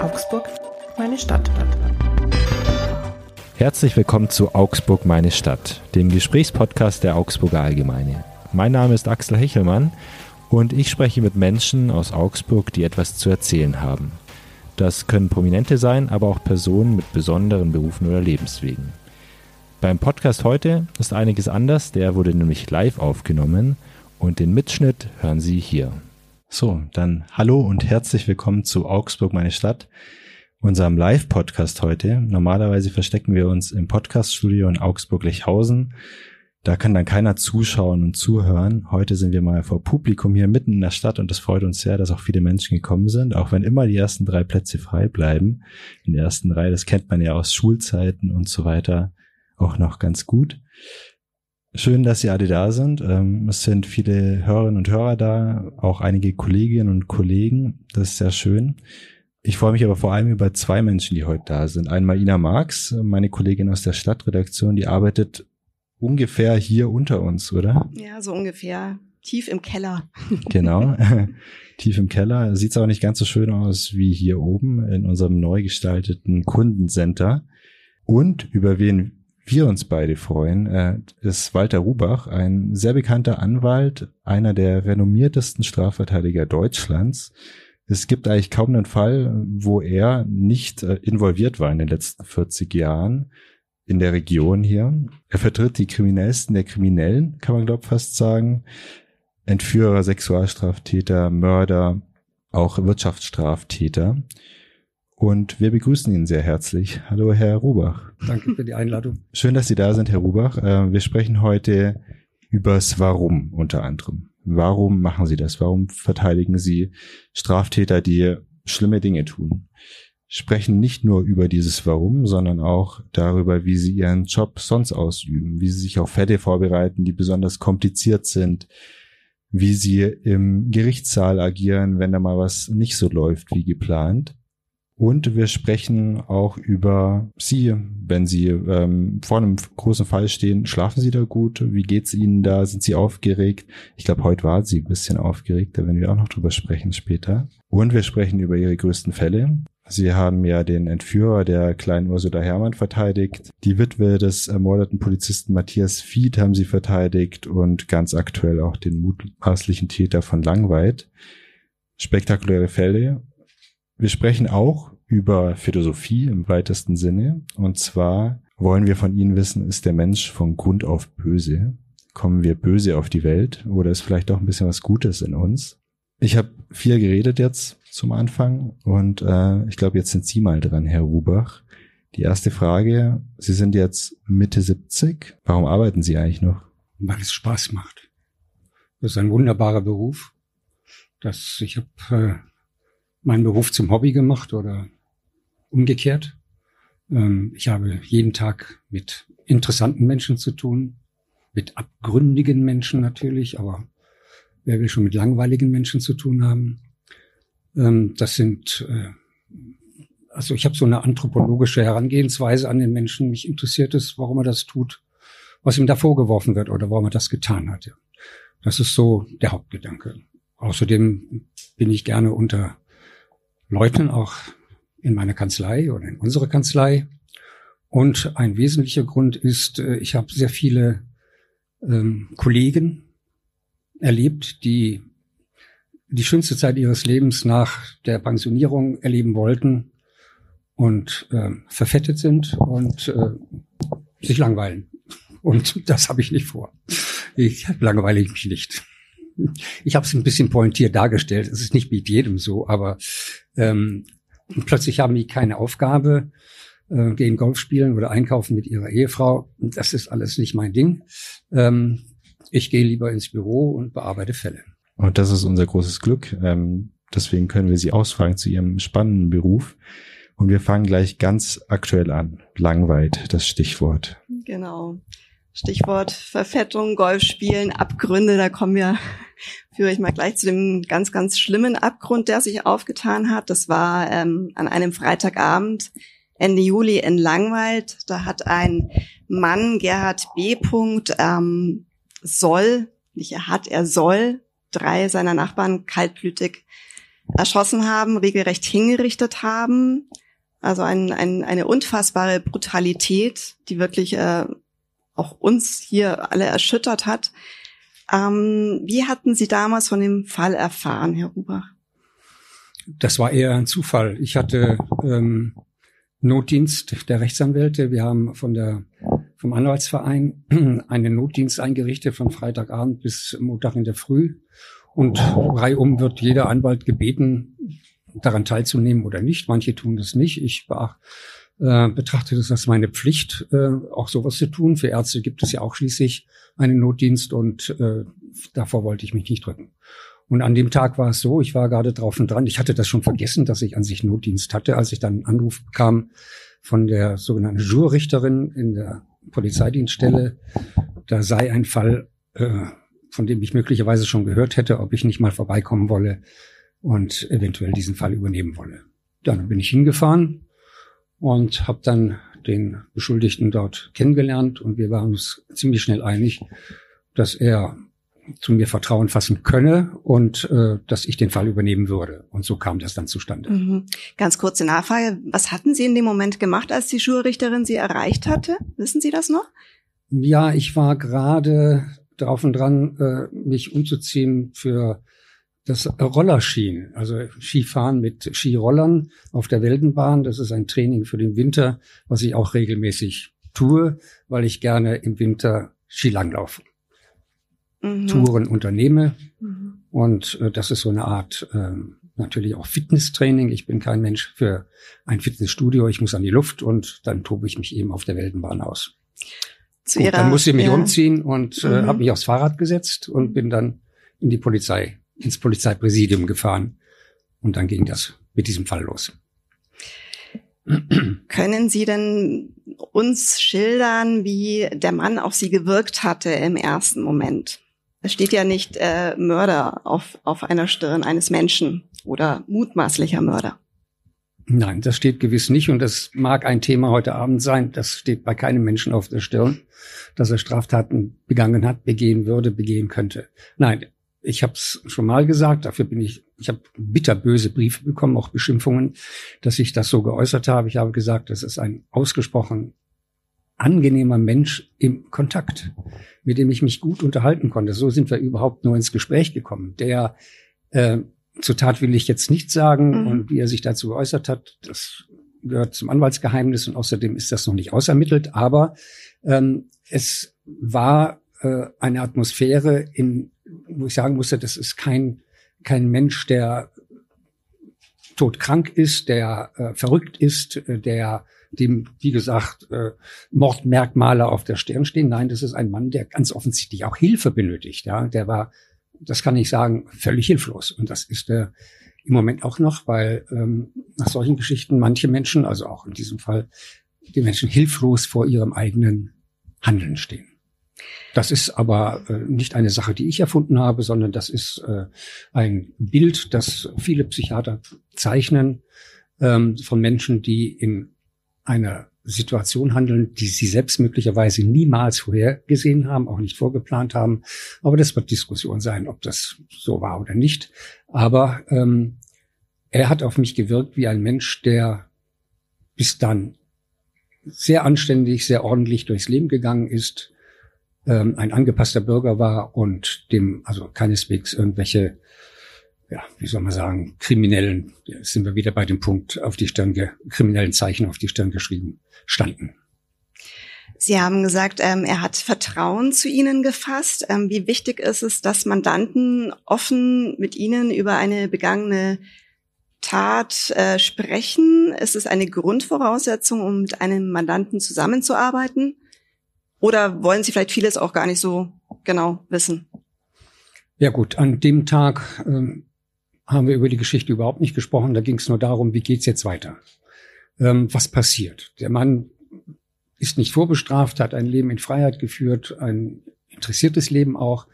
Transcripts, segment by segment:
Augsburg, meine Stadt. Herzlich willkommen zu Augsburg, meine Stadt, dem Gesprächspodcast der Augsburger Allgemeine. Mein Name ist Axel Hechelmann und ich spreche mit Menschen aus Augsburg, die etwas zu erzählen haben. Das können Prominente sein, aber auch Personen mit besonderen Berufen oder Lebenswegen. Beim Podcast heute ist einiges anders, der wurde nämlich live aufgenommen und den Mitschnitt hören Sie hier. So, dann hallo und herzlich willkommen zu Augsburg, meine Stadt, unserem Live-Podcast heute. Normalerweise verstecken wir uns im Podcaststudio in Augsburg-Lechhausen. Da kann dann keiner zuschauen und zuhören. Heute sind wir mal vor Publikum hier mitten in der Stadt und es freut uns sehr, dass auch viele Menschen gekommen sind, auch wenn immer die ersten drei Plätze frei bleiben. In der ersten Reihe, das kennt man ja aus Schulzeiten und so weiter auch noch ganz gut. Schön, dass Sie alle da sind. Ähm, es sind viele Hörerinnen und Hörer da, auch einige Kolleginnen und Kollegen. Das ist sehr schön. Ich freue mich aber vor allem über zwei Menschen, die heute da sind. Einmal Ina Marx, meine Kollegin aus der Stadtredaktion, die arbeitet ungefähr hier unter uns, oder? Ja, so ungefähr. Tief im Keller. Genau. Tief im Keller. Sieht auch nicht ganz so schön aus wie hier oben in unserem neu gestalteten Kundencenter. Und über wen wir uns beide freuen, äh, ist Walter Rubach, ein sehr bekannter Anwalt, einer der renommiertesten Strafverteidiger Deutschlands. Es gibt eigentlich kaum einen Fall, wo er nicht äh, involviert war in den letzten 40 Jahren in der Region hier. Er vertritt die kriminellsten der Kriminellen, kann man glaube fast sagen. Entführer, Sexualstraftäter, Mörder, auch Wirtschaftsstraftäter. Und wir begrüßen ihn sehr herzlich. Hallo, Herr Rubach. Danke für die Einladung. Schön, dass Sie da sind, Herr Rubach. Äh, wir sprechen heute übers Warum unter anderem. Warum machen Sie das? Warum verteidigen Sie Straftäter, die schlimme Dinge tun? Sprechen nicht nur über dieses Warum, sondern auch darüber, wie Sie Ihren Job sonst ausüben, wie Sie sich auf Fälle vorbereiten, die besonders kompliziert sind, wie Sie im Gerichtssaal agieren, wenn da mal was nicht so läuft wie geplant und wir sprechen auch über Sie, wenn Sie ähm, vor einem großen Fall stehen. Schlafen Sie da gut? Wie geht's Ihnen da? Sind Sie aufgeregt? Ich glaube, heute war sie ein bisschen aufgeregt, da werden wir auch noch drüber sprechen später. Und wir sprechen über Ihre größten Fälle. Sie haben ja den Entführer der kleinen Ursula Hermann verteidigt. Die Witwe des ermordeten Polizisten Matthias Fied haben Sie verteidigt und ganz aktuell auch den mutmaßlichen Täter von Langweid. Spektakuläre Fälle wir sprechen auch über Philosophie im weitesten Sinne. Und zwar wollen wir von Ihnen wissen, ist der Mensch von Grund auf böse? Kommen wir böse auf die Welt oder ist vielleicht doch ein bisschen was Gutes in uns? Ich habe viel geredet jetzt zum Anfang und äh, ich glaube, jetzt sind Sie mal dran, Herr Rubach. Die erste Frage, Sie sind jetzt Mitte 70. Warum arbeiten Sie eigentlich noch? Weil es Spaß macht. Das ist ein wunderbarer Beruf. Das, ich habe äh, meinen Beruf zum Hobby gemacht oder umgekehrt. Ähm, ich habe jeden Tag mit interessanten Menschen zu tun, mit abgründigen Menschen natürlich, aber wer will schon mit langweiligen Menschen zu tun haben? Ähm, das sind, äh, also ich habe so eine anthropologische Herangehensweise an den Menschen. Mich interessiert es, warum er das tut, was ihm da vorgeworfen wird oder warum er das getan hat. Das ist so der Hauptgedanke. Außerdem bin ich gerne unter Leuten auch in meiner Kanzlei oder in unserer Kanzlei. Und ein wesentlicher Grund ist, äh, ich habe sehr viele ähm, Kollegen erlebt, die die schönste Zeit ihres Lebens nach der Pensionierung erleben wollten und äh, verfettet sind und äh, sich langweilen. Und das habe ich nicht vor. Ich langweile mich nicht. Ich habe es ein bisschen pointiert dargestellt. Es ist nicht mit jedem so, aber ähm, plötzlich haben die keine Aufgabe, äh, gehen Golf spielen oder einkaufen mit ihrer Ehefrau. Das ist alles nicht mein Ding. Ähm, ich gehe lieber ins Büro und bearbeite Fälle. Und das ist unser großes Glück. Ähm, deswegen können wir Sie ausfragen zu Ihrem spannenden Beruf. Und wir fangen gleich ganz aktuell an. Langweit, das Stichwort. Genau. Stichwort Verfettung, Golfspielen, Abgründe, da kommen wir, führe ich mal gleich zu dem ganz, ganz schlimmen Abgrund, der sich aufgetan hat. Das war ähm, an einem Freitagabend Ende Juli in Langwald. Da hat ein Mann, Gerhard B. ähm, soll, nicht er hat, er soll drei seiner Nachbarn kaltblütig erschossen haben, regelrecht hingerichtet haben. Also ein, ein, eine unfassbare Brutalität, die wirklich äh, auch uns hier alle erschüttert hat. Ähm, wie hatten Sie damals von dem Fall erfahren, Herr Rubach? Das war eher ein Zufall. Ich hatte ähm, Notdienst der Rechtsanwälte. Wir haben von der vom Anwaltsverein einen Notdienst eingerichtet von Freitagabend bis Montag in der Früh. Und reihum wird jeder Anwalt gebeten, daran teilzunehmen oder nicht. Manche tun das nicht. Ich beachte, äh, betrachte das als meine Pflicht, äh, auch sowas zu tun. Für Ärzte gibt es ja auch schließlich einen Notdienst und äh, davor wollte ich mich nicht drücken. Und an dem Tag war es so, ich war gerade drauf und dran. Ich hatte das schon vergessen, dass ich an sich Notdienst hatte, als ich dann einen Anruf bekam von der sogenannten Jurrichterin in der Polizeidienststelle. Da sei ein Fall, äh, von dem ich möglicherweise schon gehört hätte, ob ich nicht mal vorbeikommen wolle und eventuell diesen Fall übernehmen wolle. Dann bin ich hingefahren und habe dann den Beschuldigten dort kennengelernt und wir waren uns ziemlich schnell einig, dass er zu mir Vertrauen fassen könne und äh, dass ich den Fall übernehmen würde. Und so kam das dann zustande. Mhm. Ganz kurze Nachfrage. Was hatten Sie in dem Moment gemacht, als die Schulrichterin Sie erreicht hatte? Wissen Sie das noch? Ja, ich war gerade drauf und dran, äh, mich umzuziehen für das Rollerskien, also Skifahren mit Skirollern auf der Weltenbahn. Das ist ein Training für den Winter, was ich auch regelmäßig tue, weil ich gerne im Winter Skilanglauf mhm. Touren unternehme. Mhm. Und äh, das ist so eine Art äh, natürlich auch Fitnesstraining. Ich bin kein Mensch für ein Fitnessstudio. Ich muss an die Luft und dann tobe ich mich eben auf der Weltenbahn aus. Zu Gut, dann musste ich mich ja. umziehen und äh, mhm. habe mich aufs Fahrrad gesetzt und bin dann in die Polizei ins Polizeipräsidium gefahren. Und dann ging das mit diesem Fall los. Können Sie denn uns schildern, wie der Mann auf Sie gewirkt hatte im ersten Moment? Es steht ja nicht äh, Mörder auf, auf einer Stirn eines Menschen oder mutmaßlicher Mörder. Nein, das steht gewiss nicht und das mag ein Thema heute Abend sein. Das steht bei keinem Menschen auf der Stirn, dass er Straftaten begangen hat, begehen würde, begehen könnte. Nein, ich habe es schon mal gesagt, dafür bin ich, ich habe bitterböse Briefe bekommen, auch Beschimpfungen, dass ich das so geäußert habe. Ich habe gesagt, das ist ein ausgesprochen angenehmer Mensch im Kontakt, mit dem ich mich gut unterhalten konnte. So sind wir überhaupt nur ins Gespräch gekommen. Der äh, zur Tat will ich jetzt nicht sagen mhm. und wie er sich dazu geäußert hat, das gehört zum Anwaltsgeheimnis und außerdem ist das noch nicht ausermittelt. Aber ähm, es war äh, eine Atmosphäre in wo ich sagen musste, das ist kein, kein Mensch, der todkrank ist, der äh, verrückt ist, äh, der dem, wie gesagt, äh, Mordmerkmale auf der Stirn stehen. Nein, das ist ein Mann, der ganz offensichtlich auch Hilfe benötigt. Ja, der war, das kann ich sagen, völlig hilflos. Und das ist er im Moment auch noch, weil ähm, nach solchen Geschichten manche Menschen, also auch in diesem Fall, die Menschen hilflos vor ihrem eigenen Handeln stehen. Das ist aber äh, nicht eine Sache, die ich erfunden habe, sondern das ist äh, ein Bild, das viele Psychiater zeichnen ähm, von Menschen, die in einer Situation handeln, die sie selbst möglicherweise niemals vorhergesehen haben, auch nicht vorgeplant haben. Aber das wird Diskussion sein, ob das so war oder nicht. Aber ähm, er hat auf mich gewirkt wie ein Mensch, der bis dann sehr anständig, sehr ordentlich durchs Leben gegangen ist, ähm, ein angepasster Bürger war und dem also keineswegs irgendwelche, ja, wie soll man sagen, kriminellen, sind wir wieder bei dem Punkt, auf die Stirn, kriminellen Zeichen auf die Stirn geschrieben standen. Sie haben gesagt, ähm, er hat Vertrauen zu Ihnen gefasst. Ähm, wie wichtig ist es, dass Mandanten offen mit Ihnen über eine begangene Tat äh, sprechen? Ist es eine Grundvoraussetzung, um mit einem Mandanten zusammenzuarbeiten? Oder wollen Sie vielleicht vieles auch gar nicht so genau wissen? Ja gut, an dem Tag ähm, haben wir über die Geschichte überhaupt nicht gesprochen. Da ging es nur darum, wie geht's jetzt weiter? Ähm, was passiert? Der Mann ist nicht vorbestraft, hat ein Leben in Freiheit geführt, ein interessiertes Leben auch.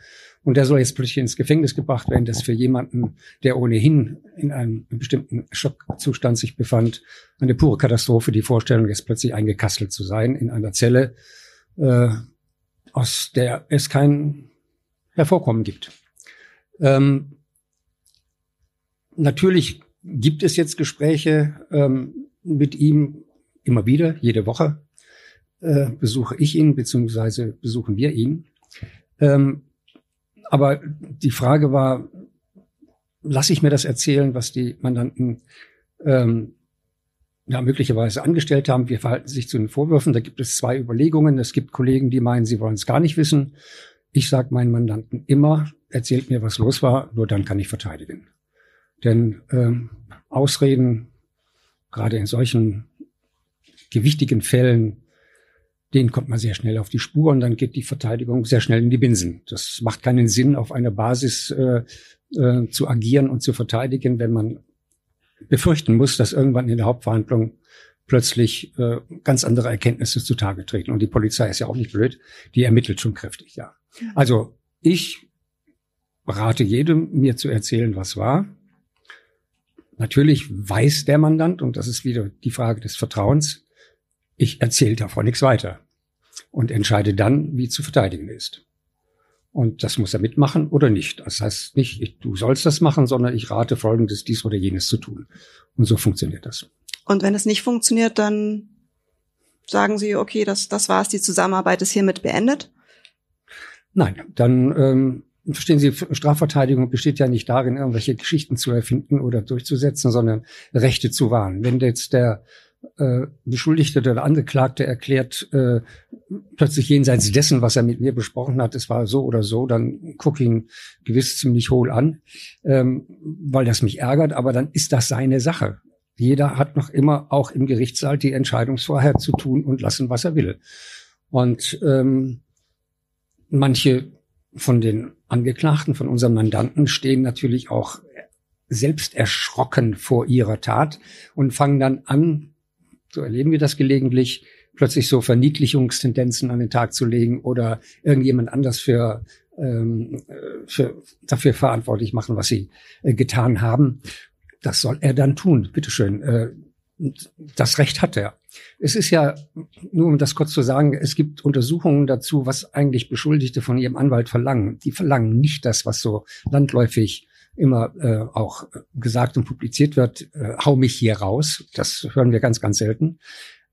Und der soll jetzt plötzlich ins Gefängnis gebracht werden. Das für jemanden, der ohnehin in einem bestimmten Schockzustand sich befand, eine pure Katastrophe, die Vorstellung, jetzt plötzlich eingekastelt zu sein in einer Zelle, äh, aus der es kein Hervorkommen gibt. Ähm, natürlich gibt es jetzt Gespräche ähm, mit ihm immer wieder, jede Woche äh, besuche ich ihn, beziehungsweise besuchen wir ihn. Ähm, aber die Frage war, lasse ich mir das erzählen, was die Mandanten ähm, ja, möglicherweise angestellt haben. Wir verhalten sich zu den Vorwürfen. Da gibt es zwei Überlegungen. Es gibt Kollegen, die meinen, sie wollen es gar nicht wissen. Ich sage meinen Mandanten immer, erzählt mir, was los war, nur dann kann ich verteidigen. Denn ähm, Ausreden, gerade in solchen gewichtigen Fällen, denen kommt man sehr schnell auf die Spur und dann geht die Verteidigung sehr schnell in die Binsen. Das macht keinen Sinn, auf einer Basis äh, äh, zu agieren und zu verteidigen, wenn man befürchten muss, dass irgendwann in der Hauptverhandlung plötzlich äh, ganz andere Erkenntnisse zutage treten. Und die Polizei ist ja auch nicht blöd, die ermittelt schon kräftig, ja. Also ich rate jedem, mir zu erzählen, was war. Natürlich weiß der Mandant, und das ist wieder die Frage des Vertrauens, ich erzähle davon nichts weiter und entscheide dann, wie zu verteidigen ist. Und das muss er mitmachen oder nicht. Das heißt nicht, ich, du sollst das machen, sondern ich rate folgendes, dies oder jenes zu tun. Und so funktioniert das. Und wenn es nicht funktioniert, dann sagen Sie, okay, das, das war's, die Zusammenarbeit ist hiermit beendet? Nein, dann ähm, verstehen Sie, Strafverteidigung besteht ja nicht darin, irgendwelche Geschichten zu erfinden oder durchzusetzen, sondern Rechte zu wahren. Wenn jetzt der äh, Beschuldigte oder der Angeklagte erklärt äh, plötzlich jenseits dessen, was er mit mir besprochen hat, es war so oder so, dann guck ihn gewiss ziemlich hohl an, ähm, weil das mich ärgert, aber dann ist das seine Sache. Jeder hat noch immer auch im Gerichtssaal die Entscheidungsvorher zu tun und lassen, was er will. Und ähm, manche von den Angeklagten, von unseren Mandanten stehen natürlich auch selbst erschrocken vor ihrer Tat und fangen dann an, so erleben wir das gelegentlich, plötzlich so Verniedlichungstendenzen an den Tag zu legen oder irgendjemand anders für, ähm, für dafür verantwortlich machen, was sie äh, getan haben. Das soll er dann tun, bitteschön. Äh, das Recht hat er. Es ist ja, nur um das kurz zu sagen, es gibt Untersuchungen dazu, was eigentlich Beschuldigte von ihrem Anwalt verlangen. Die verlangen nicht das, was so landläufig immer äh, auch gesagt und publiziert wird, äh, hau mich hier raus. Das hören wir ganz, ganz selten.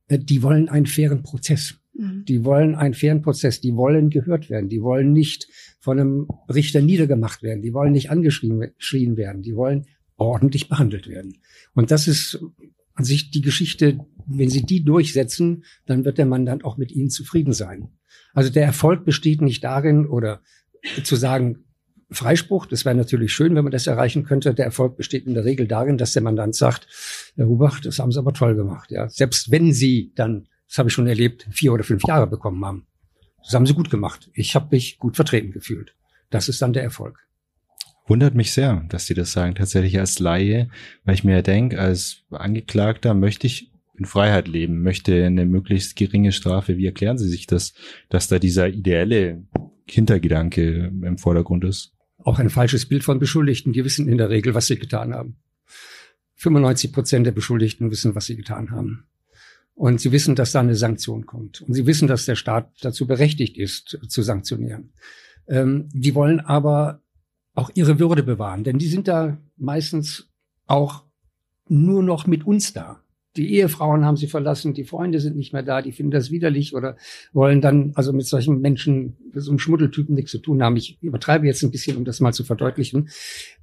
Äh, die wollen einen fairen Prozess. Mhm. Die wollen einen fairen Prozess. Die wollen gehört werden. Die wollen nicht von einem Richter niedergemacht werden. Die wollen nicht angeschrien werden. Die wollen ordentlich behandelt werden. Und das ist an sich die Geschichte, wenn Sie die durchsetzen, dann wird der Mandant auch mit Ihnen zufrieden sein. Also der Erfolg besteht nicht darin, oder zu sagen, Freispruch, das wäre natürlich schön, wenn man das erreichen könnte. Der Erfolg besteht in der Regel darin, dass der Mandant sagt, Herr Hubach, das haben Sie aber toll gemacht. Ja, selbst wenn Sie dann, das habe ich schon erlebt, vier oder fünf Jahre bekommen haben, das haben Sie gut gemacht. Ich habe mich gut vertreten gefühlt. Das ist dann der Erfolg. Wundert mich sehr, dass Sie das sagen, tatsächlich als Laie, weil ich mir denke, als Angeklagter möchte ich in Freiheit leben, möchte eine möglichst geringe Strafe. Wie erklären Sie sich das, dass da dieser ideelle Hintergedanke im Vordergrund ist? Auch ein falsches Bild von Beschuldigten. Die wissen in der Regel, was sie getan haben. 95 Prozent der Beschuldigten wissen, was sie getan haben. Und sie wissen, dass da eine Sanktion kommt. Und sie wissen, dass der Staat dazu berechtigt ist, zu sanktionieren. Ähm, die wollen aber auch ihre Würde bewahren, denn die sind da meistens auch nur noch mit uns da die Ehefrauen haben sie verlassen, die Freunde sind nicht mehr da, die finden das widerlich oder wollen dann also mit solchen Menschen, so einem Schmuddeltypen nichts zu tun haben. Ich übertreibe jetzt ein bisschen, um das mal zu verdeutlichen.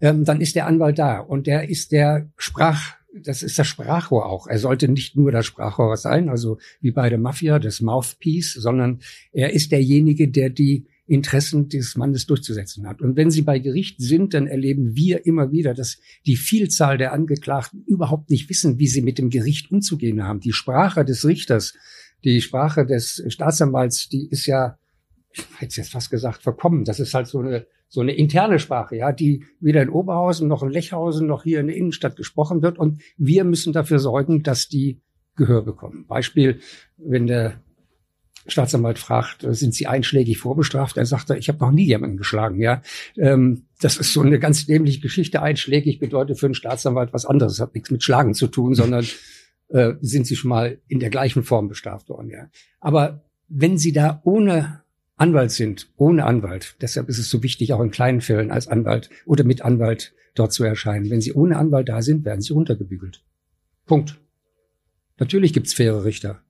Ähm, dann ist der Anwalt da und der ist der Sprach, das ist das Sprachrohr auch. Er sollte nicht nur das Sprachrohr sein, also wie bei der Mafia, das Mouthpiece, sondern er ist derjenige, der die Interessen des Mannes durchzusetzen hat. Und wenn sie bei Gericht sind, dann erleben wir immer wieder, dass die Vielzahl der Angeklagten überhaupt nicht wissen, wie sie mit dem Gericht umzugehen haben. Die Sprache des Richters, die Sprache des Staatsanwalts, die ist ja, ich hätte jetzt fast gesagt, verkommen. Das ist halt so eine, so eine interne Sprache, ja, die weder in Oberhausen noch in Lechhausen noch hier in der Innenstadt gesprochen wird. Und wir müssen dafür sorgen, dass die Gehör bekommen. Beispiel, wenn der Staatsanwalt fragt, äh, sind Sie einschlägig vorbestraft? Er sagt, ich habe noch nie jemanden geschlagen. Ja, ähm, das ist so eine ganz dämliche Geschichte. Einschlägig bedeutet für einen Staatsanwalt was anderes. Das hat nichts mit Schlagen zu tun, sondern äh, sind Sie schon mal in der gleichen Form bestraft worden. Ja, aber wenn Sie da ohne Anwalt sind, ohne Anwalt, deshalb ist es so wichtig, auch in kleinen Fällen als Anwalt oder mit Anwalt dort zu erscheinen. Wenn sie ohne Anwalt da sind, werden sie runtergebügelt. Punkt. Natürlich gibt's faire Richter.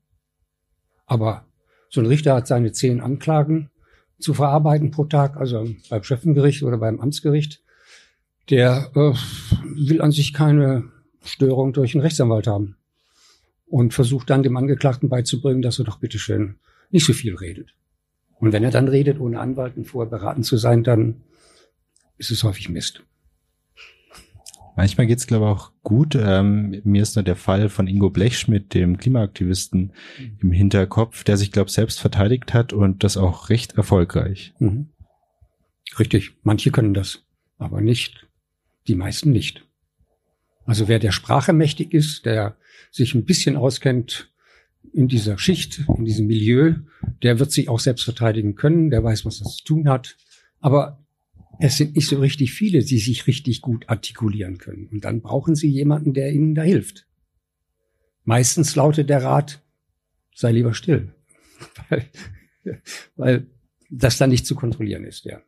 Aber so ein Richter hat seine zehn Anklagen zu verarbeiten pro Tag, also beim Schöffengericht oder beim Amtsgericht. Der äh, will an sich keine Störung durch einen Rechtsanwalt haben und versucht dann dem Angeklagten beizubringen, dass er doch bitteschön nicht so viel redet. Und wenn er dann redet, ohne Anwalt und vorher beraten zu sein, dann ist es häufig Mist. Manchmal geht's glaube ich, auch gut. Ähm, mir ist nur der Fall von Ingo Blechschmidt, dem Klimaaktivisten, mhm. im Hinterkopf, der sich, glaube ich, selbst verteidigt hat und das auch recht erfolgreich. Mhm. Richtig, manche können das, aber nicht, die meisten nicht. Also wer der Sprache mächtig ist, der sich ein bisschen auskennt in dieser Schicht, in diesem Milieu, der wird sich auch selbst verteidigen können, der weiß, was das zu tun hat. Aber es sind nicht so richtig viele, die sich richtig gut artikulieren können. Und dann brauchen sie jemanden, der ihnen da hilft. Meistens lautet der Rat, sei lieber still, weil, weil das dann nicht zu kontrollieren ist, ja.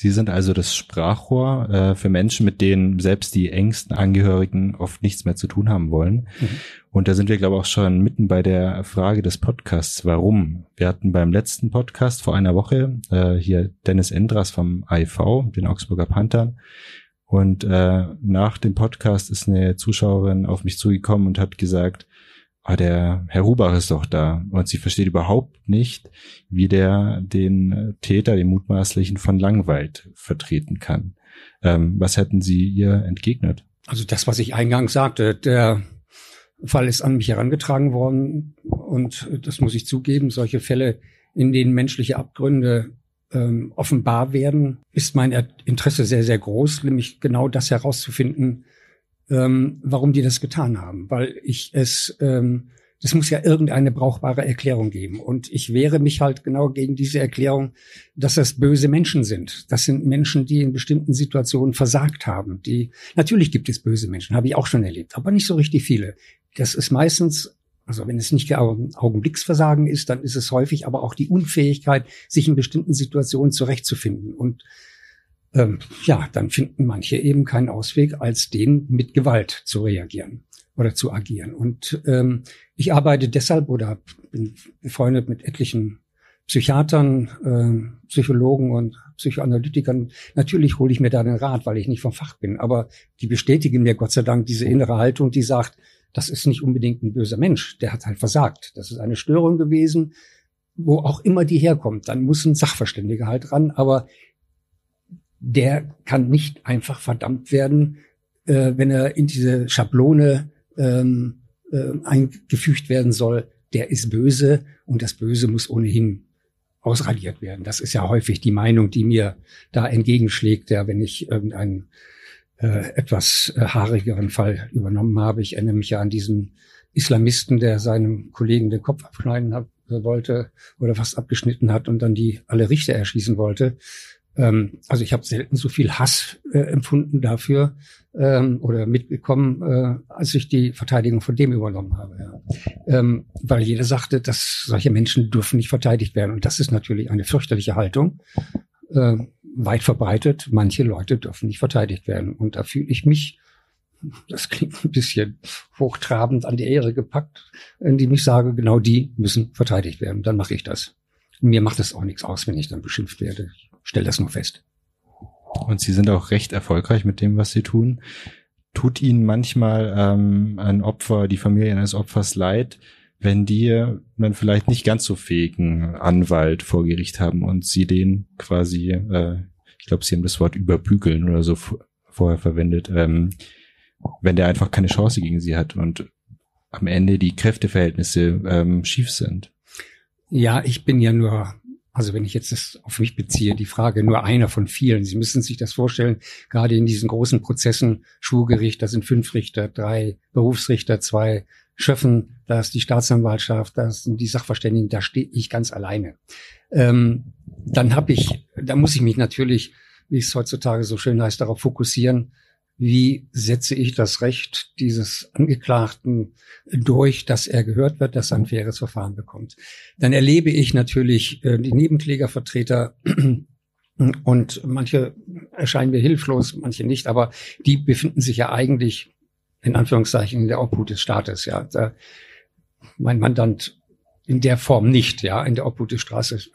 Sie sind also das Sprachrohr äh, für Menschen, mit denen selbst die engsten Angehörigen oft nichts mehr zu tun haben wollen. Mhm. Und da sind wir, glaube ich, auch schon mitten bei der Frage des Podcasts. Warum? Wir hatten beim letzten Podcast vor einer Woche äh, hier Dennis Endras vom AIV, den Augsburger Panthern. Und äh, nach dem Podcast ist eine Zuschauerin auf mich zugekommen und hat gesagt, ah, der Herr Rubach ist doch da. Und sie versteht überhaupt nicht, wie der den Täter, den mutmaßlichen von Langweid vertreten kann. Ähm, was hätten Sie ihr entgegnet? Also das, was ich eingangs sagte, der Fall ist an mich herangetragen worden und das muss ich zugeben, solche Fälle, in denen menschliche Abgründe ähm, offenbar werden, ist mein Interesse sehr, sehr groß, nämlich genau das herauszufinden, ähm, warum die das getan haben, weil ich es, ähm, das muss ja irgendeine brauchbare Erklärung geben. Und ich wehre mich halt genau gegen diese Erklärung, dass das böse Menschen sind. Das sind Menschen, die in bestimmten Situationen versagt haben. Die natürlich gibt es böse Menschen, habe ich auch schon erlebt, aber nicht so richtig viele. Das ist meistens also wenn es nicht Augenblicksversagen ist, dann ist es häufig aber auch die Unfähigkeit, sich in bestimmten Situationen zurechtzufinden. Und ähm, ja, dann finden manche eben keinen Ausweg, als den mit Gewalt zu reagieren oder zu agieren. Und ähm, ich arbeite deshalb oder bin befreundet mit etlichen Psychiatern, äh, Psychologen und Psychoanalytikern. Natürlich hole ich mir da den Rat, weil ich nicht vom Fach bin. Aber die bestätigen mir Gott sei Dank diese innere Haltung, die sagt, das ist nicht unbedingt ein böser Mensch, der hat halt versagt. Das ist eine Störung gewesen, wo auch immer die herkommt. Dann muss ein Sachverständiger halt ran. Aber der kann nicht einfach verdammt werden, äh, wenn er in diese Schablone ähm, äh, eingefügt werden soll. Der ist böse und das Böse muss ohnehin ausradiert werden. Das ist ja häufig die Meinung, die mir da entgegenschlägt, ja, wenn ich irgendeinen äh, etwas äh, haarigeren Fall übernommen habe. Ich erinnere mich ja an diesen Islamisten, der seinem Kollegen den Kopf abschneiden hat, äh, wollte oder fast abgeschnitten hat und dann die alle Richter erschießen wollte. Ähm, also ich habe selten so viel Hass äh, empfunden dafür ähm, oder mitbekommen, äh, als ich die Verteidigung von dem übernommen habe. Ja. Ähm, weil jeder sagte, dass solche Menschen dürfen nicht verteidigt werden. Und das ist natürlich eine fürchterliche Haltung. Äh, weit verbreitet, manche Leute dürfen nicht verteidigt werden. Und da fühle ich mich, das klingt ein bisschen hochtrabend an die Ehre gepackt, indem ich sage, genau die müssen verteidigt werden. Dann mache ich das. Mir macht es auch nichts aus, wenn ich dann beschimpft werde. Ich stelle das nur fest. Und Sie sind auch recht erfolgreich mit dem, was Sie tun. Tut Ihnen manchmal ähm, ein Opfer, die Familie eines Opfers leid, wenn die dann vielleicht nicht ganz so fähigen Anwalt vor Gericht haben und Sie den quasi, äh, ich glaube, Sie haben das Wort überbügeln oder so vorher verwendet, ähm, wenn der einfach keine Chance gegen Sie hat und am Ende die Kräfteverhältnisse ähm, schief sind. Ja, ich bin ja nur also wenn ich jetzt das auf mich beziehe, die Frage nur einer von vielen. Sie müssen sich das vorstellen, gerade in diesen großen Prozessen, Schulgericht, da sind fünf Richter, drei Berufsrichter, zwei Schöffen, da ist die Staatsanwaltschaft, da sind die Sachverständigen, da stehe ich ganz alleine. Ähm, dann habe ich, da muss ich mich natürlich, wie es heutzutage so schön heißt, darauf fokussieren, wie setze ich das Recht dieses Angeklagten durch, dass er gehört wird, dass er ein faires Verfahren bekommt. Dann erlebe ich natürlich äh, die Nebenklägervertreter und manche erscheinen mir hilflos, manche nicht, aber die befinden sich ja eigentlich in Anführungszeichen in der Obhut des Staates. Ja, da, mein Mandant in der Form nicht, ja, in der Obhut des, Straße, des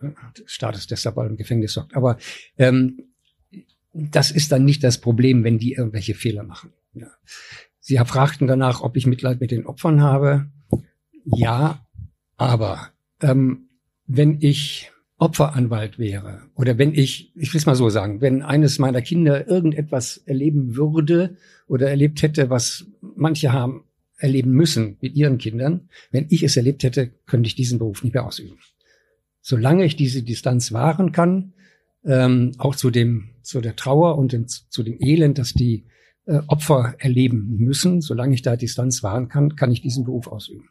Staates, deshalb im Gefängnis sorgt. Aber ähm, das ist dann nicht das Problem, wenn die irgendwelche Fehler machen. Ja. Sie fragten danach, ob ich Mitleid mit den Opfern habe. Ja, aber ähm, wenn ich Opferanwalt wäre oder wenn ich, ich will es mal so sagen, wenn eines meiner Kinder irgendetwas erleben würde oder erlebt hätte, was manche haben erleben müssen mit ihren Kindern, wenn ich es erlebt hätte, könnte ich diesen Beruf nicht mehr ausüben. Solange ich diese Distanz wahren kann, ähm, auch zu dem zu der Trauer und dem, zu dem Elend, das die äh, Opfer erleben müssen, solange ich da Distanz wahren kann, kann ich diesen Beruf ausüben.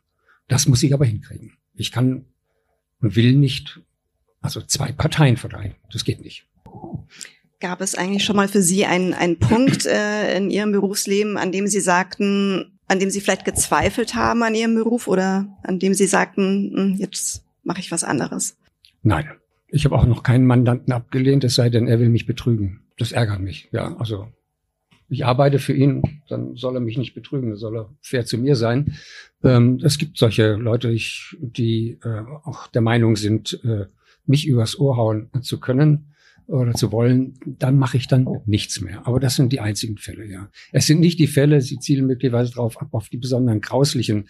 Das muss ich aber hinkriegen. Ich kann und will nicht also zwei Parteien verleihen. Das geht nicht. Gab es eigentlich schon mal für Sie einen, einen Punkt äh, in Ihrem Berufsleben, an dem Sie sagten, an dem Sie vielleicht gezweifelt haben an Ihrem Beruf oder an dem Sie sagten, hm, jetzt mache ich was anderes? Nein. Ich habe auch noch keinen Mandanten abgelehnt, es sei denn, er will mich betrügen. Das ärgert mich. Ja, also ich arbeite für ihn, dann soll er mich nicht betrügen, dann soll er fair zu mir sein. Ähm, es gibt solche Leute, ich, die äh, auch der Meinung sind, äh, mich übers Ohr hauen zu können oder zu wollen, dann mache ich dann nichts mehr. Aber das sind die einzigen Fälle, ja. Es sind nicht die Fälle, sie zielen möglicherweise darauf ab, auf die besonderen grauslichen.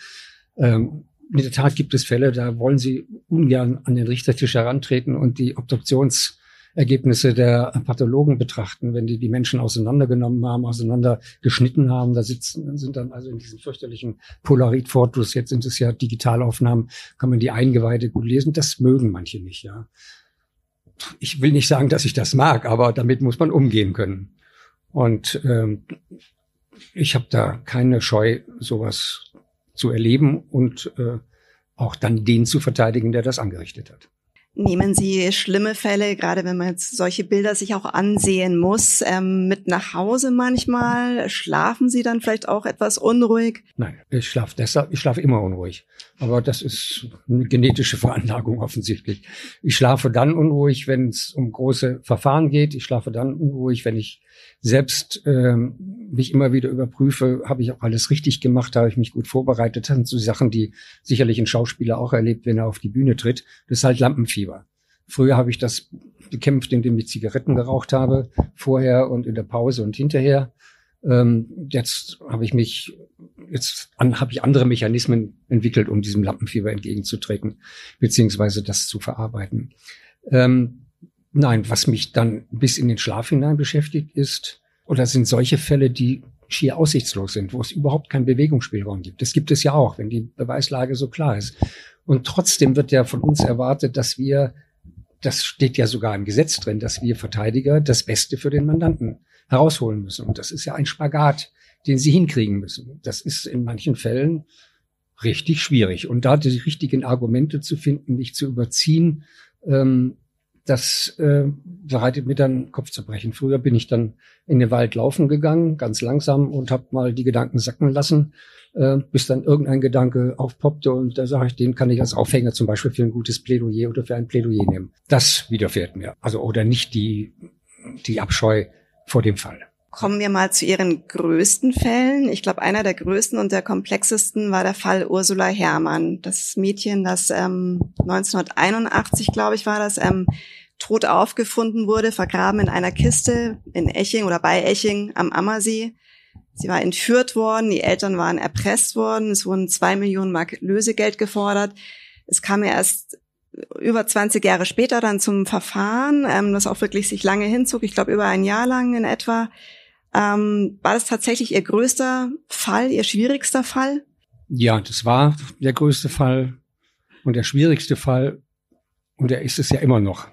Ähm, in der Tat gibt es Fälle, da wollen sie ungern an den Richtertisch herantreten und die Obduktions Ergebnisse der Pathologen betrachten, wenn die die Menschen auseinandergenommen haben, auseinandergeschnitten haben, da sitzen, sind dann also in diesen fürchterlichen Polaroid-Fotos, jetzt sind es ja Digitalaufnahmen, kann man die Eingeweide gut lesen, das mögen manche nicht, ja. Ich will nicht sagen, dass ich das mag, aber damit muss man umgehen können. Und ähm, ich habe da keine Scheu, sowas zu erleben und äh, auch dann den zu verteidigen, der das angerichtet hat. Nehmen Sie schlimme Fälle, gerade wenn man jetzt solche Bilder sich auch ansehen muss, ähm, mit nach Hause manchmal? Schlafen Sie dann vielleicht auch etwas unruhig? Nein, ich schlafe deshalb, ich schlafe immer unruhig. Aber das ist eine genetische Veranlagung offensichtlich. Ich schlafe dann unruhig, wenn es um große Verfahren geht. Ich schlafe dann unruhig, wenn ich selbst ähm, mich immer wieder überprüfe, habe ich auch alles richtig gemacht, habe ich mich gut vorbereitet. Das sind so Sachen, die sicherlich ein Schauspieler auch erlebt, wenn er auf die Bühne tritt. Das ist halt Lampenfieber. Früher habe ich das bekämpft, indem ich Zigaretten geraucht habe, vorher und in der Pause und hinterher. Ähm, jetzt habe ich mich, jetzt an, habe ich andere Mechanismen entwickelt, um diesem Lampenfieber entgegenzutreten, beziehungsweise das zu verarbeiten. Ähm, Nein, was mich dann bis in den Schlaf hinein beschäftigt ist, oder sind solche Fälle, die schier aussichtslos sind, wo es überhaupt keinen Bewegungsspielraum gibt. Das gibt es ja auch, wenn die Beweislage so klar ist. Und trotzdem wird ja von uns erwartet, dass wir, das steht ja sogar im Gesetz drin, dass wir Verteidiger das Beste für den Mandanten herausholen müssen. Und das ist ja ein Spagat, den sie hinkriegen müssen. Das ist in manchen Fällen richtig schwierig. Und da die richtigen Argumente zu finden, nicht zu überziehen, ähm, das äh, bereitet mir dann Kopfzerbrechen. Früher bin ich dann in den Wald laufen gegangen, ganz langsam und habe mal die Gedanken sacken lassen, äh, bis dann irgendein Gedanke aufpoppte und da sage ich, den kann ich als Aufhänger zum Beispiel für ein gutes Plädoyer oder für ein Plädoyer nehmen. Das widerfährt mir. Also oder nicht die die Abscheu vor dem Fall. Kommen wir mal zu Ihren größten Fällen. Ich glaube, einer der größten und der komplexesten war der Fall Ursula Herrmann. Das Mädchen, das ähm, 1981, glaube ich, war das, ähm, tot aufgefunden wurde, vergraben in einer Kiste in Eching oder bei Eching am Ammersee. Sie war entführt worden, die Eltern waren erpresst worden, es wurden zwei Millionen Mark Lösegeld gefordert. Es kam ja erst über 20 Jahre später dann zum Verfahren, ähm, das auch wirklich sich lange hinzog, ich glaube über ein Jahr lang in etwa. Ähm, war das tatsächlich Ihr größter Fall, Ihr schwierigster Fall? Ja, das war der größte Fall und der schwierigste Fall. Und er ist es ja immer noch.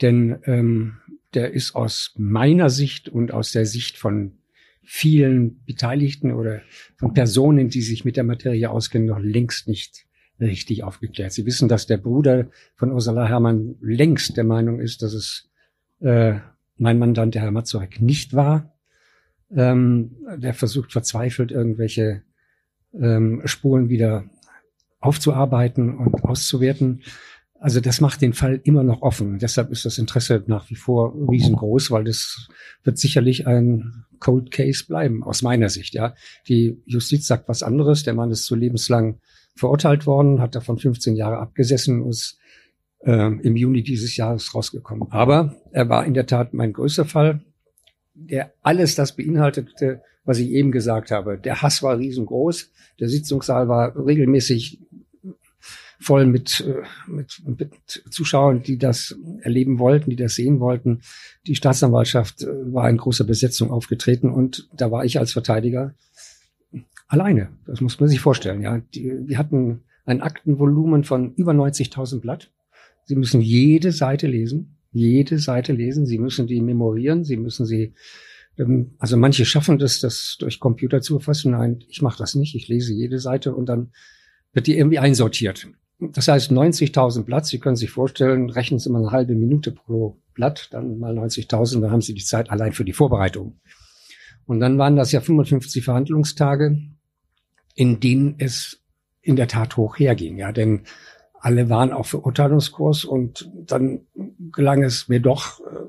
Denn ähm, der ist aus meiner Sicht und aus der Sicht von vielen Beteiligten oder von Personen, die sich mit der Materie auskennen, noch längst nicht richtig aufgeklärt. Sie wissen, dass der Bruder von Ursula Herrmann längst der Meinung ist, dass es äh, mein Mandant, der Herr Mazurek, nicht war. Ähm, der versucht verzweifelt irgendwelche ähm, Spuren wieder aufzuarbeiten und auszuwerten. Also das macht den Fall immer noch offen. Deshalb ist das Interesse nach wie vor riesengroß, weil das wird sicherlich ein Cold Case bleiben, aus meiner Sicht. Ja, die Justiz sagt was anderes. Der Mann ist zu lebenslang verurteilt worden, hat davon 15 Jahre abgesessen und ist äh, im Juni dieses Jahres rausgekommen. Aber er war in der Tat mein größter Fall, der alles das beinhaltete, was ich eben gesagt habe. Der Hass war riesengroß, der Sitzungssaal war regelmäßig voll mit, äh, mit, mit Zuschauern, die das erleben wollten, die das sehen wollten. Die Staatsanwaltschaft äh, war in großer Besetzung aufgetreten und da war ich als Verteidiger alleine. Das muss man sich vorstellen. Ja, die, wir hatten ein Aktenvolumen von über 90.000 Blatt. Sie müssen jede Seite lesen, jede Seite lesen. Sie müssen die memorieren. Sie müssen sie ähm, also manche schaffen das, das durch Computer zu erfassen. Nein, ich mache das nicht. Ich lese jede Seite und dann wird die irgendwie einsortiert. Das heißt 90.000 Blatt. Sie können sich vorstellen, rechnen Sie mal eine halbe Minute pro Blatt, dann mal 90.000, dann haben Sie die Zeit allein für die Vorbereitung. Und dann waren das ja 55 Verhandlungstage, in denen es in der Tat hoch herging. Ja, denn alle waren auf Verurteilungskurs und dann gelang es mir doch, äh,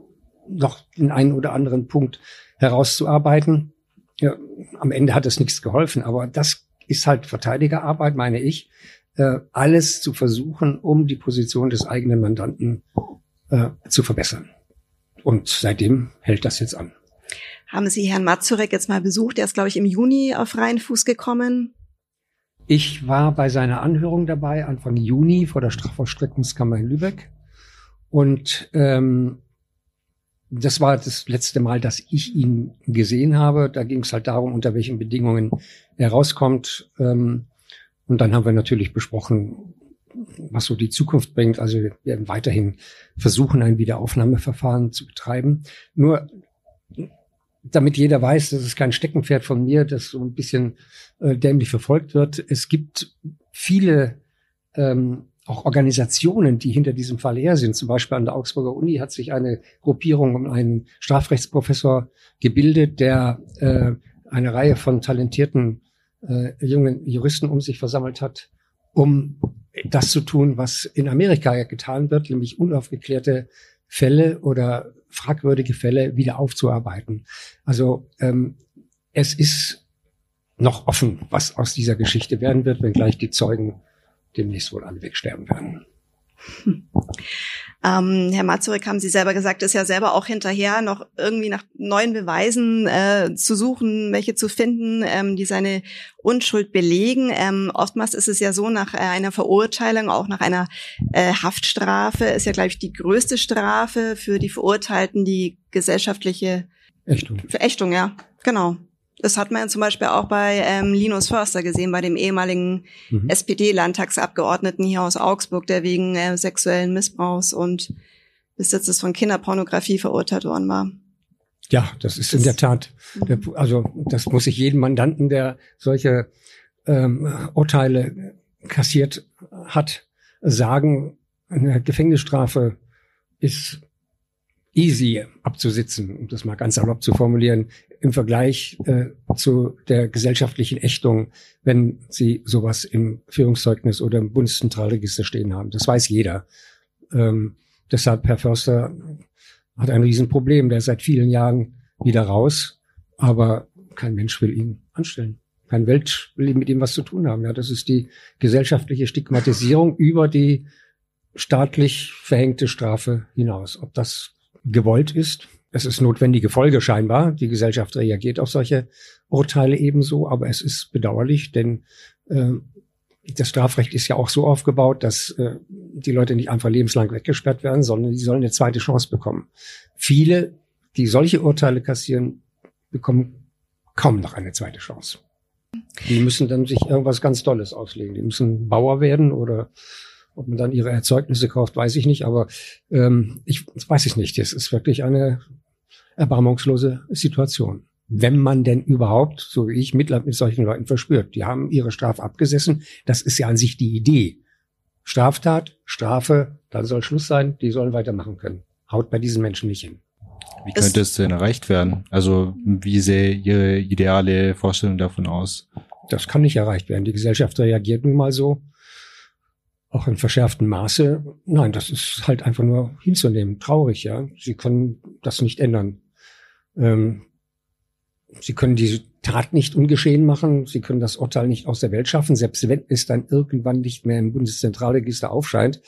noch den einen oder anderen Punkt herauszuarbeiten. Ja, am Ende hat es nichts geholfen, aber das ist halt Verteidigerarbeit, meine ich äh, alles zu versuchen, um die Position des eigenen Mandanten äh, zu verbessern. Und seitdem hält das jetzt an. Haben Sie Herrn Mazurek jetzt mal besucht? Er ist, glaube ich, im Juni auf freien Fuß gekommen. Ich war bei seiner Anhörung dabei, Anfang Juni vor der Strafvollstreckungskammer in Lübeck. Und ähm, das war das letzte Mal, dass ich ihn gesehen habe. Da ging es halt darum, unter welchen Bedingungen er rauskommt. Ähm, und dann haben wir natürlich besprochen, was so die Zukunft bringt. Also wir werden weiterhin versuchen, ein Wiederaufnahmeverfahren zu betreiben. Nur damit jeder weiß, das ist kein Steckenpferd von mir, das so ein bisschen äh, dämlich verfolgt wird. Es gibt viele ähm, auch Organisationen, die hinter diesem Fall her sind. Zum Beispiel an der Augsburger Uni hat sich eine Gruppierung um einen Strafrechtsprofessor gebildet, der äh, eine Reihe von talentierten äh, jungen Juristen um sich versammelt hat, um das zu tun, was in Amerika getan wird, nämlich unaufgeklärte Fälle oder fragwürdige Fälle wieder aufzuarbeiten. Also ähm, es ist noch offen, was aus dieser Geschichte werden wird, wenngleich die Zeugen demnächst wohl alle wegsterben werden. Ähm, Herr Mazurek, haben Sie selber gesagt, ist ja selber auch hinterher, noch irgendwie nach neuen Beweisen äh, zu suchen, welche zu finden, ähm, die seine Unschuld belegen. Ähm, oftmals ist es ja so, nach äh, einer Verurteilung, auch nach einer äh, Haftstrafe, ist ja, glaube ich, die größte Strafe für die Verurteilten die gesellschaftliche Ächtung. Verächtung, ja, genau. Das hat man ja zum Beispiel auch bei ähm, Linus Förster gesehen, bei dem ehemaligen mhm. SPD-Landtagsabgeordneten hier aus Augsburg, der wegen äh, sexuellen Missbrauchs und Besitzes von Kinderpornografie verurteilt worden war. Ja, das ist das, in der Tat, der, mhm. also das muss ich jedem Mandanten, der solche ähm, Urteile kassiert hat, sagen, eine Gefängnisstrafe ist easy abzusitzen, um das mal ganz salopp zu formulieren, im Vergleich äh, zu der gesellschaftlichen Ächtung, wenn Sie sowas im Führungszeugnis oder im Bundeszentralregister stehen haben. Das weiß jeder. Ähm, deshalb, Herr Förster hat ein Riesenproblem. Der ist seit vielen Jahren wieder raus, aber kein Mensch will ihn anstellen. Kein Welt will mit ihm was zu tun haben. Ja, das ist die gesellschaftliche Stigmatisierung über die staatlich verhängte Strafe hinaus. Ob das gewollt ist, es ist notwendige Folge scheinbar. Die Gesellschaft reagiert auf solche Urteile ebenso, aber es ist bedauerlich, denn äh, das Strafrecht ist ja auch so aufgebaut, dass äh, die Leute nicht einfach lebenslang weggesperrt werden, sondern die sollen eine zweite Chance bekommen. Viele, die solche Urteile kassieren, bekommen kaum noch eine zweite Chance. Die müssen dann sich irgendwas ganz Tolles auslegen. Die müssen Bauer werden oder ob man dann ihre Erzeugnisse kauft, weiß ich nicht, aber ähm, ich weiß es nicht. Es ist wirklich eine erbarmungslose Situation. Wenn man denn überhaupt, so wie ich, Mitleid mit solchen Leuten verspürt. Die haben ihre Strafe abgesessen. Das ist ja an sich die Idee. Straftat, Strafe, dann soll Schluss sein, die sollen weitermachen können. Haut bei diesen Menschen nicht hin. Wie könnte es denn erreicht werden? Also wie sähe Ihre ideale Vorstellung davon aus? Das kann nicht erreicht werden. Die Gesellschaft reagiert nun mal so, auch in verschärftem Maße. Nein, das ist halt einfach nur hinzunehmen. Traurig, ja. Sie können das nicht ändern. Ähm, Sie können diese Tat nicht ungeschehen machen. Sie können das Urteil nicht aus der Welt schaffen, selbst wenn es dann irgendwann nicht mehr im Bundeszentralregister aufscheint.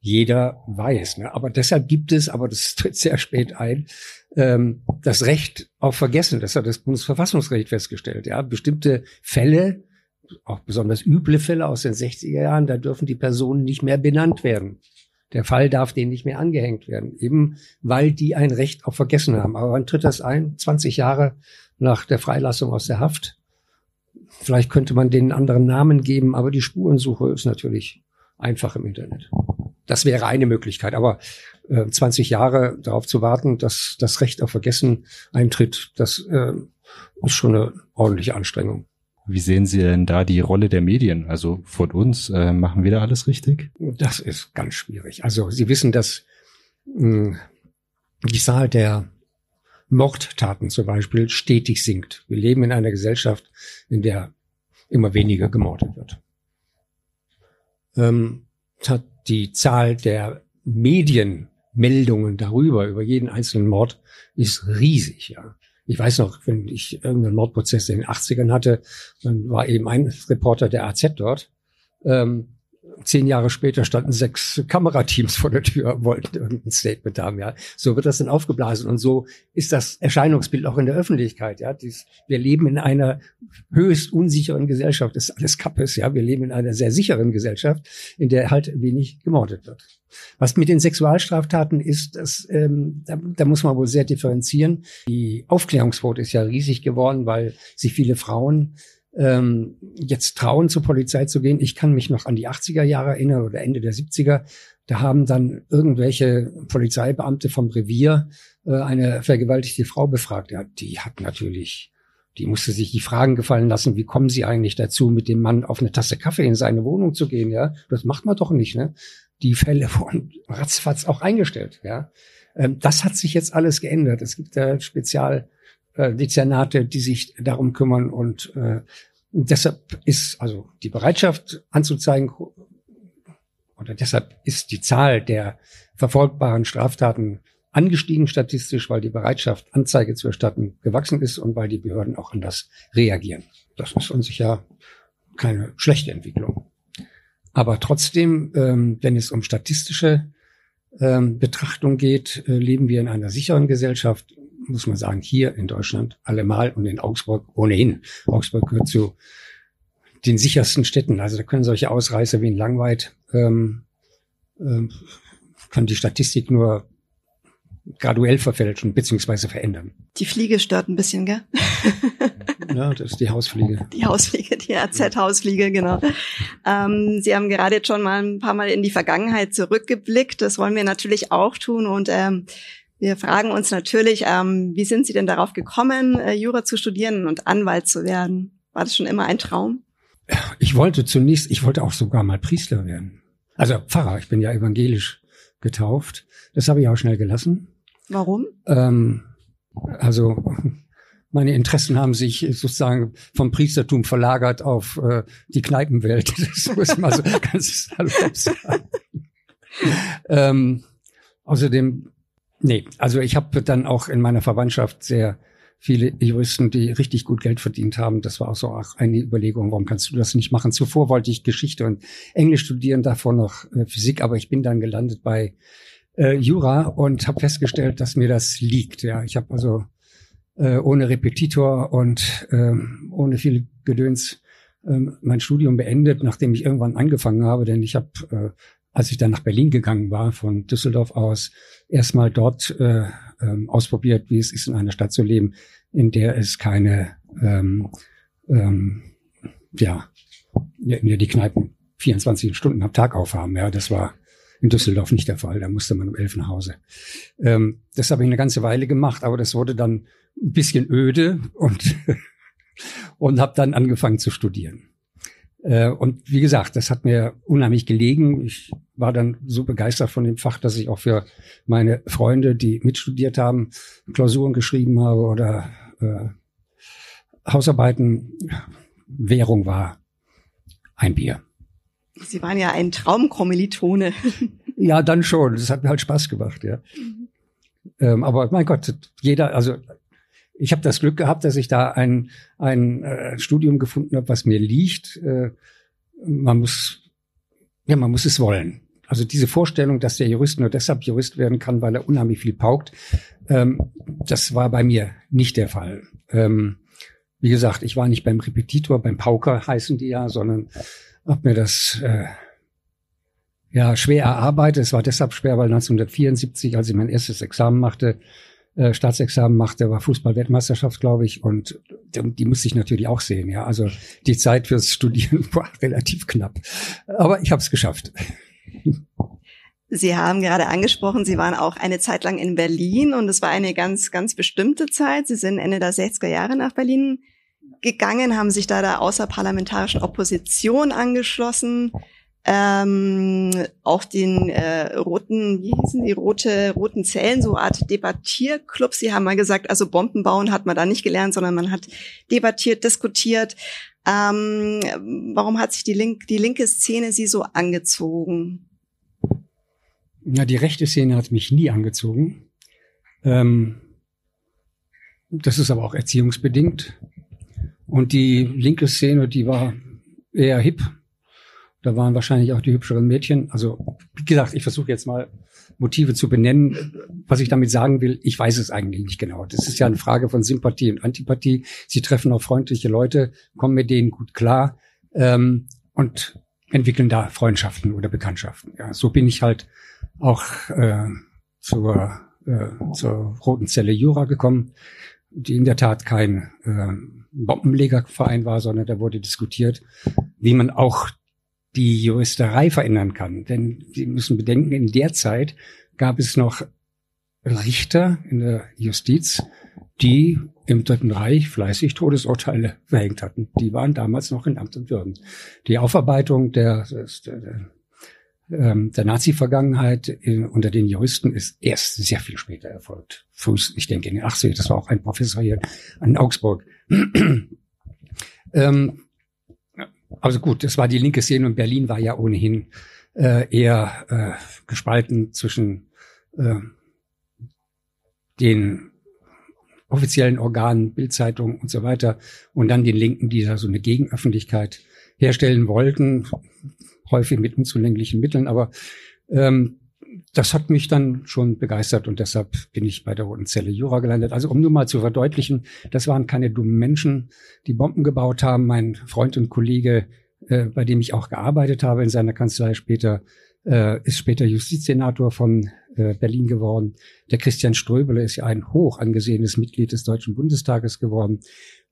Jeder weiß. Ne? Aber deshalb gibt es, aber das tritt sehr spät ein, ähm, das Recht auf Vergessen. Das hat das Bundesverfassungsgericht festgestellt. Ja, bestimmte Fälle, auch besonders üble Fälle aus den 60er Jahren, da dürfen die Personen nicht mehr benannt werden. Der Fall darf denen nicht mehr angehängt werden, eben weil die ein Recht auf Vergessen haben. Aber wann tritt das ein? 20 Jahre nach der Freilassung aus der Haft. Vielleicht könnte man denen anderen Namen geben, aber die Spurensuche ist natürlich einfach im Internet. Das wäre eine Möglichkeit. Aber äh, 20 Jahre darauf zu warten, dass das Recht auf Vergessen eintritt, das äh, ist schon eine ordentliche Anstrengung. Wie sehen Sie denn da die Rolle der Medien? Also von uns, äh, machen wir da alles richtig? Das ist ganz schwierig. Also Sie wissen, dass mh, die Zahl der Mordtaten zum Beispiel stetig sinkt. Wir leben in einer Gesellschaft, in der immer weniger gemordet wird. Ähm, hat die Zahl der Medienmeldungen darüber, über jeden einzelnen Mord, ist riesig, ja. Ich weiß noch, wenn ich irgendeinen Mordprozess in den 80ern hatte, dann war eben ein Reporter der AZ dort. Ähm, zehn Jahre später standen sechs Kamerateams vor der Tür, wollten irgendein Statement haben, ja. So wird das dann aufgeblasen und so ist das Erscheinungsbild auch in der Öffentlichkeit, ja. Dies, wir leben in einer höchst unsicheren Gesellschaft, das ist alles Kappes, ja. Wir leben in einer sehr sicheren Gesellschaft, in der halt wenig gemordet wird. Was mit den Sexualstraftaten ist, das, ähm, da, da muss man wohl sehr differenzieren. Die Aufklärungsquote ist ja riesig geworden, weil sich viele Frauen ähm, jetzt trauen, zur Polizei zu gehen. Ich kann mich noch an die 80er Jahre erinnern oder Ende der 70er. Da haben dann irgendwelche Polizeibeamte vom Revier äh, eine vergewaltigte Frau befragt. Ja, die hat natürlich, die musste sich die Fragen gefallen lassen, wie kommen sie eigentlich dazu, mit dem Mann auf eine Tasse Kaffee in seine Wohnung zu gehen? Ja, das macht man doch nicht, ne? Die Fälle wurden ratzfatz auch eingestellt, ja. Ähm, das hat sich jetzt alles geändert. Es gibt da Spezial äh, Dezernate, die sich darum kümmern und äh, deshalb ist also die Bereitschaft anzuzeigen oder deshalb ist die Zahl der verfolgbaren Straftaten angestiegen statistisch, weil die Bereitschaft, Anzeige zu erstatten, gewachsen ist und weil die Behörden auch anders reagieren. Das ist uns sicher keine schlechte Entwicklung. Aber trotzdem, ähm, wenn es um statistische ähm, Betrachtung geht, äh, leben wir in einer sicheren Gesellschaft muss man sagen, hier in Deutschland allemal und in Augsburg ohnehin. Augsburg gehört zu den sichersten Städten. Also da können solche Ausreißer wie in Langweid, ähm, ähm, kann die Statistik nur graduell verfälschen beziehungsweise verändern. Die Fliege stört ein bisschen, gell? ja, das ist die Hausfliege. Die Hausfliege, die AZ-Hausfliege, genau. Ähm, Sie haben gerade jetzt schon mal ein paar Mal in die Vergangenheit zurückgeblickt. Das wollen wir natürlich auch tun. Und ähm, wir fragen uns natürlich, ähm, wie sind Sie denn darauf gekommen, äh, Jura zu studieren und Anwalt zu werden? War das schon immer ein Traum? Ich wollte zunächst, ich wollte auch sogar mal Priester werden. Also Pfarrer, ich bin ja evangelisch getauft. Das habe ich auch schnell gelassen. Warum? Ähm, also meine Interessen haben sich sozusagen vom Priestertum verlagert auf äh, die Kneipenwelt. Das muss man so ganz salopp sagen. ähm, außerdem Nee, also ich habe dann auch in meiner Verwandtschaft sehr viele Juristen, die richtig gut Geld verdient haben. Das war auch so auch eine Überlegung, warum kannst du das nicht machen? Zuvor wollte ich Geschichte und Englisch studieren, davor noch äh, Physik, aber ich bin dann gelandet bei äh, Jura und habe festgestellt, dass mir das liegt. Ja, ich habe also äh, ohne Repetitor und äh, ohne viel Gedöns äh, mein Studium beendet, nachdem ich irgendwann angefangen habe, denn ich habe äh, als ich dann nach Berlin gegangen war, von Düsseldorf aus, erstmal dort äh, ähm, ausprobiert, wie es ist, in einer Stadt zu leben, in der es keine, ähm, ähm, ja, in der die Kneipen 24 Stunden am Tag aufhaben. Ja, das war in Düsseldorf nicht der Fall. Da musste man um elf nach Hause. Ähm, das habe ich eine ganze Weile gemacht, aber das wurde dann ein bisschen öde und und habe dann angefangen zu studieren. Äh, und wie gesagt, das hat mir unheimlich gelegen. Ich war dann so begeistert von dem Fach, dass ich auch für meine Freunde, die mitstudiert haben, Klausuren geschrieben habe oder äh, Hausarbeiten. Währung war ein Bier. Sie waren ja ein Traumkommilitone. ja, dann schon. Das hat mir halt Spaß gemacht, ja. Mhm. Ähm, aber mein Gott, jeder, also ich habe das Glück gehabt, dass ich da ein, ein äh, Studium gefunden habe, was mir liegt. Äh, man muss, ja, man muss es wollen. Also diese Vorstellung, dass der Jurist nur deshalb Jurist werden kann, weil er unheimlich viel paukt, ähm, das war bei mir nicht der Fall. Ähm, wie gesagt, ich war nicht beim Repetitor, beim Pauker heißen die ja, sondern habe mir das äh, ja schwer erarbeitet. Es war deshalb schwer, weil 1974, als ich mein erstes Examen machte, äh, Staatsexamen machte, war Fußball-Weltmeisterschaft, glaube ich, und die, musste ich natürlich auch sehen. Ja, also die Zeit fürs Studieren war relativ knapp, aber ich habe es geschafft. Sie haben gerade angesprochen, Sie waren auch eine Zeit lang in Berlin und es war eine ganz, ganz bestimmte Zeit. Sie sind Ende der 60er Jahre nach Berlin gegangen, haben sich da der außerparlamentarischen Opposition angeschlossen ähm, auch den äh, roten, wie hießen die, rote, roten Zellen, so Art Debattierclub. Sie haben mal gesagt, also Bomben bauen hat man da nicht gelernt, sondern man hat debattiert, diskutiert. Ähm, warum hat sich die, Link, die linke Szene Sie so angezogen? Ja, die rechte Szene hat mich nie angezogen. Ähm, das ist aber auch erziehungsbedingt. Und die linke Szene, die war eher hip da waren wahrscheinlich auch die hübscheren Mädchen. Also, wie gesagt, ich versuche jetzt mal Motive zu benennen. Was ich damit sagen will, ich weiß es eigentlich nicht genau. Das ist ja eine Frage von Sympathie und Antipathie. Sie treffen auf freundliche Leute, kommen mit denen gut klar ähm, und entwickeln da Freundschaften oder Bekanntschaften. Ja, so bin ich halt auch äh, zur, äh, zur Roten Zelle Jura gekommen, die in der Tat kein äh, Bombenlegerverein war, sondern da wurde diskutiert, wie man auch die Juristerei verändern kann. Denn Sie müssen bedenken, in der Zeit gab es noch Richter in der Justiz, die im Dritten Reich fleißig Todesurteile verhängt hatten. Die waren damals noch in Amt und Würden. Die Aufarbeitung der, der, ähm, der Nazi-Vergangenheit unter den Juristen ist erst sehr viel später erfolgt. Frühst, ich denke in den 80 das war auch ein Professor hier an Augsburg. ähm, also gut, es war die linke Szene und Berlin war ja ohnehin äh, eher äh, gespalten zwischen äh, den offiziellen Organen, Bildzeitung und so weiter und dann den Linken, die da so eine Gegenöffentlichkeit herstellen wollten, häufig mit unzulänglichen Mitteln, aber ähm, das hat mich dann schon begeistert und deshalb bin ich bei der Roten Zelle Jura gelandet. Also um nur mal zu verdeutlichen, das waren keine dummen Menschen, die Bomben gebaut haben. Mein Freund und Kollege, äh, bei dem ich auch gearbeitet habe in seiner Kanzlei später, äh, ist später Justizsenator von äh, Berlin geworden. Der Christian Ströbele ist ja ein hoch angesehenes Mitglied des Deutschen Bundestages geworden.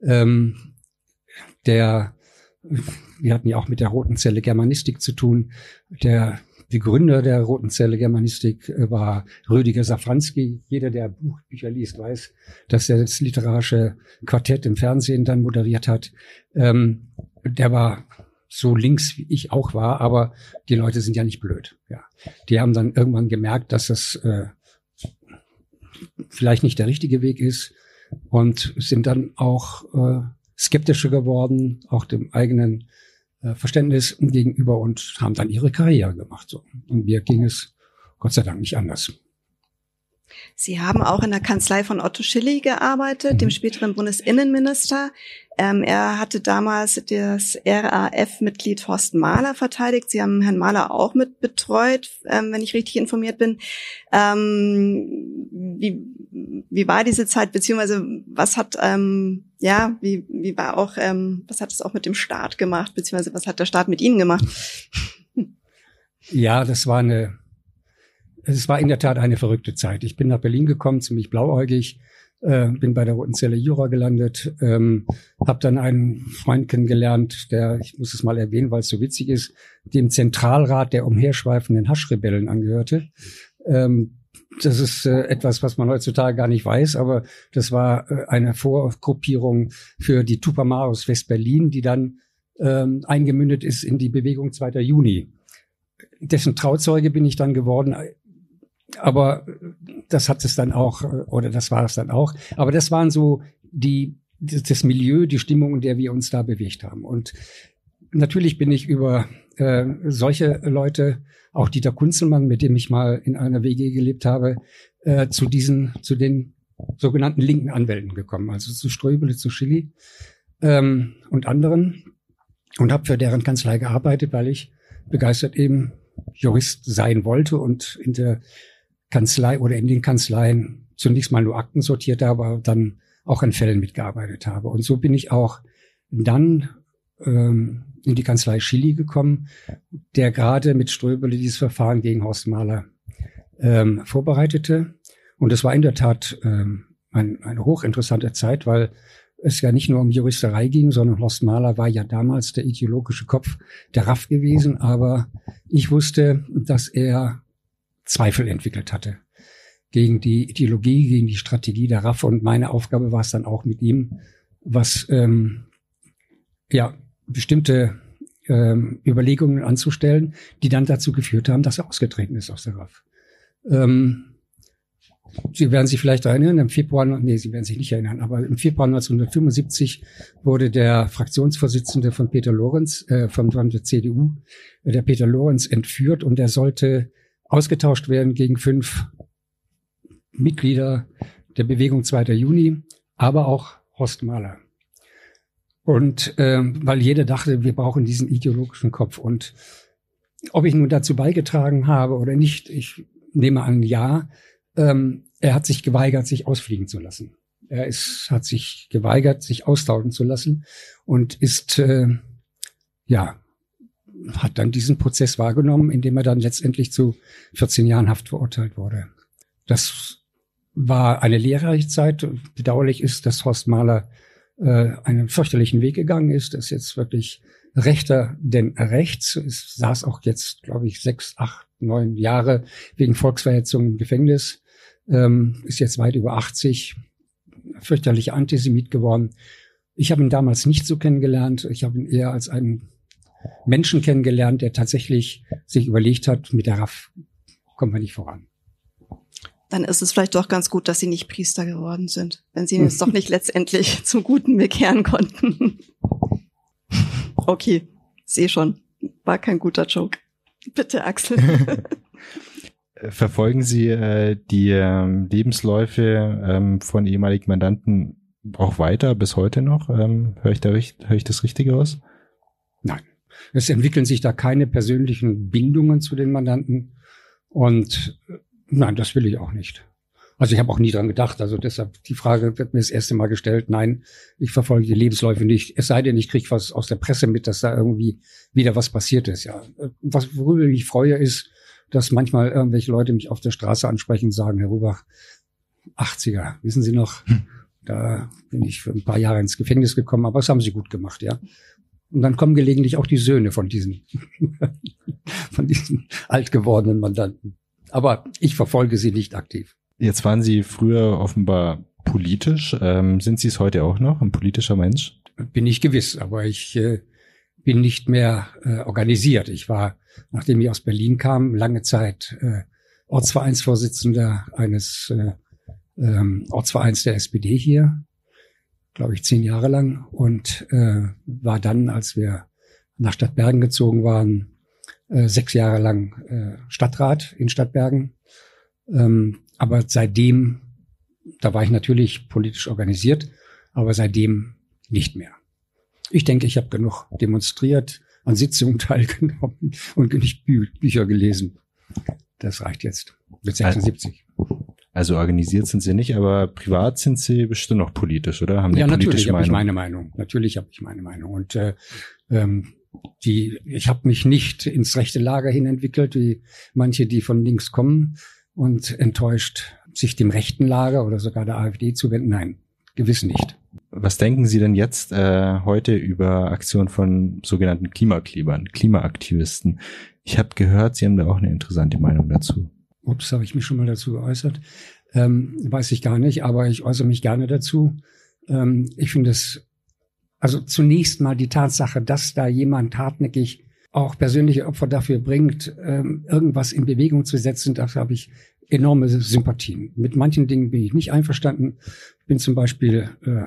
Ähm, der wir hatten ja auch mit der Roten Zelle Germanistik zu tun. Der Begründer der Roten Zelle Germanistik äh, war Rüdiger Safranski. Jeder, der Buchbücher liest, weiß, dass er das literarische Quartett im Fernsehen dann moderiert hat. Ähm, der war so links, wie ich auch war, aber die Leute sind ja nicht blöd. Ja, die haben dann irgendwann gemerkt, dass das äh, vielleicht nicht der richtige Weg ist und sind dann auch äh, skeptischer geworden, auch dem eigenen Verständnis gegenüber und haben dann ihre Karriere gemacht. So. Und mir ging es Gott sei Dank nicht anders. Sie haben auch in der Kanzlei von Otto Schilly gearbeitet, mhm. dem späteren Bundesinnenminister. Ähm, er hatte damals das RAF-Mitglied Horst Mahler verteidigt. Sie haben Herrn Mahler auch mit betreut, ähm, wenn ich richtig informiert bin. Ähm, wie, wie war diese Zeit, beziehungsweise was hat, ähm, ja, wie, wie war auch, ähm, was hat es auch mit dem Staat gemacht, beziehungsweise was hat der Staat mit Ihnen gemacht? Ja, das war eine es war in der Tat eine verrückte Zeit. Ich bin nach Berlin gekommen, ziemlich blauäugig, äh, bin bei der Roten Zelle Jura gelandet, ähm, habe dann einen Freund kennengelernt, der, ich muss es mal erwähnen, weil es so witzig ist, dem Zentralrat der umherschweifenden Haschrebellen angehörte. Ähm, das ist äh, etwas, was man heutzutage gar nicht weiß, aber das war äh, eine Vorgruppierung für die Tupamaros West-Berlin, die dann ähm, eingemündet ist in die Bewegung 2. Juni. Dessen Trauzeuge bin ich dann geworden, aber das hat es dann auch, oder das war es dann auch. Aber das waren so die, das Milieu, die Stimmung, in der wir uns da bewegt haben. Und natürlich bin ich über äh, solche Leute, auch Dieter Kunzelmann, mit dem ich mal in einer WG gelebt habe, äh, zu diesen, zu den sogenannten linken Anwälten gekommen, also zu Ströbele, zu Schilly ähm, und anderen und habe für deren Kanzlei gearbeitet, weil ich begeistert eben Jurist sein wollte und in der Kanzlei oder in den Kanzleien zunächst mal nur Akten sortiert habe, aber dann auch an Fällen mitgearbeitet habe. Und so bin ich auch dann ähm, in die Kanzlei Schilly gekommen, der gerade mit Ströbele dieses Verfahren gegen Horst Mahler ähm, vorbereitete. Und es war in der Tat ähm, ein, eine hochinteressante Zeit, weil es ja nicht nur um Juristerei ging, sondern Horst Mahler war ja damals der ideologische Kopf der RAF gewesen, aber ich wusste, dass er Zweifel entwickelt hatte gegen die Ideologie, gegen die Strategie der RAF und meine Aufgabe war es dann auch mit ihm, was ähm, ja bestimmte ähm, Überlegungen anzustellen, die dann dazu geführt haben, dass er ausgetreten ist aus der RAF. Ähm, Sie werden sich vielleicht erinnern, im Februar, nee, Sie werden sich nicht erinnern, aber im Februar 1975 wurde der Fraktionsvorsitzende von Peter Lorenz, äh, von, von der CDU, äh, der Peter Lorenz entführt und er sollte ausgetauscht werden gegen fünf Mitglieder der Bewegung 2. Juni, aber auch Horst Mahler. Und ähm, weil jeder dachte, wir brauchen diesen ideologischen Kopf. Und ob ich nun dazu beigetragen habe oder nicht, ich nehme an, ja. Ähm, er hat sich geweigert, sich ausfliegen zu lassen. Er ist, hat sich geweigert, sich austauschen zu lassen und ist, äh, ja, hat dann diesen Prozess wahrgenommen, indem er dann letztendlich zu 14 Jahren Haft verurteilt wurde. Das war eine lehrreiche Zeit. Bedauerlich ist, dass Horst Mahler äh, einen fürchterlichen Weg gegangen ist. Das ist jetzt wirklich rechter denn rechts. Es saß auch jetzt, glaube ich, sechs, acht, neun Jahre wegen Volksverhetzung im Gefängnis. Ähm, ist jetzt weit über 80, fürchterlicher Antisemit geworden. Ich habe ihn damals nicht so kennengelernt. Ich habe ihn eher als einen Menschen kennengelernt, der tatsächlich sich überlegt hat, mit der RAF kommen wir nicht voran. Dann ist es vielleicht doch ganz gut, dass Sie nicht Priester geworden sind, wenn Sie es doch nicht letztendlich zum Guten bekehren konnten. Okay, sehe schon. War kein guter Joke. Bitte, Axel. Verfolgen Sie äh, die ähm, Lebensläufe ähm, von ehemaligen Mandanten auch weiter bis heute noch? Ähm, Höre ich, da, hör ich das Richtige aus? Nein. Es entwickeln sich da keine persönlichen Bindungen zu den Mandanten. Und äh, nein, das will ich auch nicht. Also ich habe auch nie dran gedacht. Also deshalb die Frage wird mir das erste Mal gestellt. Nein, ich verfolge die Lebensläufe nicht. Es sei denn, ich kriege was aus der Presse mit, dass da irgendwie wieder was passiert ist. Ja, was worüber ich mich freue, ist, dass manchmal irgendwelche Leute mich auf der Straße ansprechen und sagen, Herr Rubach, 80er, wissen Sie noch? Hm. Da bin ich für ein paar Jahre ins Gefängnis gekommen, aber das haben Sie gut gemacht, ja. Und dann kommen gelegentlich auch die Söhne von diesen, von diesen alt gewordenen Mandanten. Aber ich verfolge sie nicht aktiv. Jetzt waren Sie früher offenbar politisch. Ähm, sind Sie es heute auch noch, ein politischer Mensch? Bin ich gewiss, aber ich äh, bin nicht mehr äh, organisiert. Ich war, nachdem ich aus Berlin kam, lange Zeit äh, Ortsvereinsvorsitzender eines äh, ähm, Ortsvereins der SPD hier, glaube ich, zehn Jahre lang und äh, war dann, als wir nach Stadtbergen gezogen waren, äh, sechs Jahre lang äh, Stadtrat in Stadtbergen. Ähm, aber seitdem, da war ich natürlich politisch organisiert, aber seitdem nicht mehr. Ich denke, ich habe genug demonstriert, an Sitzungen teilgenommen und nicht Bü Bücher gelesen. Das reicht jetzt. Mit 76. Also organisiert sind Sie nicht, aber privat sind Sie bestimmt noch politisch, oder? Haben ja, natürlich habe ich meine Meinung. Natürlich habe ich meine Meinung. Und äh, ähm, die, ich habe mich nicht ins rechte Lager hin entwickelt, wie manche, die von links kommen und enttäuscht sich dem rechten Lager oder sogar der AfD zuwenden. Nein, gewiss nicht. Was denken Sie denn jetzt äh, heute über Aktionen von sogenannten Klimaklebern, Klimaaktivisten? Ich habe gehört, Sie haben da auch eine interessante Meinung dazu. Ups, habe ich mich schon mal dazu geäußert? Ähm, weiß ich gar nicht, aber ich äußere mich gerne dazu. Ähm, ich finde es Also zunächst mal die Tatsache, dass da jemand hartnäckig auch persönliche Opfer dafür bringt, ähm, irgendwas in Bewegung zu setzen, dafür habe ich enorme Sympathien. Mit manchen Dingen bin ich nicht einverstanden. Ich bin zum Beispiel äh,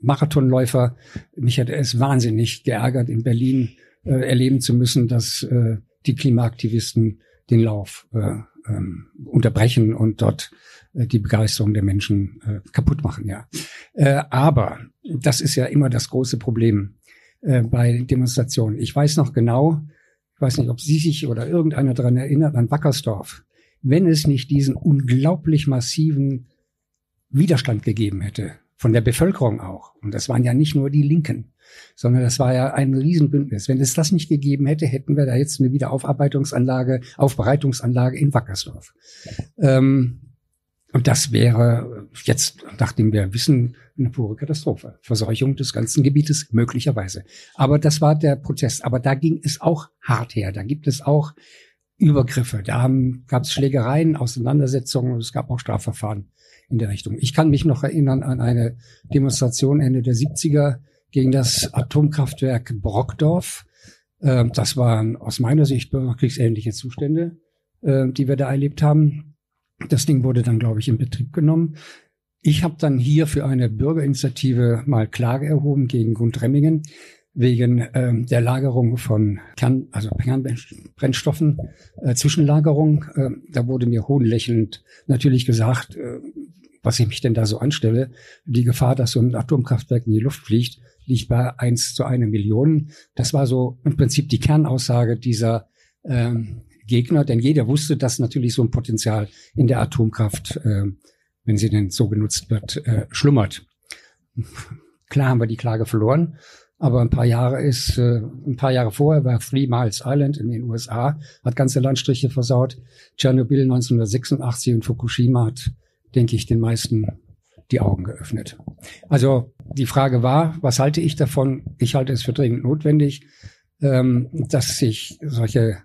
Marathonläufer. Mich hätte es wahnsinnig geärgert, in Berlin äh, erleben zu müssen, dass äh, die Klimaaktivisten den Lauf äh, ähm, unterbrechen und dort äh, die Begeisterung der Menschen äh, kaputt machen. Ja, äh, aber das ist ja immer das große Problem äh, bei Demonstrationen. Ich weiß noch genau, ich weiß nicht, ob Sie sich oder irgendeiner daran erinnert an Wackersdorf. Wenn es nicht diesen unglaublich massiven Widerstand gegeben hätte, von der Bevölkerung auch, und das waren ja nicht nur die Linken, sondern das war ja ein Riesenbündnis. Wenn es das nicht gegeben hätte, hätten wir da jetzt eine Wiederaufarbeitungsanlage, Aufbereitungsanlage in Wackersdorf. Ähm, und das wäre jetzt, nachdem wir wissen, eine pure Katastrophe. Verseuchung des ganzen Gebietes möglicherweise. Aber das war der Protest. Aber da ging es auch hart her. Da gibt es auch Übergriffe. Da gab es Schlägereien, Auseinandersetzungen und es gab auch Strafverfahren in der Richtung. Ich kann mich noch erinnern an eine Demonstration Ende der 70er gegen das Atomkraftwerk Brockdorf. Ähm, das waren aus meiner Sicht bürgerkriegsähnliche Zustände, äh, die wir da erlebt haben. Das Ding wurde dann, glaube ich, in Betrieb genommen. Ich habe dann hier für eine Bürgerinitiative mal Klage erhoben gegen Gundremmingen wegen ähm, der Lagerung von Kern, also Kernbrennstoffen, äh, Zwischenlagerung. Äh, da wurde mir hohnlächelnd natürlich gesagt, äh, was ich mich denn da so anstelle. Die Gefahr, dass so ein Atomkraftwerk in die Luft fliegt, liegt bei eins zu einer Million. Das war so im Prinzip die Kernaussage dieser ähm, Gegner, denn jeder wusste, dass natürlich so ein Potenzial in der Atomkraft, äh, wenn sie denn so genutzt wird, äh, schlummert. Klar haben wir die Klage verloren, aber ein paar Jahre ist, äh, ein paar Jahre vorher war Three Miles Island in den USA, hat ganze Landstriche versaut. Tschernobyl 1986 und Fukushima hat denke ich, den meisten die Augen geöffnet. Also die Frage war, was halte ich davon? Ich halte es für dringend notwendig, ähm, dass sich solche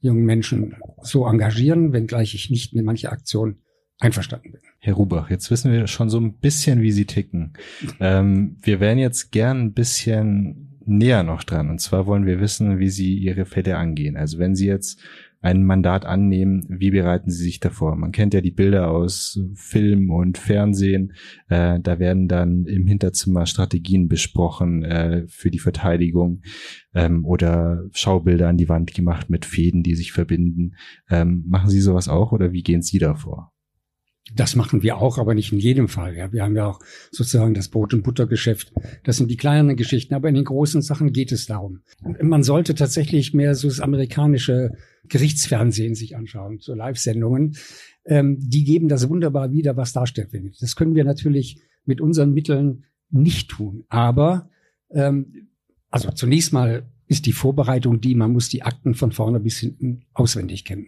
jungen Menschen so engagieren, wenngleich ich nicht mit mancher Aktion einverstanden bin. Herr Rubach, jetzt wissen wir schon so ein bisschen, wie Sie ticken. Ähm, wir wären jetzt gern ein bisschen näher noch dran. Und zwar wollen wir wissen, wie Sie Ihre Fälle angehen. Also wenn Sie jetzt ein Mandat annehmen, wie bereiten Sie sich davor? Man kennt ja die Bilder aus Film und Fernsehen. Äh, da werden dann im Hinterzimmer Strategien besprochen äh, für die Verteidigung ähm, oder Schaubilder an die Wand gemacht mit Fäden, die sich verbinden. Ähm, machen Sie sowas auch oder wie gehen Sie davor? Das machen wir auch, aber nicht in jedem Fall. Ja. Wir haben ja auch sozusagen das Brot- und Buttergeschäft. Das sind die kleineren Geschichten, aber in den großen Sachen geht es darum. Man sollte tatsächlich mehr so das amerikanische Gerichtsfernsehen sich anschauen, so Live-Sendungen. Ähm, die geben das wunderbar wieder, was da stattfindet. Das können wir natürlich mit unseren Mitteln nicht tun. Aber ähm, also zunächst mal ist die Vorbereitung die, man muss die Akten von vorne bis hinten auswendig kennen.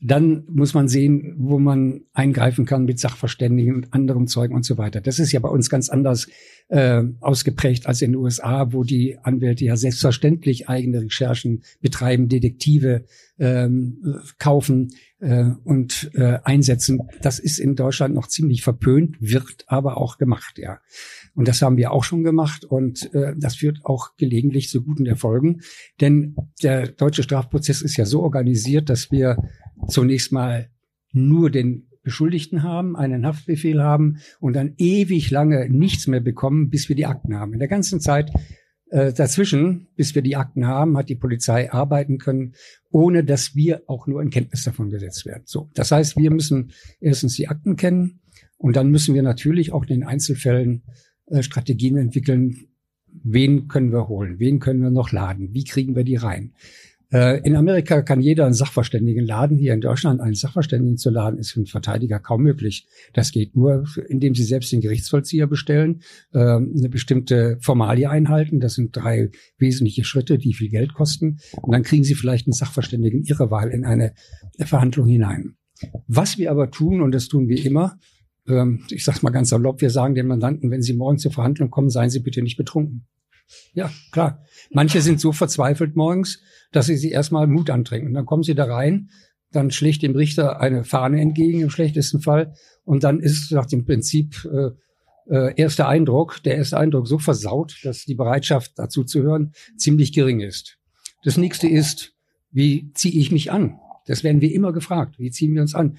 Dann muss man sehen, wo man eingreifen kann mit Sachverständigen und anderem Zeugen und so weiter. Das ist ja bei uns ganz anders äh, ausgeprägt als in den USA, wo die Anwälte ja selbstverständlich eigene Recherchen betreiben, Detektive ähm, kaufen äh, und äh, einsetzen. Das ist in Deutschland noch ziemlich verpönt, wird aber auch gemacht, ja. Und das haben wir auch schon gemacht und äh, das führt auch gelegentlich zu guten Erfolgen. Denn der deutsche Strafprozess ist ja so organisiert, dass wir zunächst mal nur den Beschuldigten haben, einen Haftbefehl haben und dann ewig lange nichts mehr bekommen, bis wir die Akten haben. In der ganzen Zeit äh, dazwischen, bis wir die Akten haben, hat die Polizei arbeiten können, ohne dass wir auch nur in Kenntnis davon gesetzt werden. So, das heißt, wir müssen erstens die Akten kennen und dann müssen wir natürlich auch in den Einzelfällen äh, Strategien entwickeln. Wen können wir holen? Wen können wir noch laden? Wie kriegen wir die rein? Äh, in Amerika kann jeder einen Sachverständigen laden. Hier in Deutschland einen Sachverständigen zu laden, ist für einen Verteidiger kaum möglich. Das geht nur, indem Sie selbst den Gerichtsvollzieher bestellen, äh, eine bestimmte Formalie einhalten. Das sind drei wesentliche Schritte, die viel Geld kosten. Und dann kriegen Sie vielleicht einen Sachverständigen Ihrer Wahl in eine Verhandlung hinein. Was wir aber tun, und das tun wir immer, ähm, ich sage mal ganz salopp, wir sagen den Mandanten, wenn Sie morgen zur Verhandlung kommen, seien Sie bitte nicht betrunken. Ja, klar. Manche sind so verzweifelt morgens, dass sie sich erstmal Mut antrinken. dann kommen sie da rein, dann schlägt dem Richter eine Fahne entgegen im schlechtesten Fall und dann ist nach dem Prinzip äh, äh, erster Eindruck, der erste Eindruck so versaut, dass die Bereitschaft dazu zu hören ziemlich gering ist. Das nächste ist, wie ziehe ich mich an? Das werden wir immer gefragt. Wie ziehen wir uns an?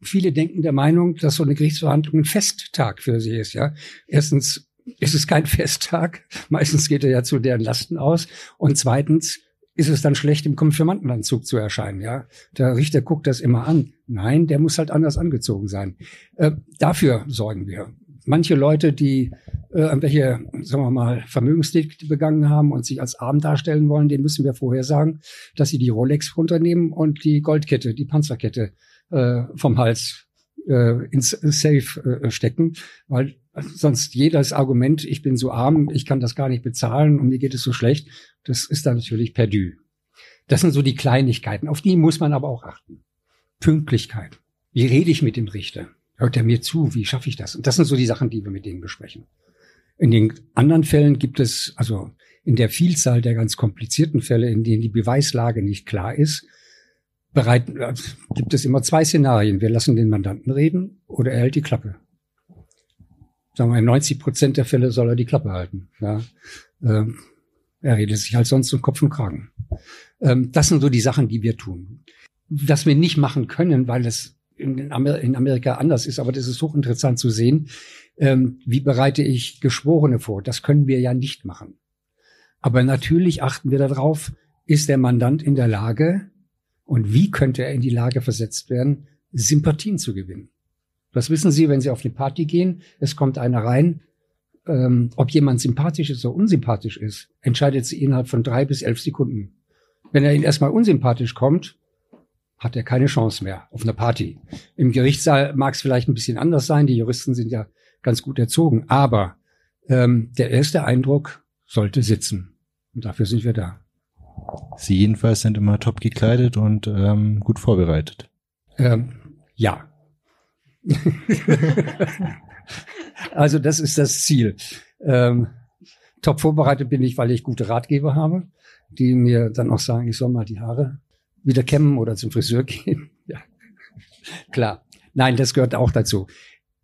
Viele denken der Meinung, dass so eine Gerichtsverhandlung ein Festtag für sie ist. Ja, erstens ist es kein Festtag. Meistens geht er ja zu deren Lasten aus. Und zweitens ist es dann schlecht, im Konfirmandenanzug zu erscheinen. Ja, der Richter guckt das immer an. Nein, der muss halt anders angezogen sein. Äh, dafür sorgen wir. Manche Leute, die äh, irgendwelche, sagen wir mal, Vermögensdelikte begangen haben und sich als arm darstellen wollen, denen müssen wir vorher sagen, dass sie die Rolex runternehmen und die Goldkette, die Panzerkette äh, vom Hals äh, ins Safe äh, stecken, weil sonst jedes Argument, ich bin so arm, ich kann das gar nicht bezahlen und mir geht es so schlecht, das ist dann natürlich perdu. Das sind so die Kleinigkeiten, auf die muss man aber auch achten. Pünktlichkeit. Wie rede ich mit dem Richter? Hört er mir zu? Wie schaffe ich das? Und das sind so die Sachen, die wir mit denen besprechen. In den anderen Fällen gibt es, also in der Vielzahl der ganz komplizierten Fälle, in denen die Beweislage nicht klar ist, bereit, äh, gibt es immer zwei Szenarien. Wir lassen den Mandanten reden oder er hält die Klappe. Sagen wir, in 90 Prozent der Fälle soll er die Klappe halten. Ja. Ähm, er redet sich halt sonst um Kopf und Kragen. Ähm, das sind so die Sachen, die wir tun. Was wir nicht machen können, weil es in, Amer in Amerika anders ist, aber das ist hochinteressant zu sehen. Ähm, wie bereite ich Geschworene vor? Das können wir ja nicht machen. Aber natürlich achten wir darauf, ist der Mandant in der Lage, und wie könnte er in die Lage versetzt werden, Sympathien zu gewinnen? Das wissen Sie, wenn Sie auf eine Party gehen, es kommt einer rein, ähm, ob jemand sympathisch ist oder unsympathisch ist, entscheidet sie innerhalb von drei bis elf Sekunden. Wenn er Ihnen erstmal unsympathisch kommt, hat er keine Chance mehr auf einer Party. Im Gerichtssaal mag es vielleicht ein bisschen anders sein, die Juristen sind ja ganz gut erzogen, aber ähm, der erste Eindruck sollte sitzen. Und dafür sind wir da. Sie jedenfalls sind immer top gekleidet und ähm, gut vorbereitet. Ähm, ja. also das ist das Ziel. Ähm, top vorbereitet bin ich, weil ich gute Ratgeber habe, die mir dann auch sagen, ich soll mal die Haare wieder kämmen oder zum Friseur gehen. ja, klar. Nein, das gehört auch dazu.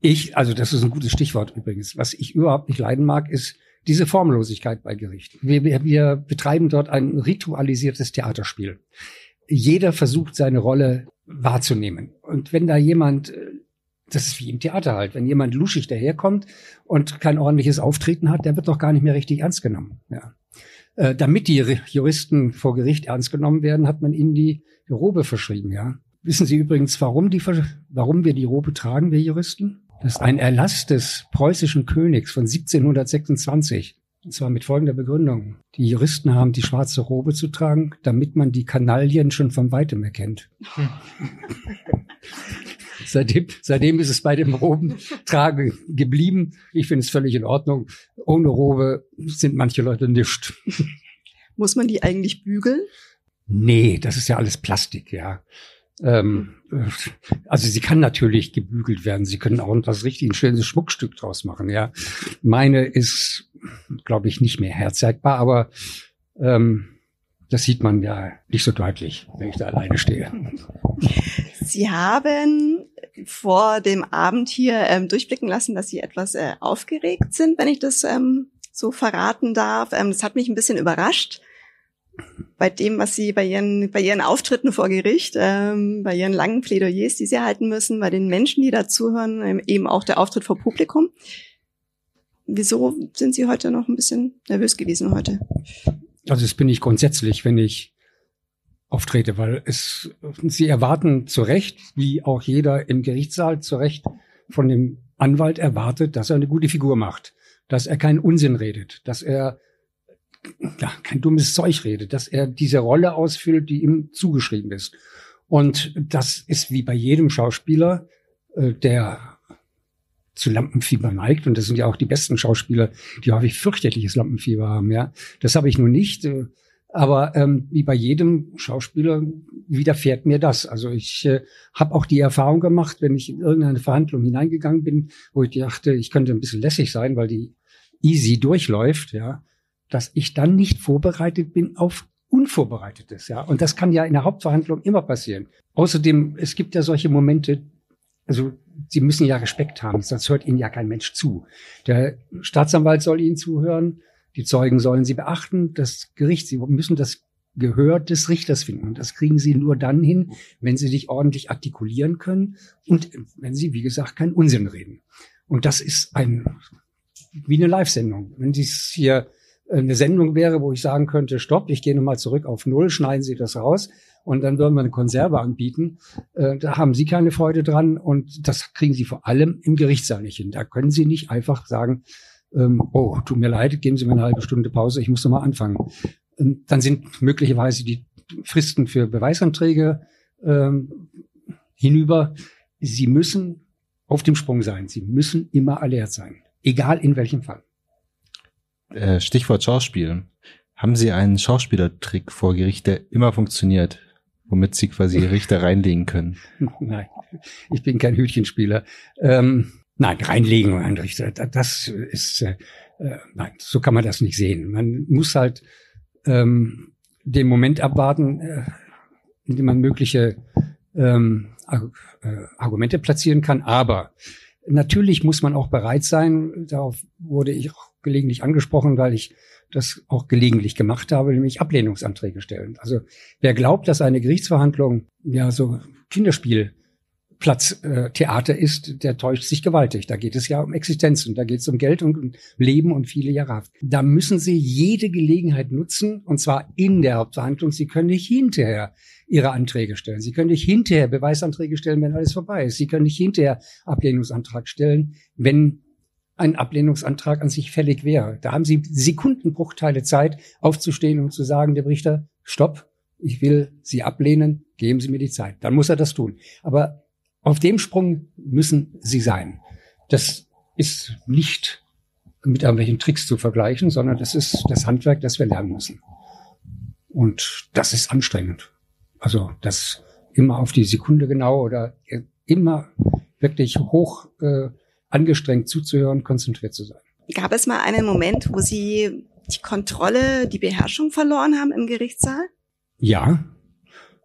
Ich, also das ist ein gutes Stichwort übrigens. Was ich überhaupt nicht leiden mag, ist diese Formlosigkeit bei Gericht. Wir, wir, wir betreiben dort ein ritualisiertes Theaterspiel. Jeder versucht seine Rolle wahrzunehmen. Und wenn da jemand, äh, das ist wie im Theater halt, wenn jemand luschig daherkommt und kein ordentliches Auftreten hat, der wird doch gar nicht mehr richtig ernst genommen. Ja. Äh, damit die Juristen vor Gericht ernst genommen werden, hat man ihnen die Robe verschrieben. Ja. Wissen Sie übrigens, warum, die, warum wir die Robe tragen, wir Juristen? Das ist ein Erlass des preußischen Königs von 1726. Und zwar mit folgender Begründung. Die Juristen haben die schwarze Robe zu tragen, damit man die Kanaillen schon von weitem erkennt. seitdem, seitdem ist es bei dem Robentragen geblieben. Ich finde es völlig in Ordnung. Ohne Robe sind manche Leute nischt. Muss man die eigentlich bügeln? Nee, das ist ja alles Plastik, ja. Ähm, also sie kann natürlich gebügelt werden. Sie können auch was richtig ein schönes Schmuckstück draus machen. Ja, meine ist, glaube ich, nicht mehr herzeigbar, aber ähm, das sieht man ja nicht so deutlich, wenn ich da alleine stehe. Sie haben vor dem Abend hier ähm, durchblicken lassen, dass Sie etwas äh, aufgeregt sind, wenn ich das ähm, so verraten darf. Ähm, das hat mich ein bisschen überrascht bei dem, was sie bei ihren, bei ihren Auftritten vor Gericht, ähm, bei ihren langen Plädoyers, die sie halten müssen, bei den Menschen, die dazuhören, ähm, eben auch der Auftritt vor Publikum. Wieso sind Sie heute noch ein bisschen nervös gewesen heute? Also das bin ich grundsätzlich, wenn ich auftrete, weil es, Sie erwarten zu Recht, wie auch jeder im Gerichtssaal zu Recht von dem Anwalt erwartet, dass er eine gute Figur macht, dass er keinen Unsinn redet, dass er ja, kein dummes Zeug redet, dass er diese Rolle ausfüllt, die ihm zugeschrieben ist. Und das ist wie bei jedem Schauspieler, äh, der zu Lampenfieber neigt. Und das sind ja auch die besten Schauspieler, die häufig fürchterliches Lampenfieber haben. Ja, das habe ich nun nicht. Äh, aber ähm, wie bei jedem Schauspieler widerfährt mir das. Also ich äh, habe auch die Erfahrung gemacht, wenn ich in irgendeine Verhandlung hineingegangen bin, wo ich dachte, ich könnte ein bisschen lässig sein, weil die easy durchläuft, ja, dass ich dann nicht vorbereitet bin auf Unvorbereitetes, ja. Und das kann ja in der Hauptverhandlung immer passieren. Außerdem, es gibt ja solche Momente, also Sie müssen ja Respekt haben, sonst hört Ihnen ja kein Mensch zu. Der Staatsanwalt soll Ihnen zuhören, die Zeugen sollen Sie beachten, das Gericht, Sie müssen das Gehör des Richters finden. Und das kriegen Sie nur dann hin, wenn Sie sich ordentlich artikulieren können und wenn Sie, wie gesagt, keinen Unsinn reden. Und das ist ein, wie eine Live-Sendung. Wenn dies hier eine Sendung wäre, wo ich sagen könnte, stopp, ich gehe nochmal zurück auf Null, schneiden Sie das raus und dann würden wir eine Konserve anbieten. Äh, da haben Sie keine Freude dran und das kriegen Sie vor allem im Gerichtssaal nicht hin. Da können Sie nicht einfach sagen, ähm, oh, tut mir leid, geben Sie mir eine halbe Stunde Pause, ich muss nochmal anfangen. Ähm, dann sind möglicherweise die Fristen für Beweisanträge ähm, hinüber. Sie müssen auf dem Sprung sein. Sie müssen immer alert sein, egal in welchem Fall. Äh, Stichwort Schauspiel. Haben Sie einen Schauspielertrick vor Gericht, der immer funktioniert? womit sie quasi Richter reinlegen können. Nein, ich bin kein Hütchenspieler. Ähm, nein, reinlegen ein Richter, das ist, äh, äh, nein, so kann man das nicht sehen. Man muss halt ähm, den Moment abwarten, äh, in dem man mögliche ähm, äh, Argumente platzieren kann. Aber natürlich muss man auch bereit sein, darauf wurde ich auch gelegentlich angesprochen, weil ich das auch gelegentlich gemacht habe, nämlich Ablehnungsanträge stellen. Also wer glaubt, dass eine Gerichtsverhandlung ja so Kinderspiel Platz äh, Theater ist, der täuscht sich gewaltig. Da geht es ja um Existenz und da geht es um Geld und um Leben und viele Jahre. Da müssen Sie jede Gelegenheit nutzen und zwar in der Hauptverhandlung. Sie können nicht hinterher Ihre Anträge stellen. Sie können nicht hinterher Beweisanträge stellen, wenn alles vorbei ist. Sie können nicht hinterher Ablehnungsantrag stellen, wenn ein Ablehnungsantrag an sich fällig wäre. Da haben Sie Sekundenbruchteile Zeit, aufzustehen und zu sagen, der Richter, stopp, ich will Sie ablehnen, geben Sie mir die Zeit. Dann muss er das tun. Aber auf dem Sprung müssen Sie sein. Das ist nicht mit irgendwelchen Tricks zu vergleichen, sondern das ist das Handwerk, das wir lernen müssen. Und das ist anstrengend. Also das immer auf die Sekunde genau oder immer wirklich hoch äh, angestrengt zuzuhören, konzentriert zu sein. Gab es mal einen Moment, wo Sie die Kontrolle, die Beherrschung verloren haben im Gerichtssaal? Ja,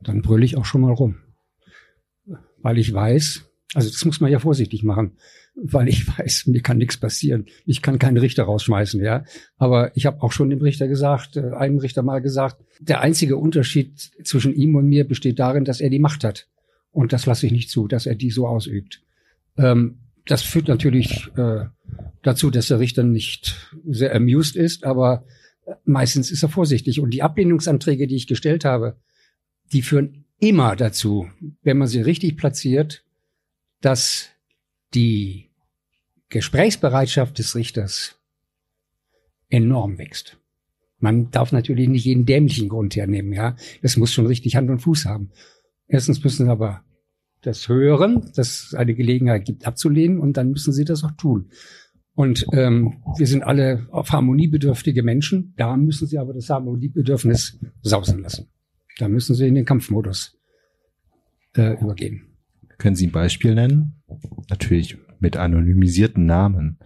dann brülle ich auch schon mal rum. Weil ich weiß, also das muss man ja vorsichtig machen, weil ich weiß, mir kann nichts passieren. Ich kann keinen Richter rausschmeißen, ja. Aber ich habe auch schon dem Richter gesagt, äh, einem Richter mal gesagt, der einzige Unterschied zwischen ihm und mir besteht darin, dass er die Macht hat. Und das lasse ich nicht zu, dass er die so ausübt. Ähm, das führt natürlich äh, dazu, dass der Richter nicht sehr amused ist, aber meistens ist er vorsichtig. Und die Ablehnungsanträge, die ich gestellt habe, die führen immer dazu, wenn man sie richtig platziert, dass die Gesprächsbereitschaft des Richters enorm wächst. Man darf natürlich nicht jeden dämlichen Grund hernehmen, ja. Das muss schon richtig Hand und Fuß haben. Erstens müssen aber das hören, dass es eine Gelegenheit gibt, abzulehnen und dann müssen sie das auch tun. Und ähm, wir sind alle auf harmoniebedürftige Menschen. Da müssen sie aber das Harmoniebedürfnis sausen lassen. Da müssen sie in den Kampfmodus äh, übergehen. Können Sie ein Beispiel nennen? Natürlich mit anonymisierten Namen.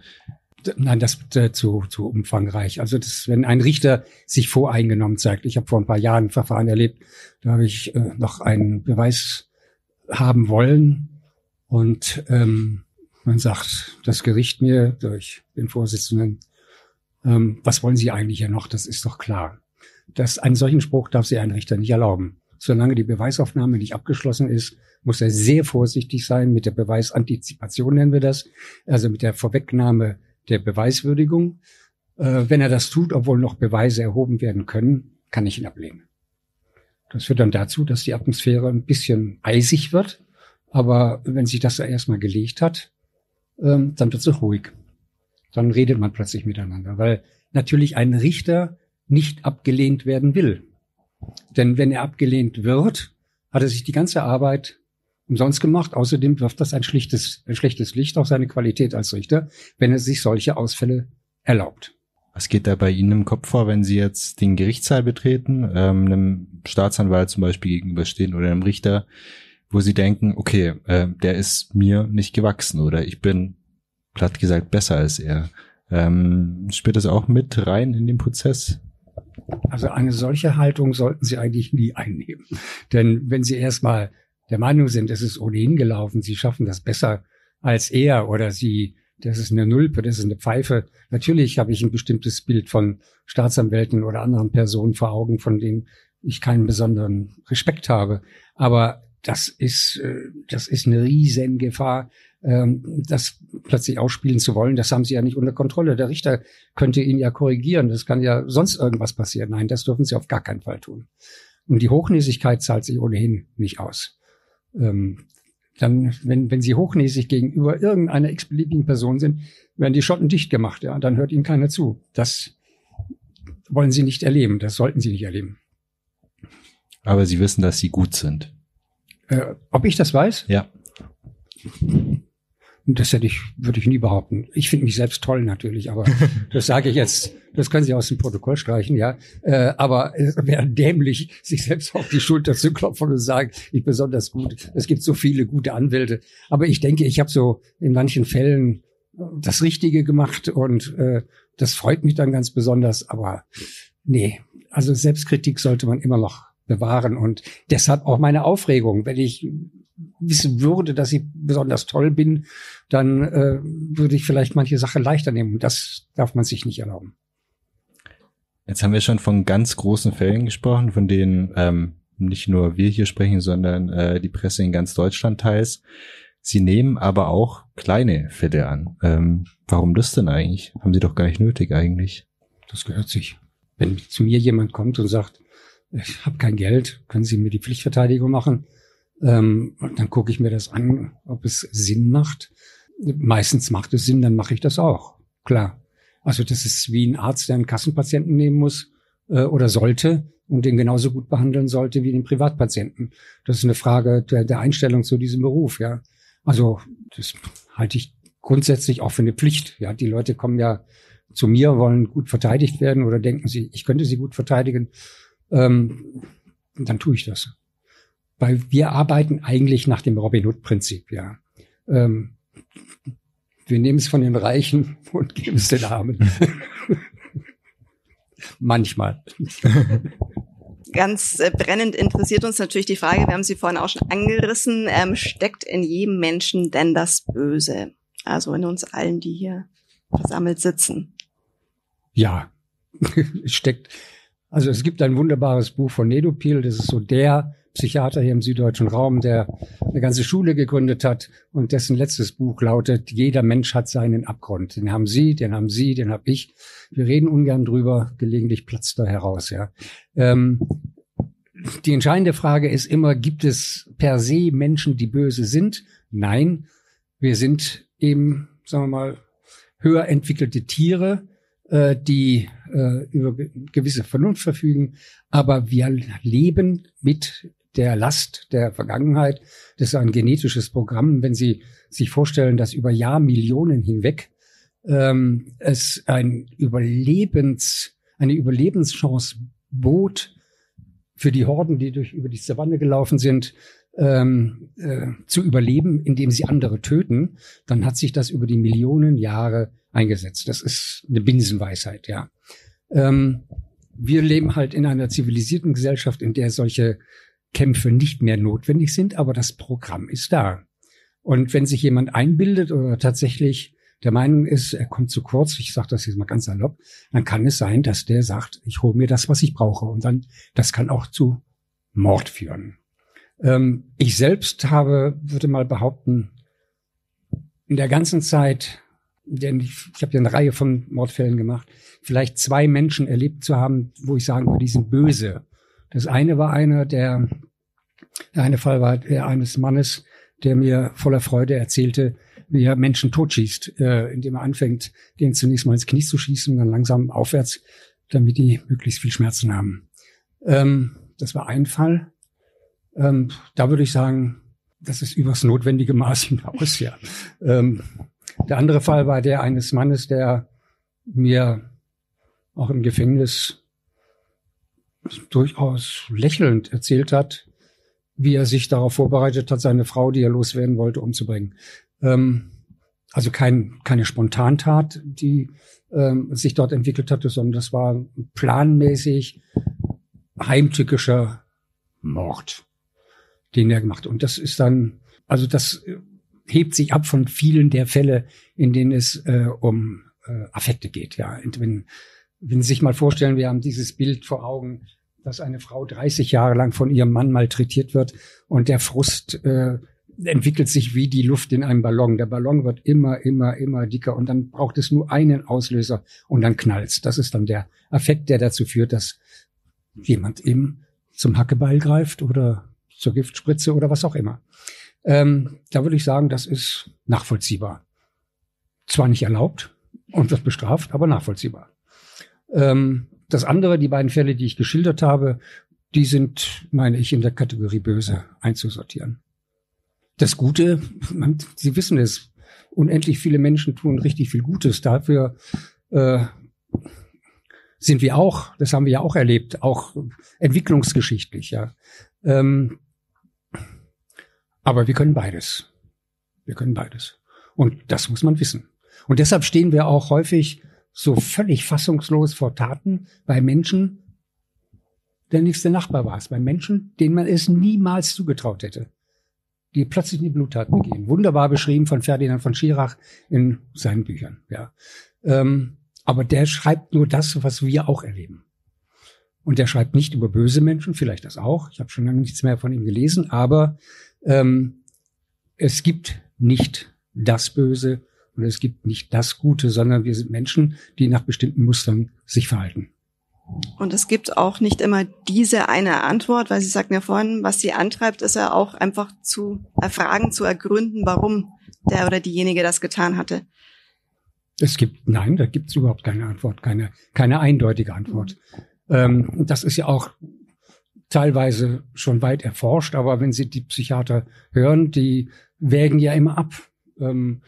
Nein, das äh, zu, zu umfangreich. Also das, wenn ein Richter sich voreingenommen zeigt. Ich habe vor ein paar Jahren ein Verfahren erlebt, da habe ich äh, noch einen Beweis haben wollen. Und ähm, man sagt das Gericht mir durch den Vorsitzenden, ähm, was wollen Sie eigentlich ja noch? Das ist doch klar. Dass einen solchen Spruch darf sich ein Richter nicht erlauben. Solange die Beweisaufnahme nicht abgeschlossen ist, muss er sehr vorsichtig sein mit der Beweisantizipation, nennen wir das, also mit der Vorwegnahme der Beweiswürdigung. Äh, wenn er das tut, obwohl noch Beweise erhoben werden können, kann ich ihn ablehnen. Das führt dann dazu, dass die Atmosphäre ein bisschen eisig wird. Aber wenn sich das erstmal gelegt hat, ähm, dann wird es ruhig. Dann redet man plötzlich miteinander, weil natürlich ein Richter nicht abgelehnt werden will. Denn wenn er abgelehnt wird, hat er sich die ganze Arbeit umsonst gemacht. Außerdem wirft das ein schlichtes, ein schlechtes Licht auf seine Qualität als Richter, wenn er sich solche Ausfälle erlaubt. Was geht da bei Ihnen im Kopf vor, wenn Sie jetzt den Gerichtssaal betreten, ähm, einem Staatsanwalt zum Beispiel gegenüberstehen oder einem Richter, wo Sie denken, okay, äh, der ist mir nicht gewachsen oder ich bin platt gesagt besser als er. Ähm, spielt das auch mit rein in den Prozess? Also eine solche Haltung sollten Sie eigentlich nie einnehmen. Denn wenn Sie erstmal der Meinung sind, es ist ohnehin gelaufen, Sie schaffen das besser als er oder sie, das ist eine Nulpe, das ist eine Pfeife. Natürlich habe ich ein bestimmtes Bild von Staatsanwälten oder anderen Personen vor Augen, von denen ich keinen besonderen Respekt habe. Aber das ist, äh, das ist eine riesen Gefahr, ähm, das plötzlich ausspielen zu wollen. Das haben sie ja nicht unter Kontrolle. Der Richter könnte ihn ja korrigieren. Das kann ja sonst irgendwas passieren. Nein, das dürfen sie auf gar keinen Fall tun. Und die Hochnäsigkeit zahlt sich ohnehin nicht aus. Ähm, dann, wenn, wenn sie hochnäsig gegenüber irgendeiner x-beliebigen Person sind, werden die Schotten dicht gemacht, ja, dann hört ihnen keiner zu. Das wollen sie nicht erleben, das sollten sie nicht erleben. Aber sie wissen, dass sie gut sind. Äh, ob ich das weiß? Ja. Das hätte ich, würde ich nie behaupten. Ich finde mich selbst toll natürlich, aber das sage ich jetzt, das können Sie aus dem Protokoll streichen, ja. Äh, aber es wäre dämlich, sich selbst auf die Schulter zu klopfen und zu sagen, ich besonders gut. Es gibt so viele gute Anwälte. Aber ich denke, ich habe so in manchen Fällen das Richtige gemacht und äh, das freut mich dann ganz besonders. Aber nee, also Selbstkritik sollte man immer noch bewahren und deshalb auch meine Aufregung, wenn ich wissen würde, dass ich besonders toll bin, dann äh, würde ich vielleicht manche Sache leichter nehmen. Und das darf man sich nicht erlauben. Jetzt haben wir schon von ganz großen Fällen gesprochen, von denen ähm, nicht nur wir hier sprechen, sondern äh, die Presse in ganz Deutschland teils. Sie nehmen aber auch kleine Fälle an. Ähm, warum das denn eigentlich? Haben Sie doch gar nicht nötig eigentlich. Das gehört sich. Wenn zu mir jemand kommt und sagt, ich habe kein Geld, können Sie mir die Pflichtverteidigung machen? Ähm, dann gucke ich mir das an, ob es Sinn macht. Meistens macht es Sinn, dann mache ich das auch. Klar. Also das ist wie ein Arzt, der einen Kassenpatienten nehmen muss äh, oder sollte und den genauso gut behandeln sollte wie den Privatpatienten. Das ist eine Frage der, der Einstellung zu diesem Beruf, ja. Also das halte ich grundsätzlich auch für eine Pflicht. Ja, die Leute kommen ja zu mir, wollen gut verteidigt werden oder denken sie, ich könnte sie gut verteidigen. Ähm, dann tue ich das weil wir arbeiten eigentlich nach dem Robin Hood-Prinzip, ja. Ähm, wir nehmen es von den Reichen und geben es den Armen. Manchmal. Ganz äh, brennend interessiert uns natürlich die Frage, wir haben sie vorhin auch schon angerissen, ähm, steckt in jedem Menschen denn das Böse? Also in uns allen, die hier versammelt sitzen. Ja, steckt. Also es gibt ein wunderbares Buch von Nedopil, das ist so der Psychiater hier im süddeutschen Raum, der eine ganze Schule gegründet hat und dessen letztes Buch lautet, jeder Mensch hat seinen Abgrund. Den haben Sie, den haben Sie, den habe ich. Wir reden ungern drüber, gelegentlich platzt da heraus. Ja. Ähm, die entscheidende Frage ist immer, gibt es per se Menschen, die böse sind? Nein, wir sind eben, sagen wir mal, höher entwickelte Tiere, äh, die äh, über gewisse Vernunft verfügen, aber wir leben mit der Last der Vergangenheit. Das ist ein genetisches Programm. Wenn Sie sich vorstellen, dass über Jahrmillionen hinweg ähm, es ein Überlebens, eine Überlebenschance bot für die Horden, die durch über die Savanne gelaufen sind, ähm, äh, zu überleben, indem sie andere töten, dann hat sich das über die Millionen Jahre eingesetzt. Das ist eine Binsenweisheit, ja. Ähm, wir leben halt in einer zivilisierten Gesellschaft, in der solche Kämpfe nicht mehr notwendig sind, aber das Programm ist da. Und wenn sich jemand einbildet oder tatsächlich der Meinung ist, er kommt zu kurz, ich sage das jetzt mal ganz salopp, dann kann es sein, dass der sagt, ich hole mir das, was ich brauche. Und dann, das kann auch zu Mord führen. Ähm, ich selbst habe, würde mal behaupten, in der ganzen Zeit, denn ich, ich habe ja eine Reihe von Mordfällen gemacht, vielleicht zwei Menschen erlebt zu haben, wo ich sagen würde, die sind böse. Das eine war einer, der, der eine Fall war der eines Mannes, der mir voller Freude erzählte, wie er Menschen totschießt, äh, indem er anfängt, denen zunächst mal ins Knie zu schießen und dann langsam aufwärts, damit die möglichst viel Schmerzen haben. Ähm, das war ein Fall. Ähm, da würde ich sagen, das ist übers notwendige Maß hinaus, ja. Ähm, der andere Fall war der eines Mannes, der mir auch im Gefängnis durchaus lächelnd erzählt hat, wie er sich darauf vorbereitet hat, seine Frau, die er loswerden wollte, umzubringen. Ähm, also kein, keine Spontantat, die ähm, sich dort entwickelt hatte, sondern das war planmäßig heimtückischer Mord, den er gemacht. Und das ist dann, also das hebt sich ab von vielen der Fälle, in denen es äh, um äh, Affekte geht. Ja, wenn, wenn Sie sich mal vorstellen, wir haben dieses Bild vor Augen, dass eine Frau 30 Jahre lang von ihrem Mann malträtiert wird und der Frust äh, entwickelt sich wie die Luft in einem Ballon. Der Ballon wird immer, immer, immer dicker und dann braucht es nur einen Auslöser und dann knallt's. Das ist dann der Effekt, der dazu führt, dass jemand eben zum Hackebeil greift oder zur Giftspritze oder was auch immer. Ähm, da würde ich sagen, das ist nachvollziehbar. Zwar nicht erlaubt und wird bestraft, aber nachvollziehbar. Ähm, das andere, die beiden Fälle, die ich geschildert habe, die sind, meine ich, in der Kategorie böse einzusortieren. Das Gute, man, Sie wissen es, unendlich viele Menschen tun richtig viel Gutes. Dafür äh, sind wir auch, das haben wir ja auch erlebt, auch entwicklungsgeschichtlich, ja. Ähm, aber wir können beides. Wir können beides. Und das muss man wissen. Und deshalb stehen wir auch häufig so völlig fassungslos vor Taten bei Menschen, der nächste Nachbar war es, bei Menschen, denen man es niemals zugetraut hätte, die plötzlich in die Bluttat begehen. Wunderbar beschrieben von Ferdinand von Schirach in seinen Büchern. Ja. Ähm, aber der schreibt nur das, was wir auch erleben. Und der schreibt nicht über böse Menschen, vielleicht das auch. Ich habe schon lange nichts mehr von ihm gelesen, aber ähm, es gibt nicht das Böse und es gibt nicht das Gute, sondern wir sind Menschen, die nach bestimmten Mustern sich verhalten. Und es gibt auch nicht immer diese eine Antwort, weil Sie sagten ja vorhin, was Sie antreibt, ist ja auch einfach zu erfragen, zu ergründen, warum der oder diejenige das getan hatte. Es gibt, nein, da gibt es überhaupt keine Antwort, keine, keine eindeutige Antwort. Ähm, das ist ja auch teilweise schon weit erforscht, aber wenn Sie die Psychiater hören, die wägen ja immer ab. Ähm,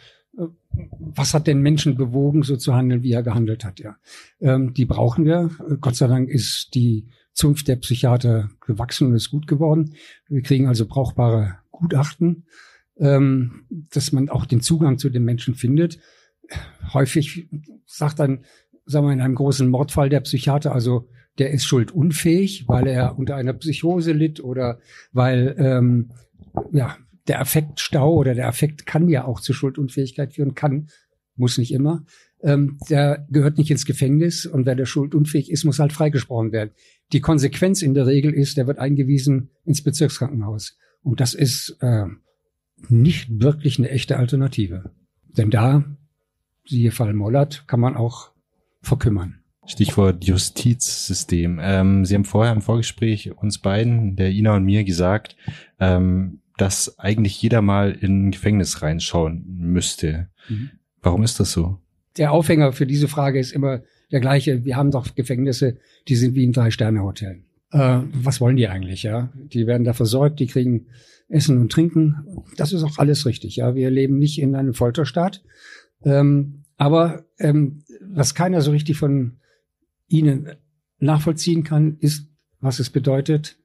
was hat den Menschen bewogen, so zu handeln, wie er gehandelt hat, ja. Ähm, die brauchen wir. Gott sei Dank ist die Zunft der Psychiater gewachsen und ist gut geworden. Wir kriegen also brauchbare Gutachten, ähm, dass man auch den Zugang zu den Menschen findet. Häufig sagt dann, sagen wir in einem großen Mordfall der Psychiater, also der ist schuldunfähig, weil er unter einer Psychose litt oder weil ähm, ja der Affektstau oder der Affekt kann ja auch zur Schuldunfähigkeit führen, kann, muss nicht immer. Ähm, der gehört nicht ins Gefängnis und wer der schuldunfähig ist, muss halt freigesprochen werden. Die Konsequenz in der Regel ist, der wird eingewiesen ins Bezirkskrankenhaus. Und das ist äh, nicht wirklich eine echte Alternative. Denn da, siehe Fall Mollert, kann man auch verkümmern. Stichwort Justizsystem. Ähm, Sie haben vorher im Vorgespräch uns beiden, der Ina und mir, gesagt, ähm, dass eigentlich jeder mal in ein Gefängnis reinschauen müsste. Mhm. Warum ist das so? Der Aufhänger für diese Frage ist immer der gleiche. Wir haben doch Gefängnisse, die sind wie ein Drei-Sterne-Hotel. Äh, was wollen die eigentlich, ja? Die werden da versorgt, die kriegen Essen und Trinken. Das ist auch alles richtig, ja. Wir leben nicht in einem Folterstaat. Ähm, aber ähm, was keiner so richtig von Ihnen nachvollziehen kann, ist, was es bedeutet,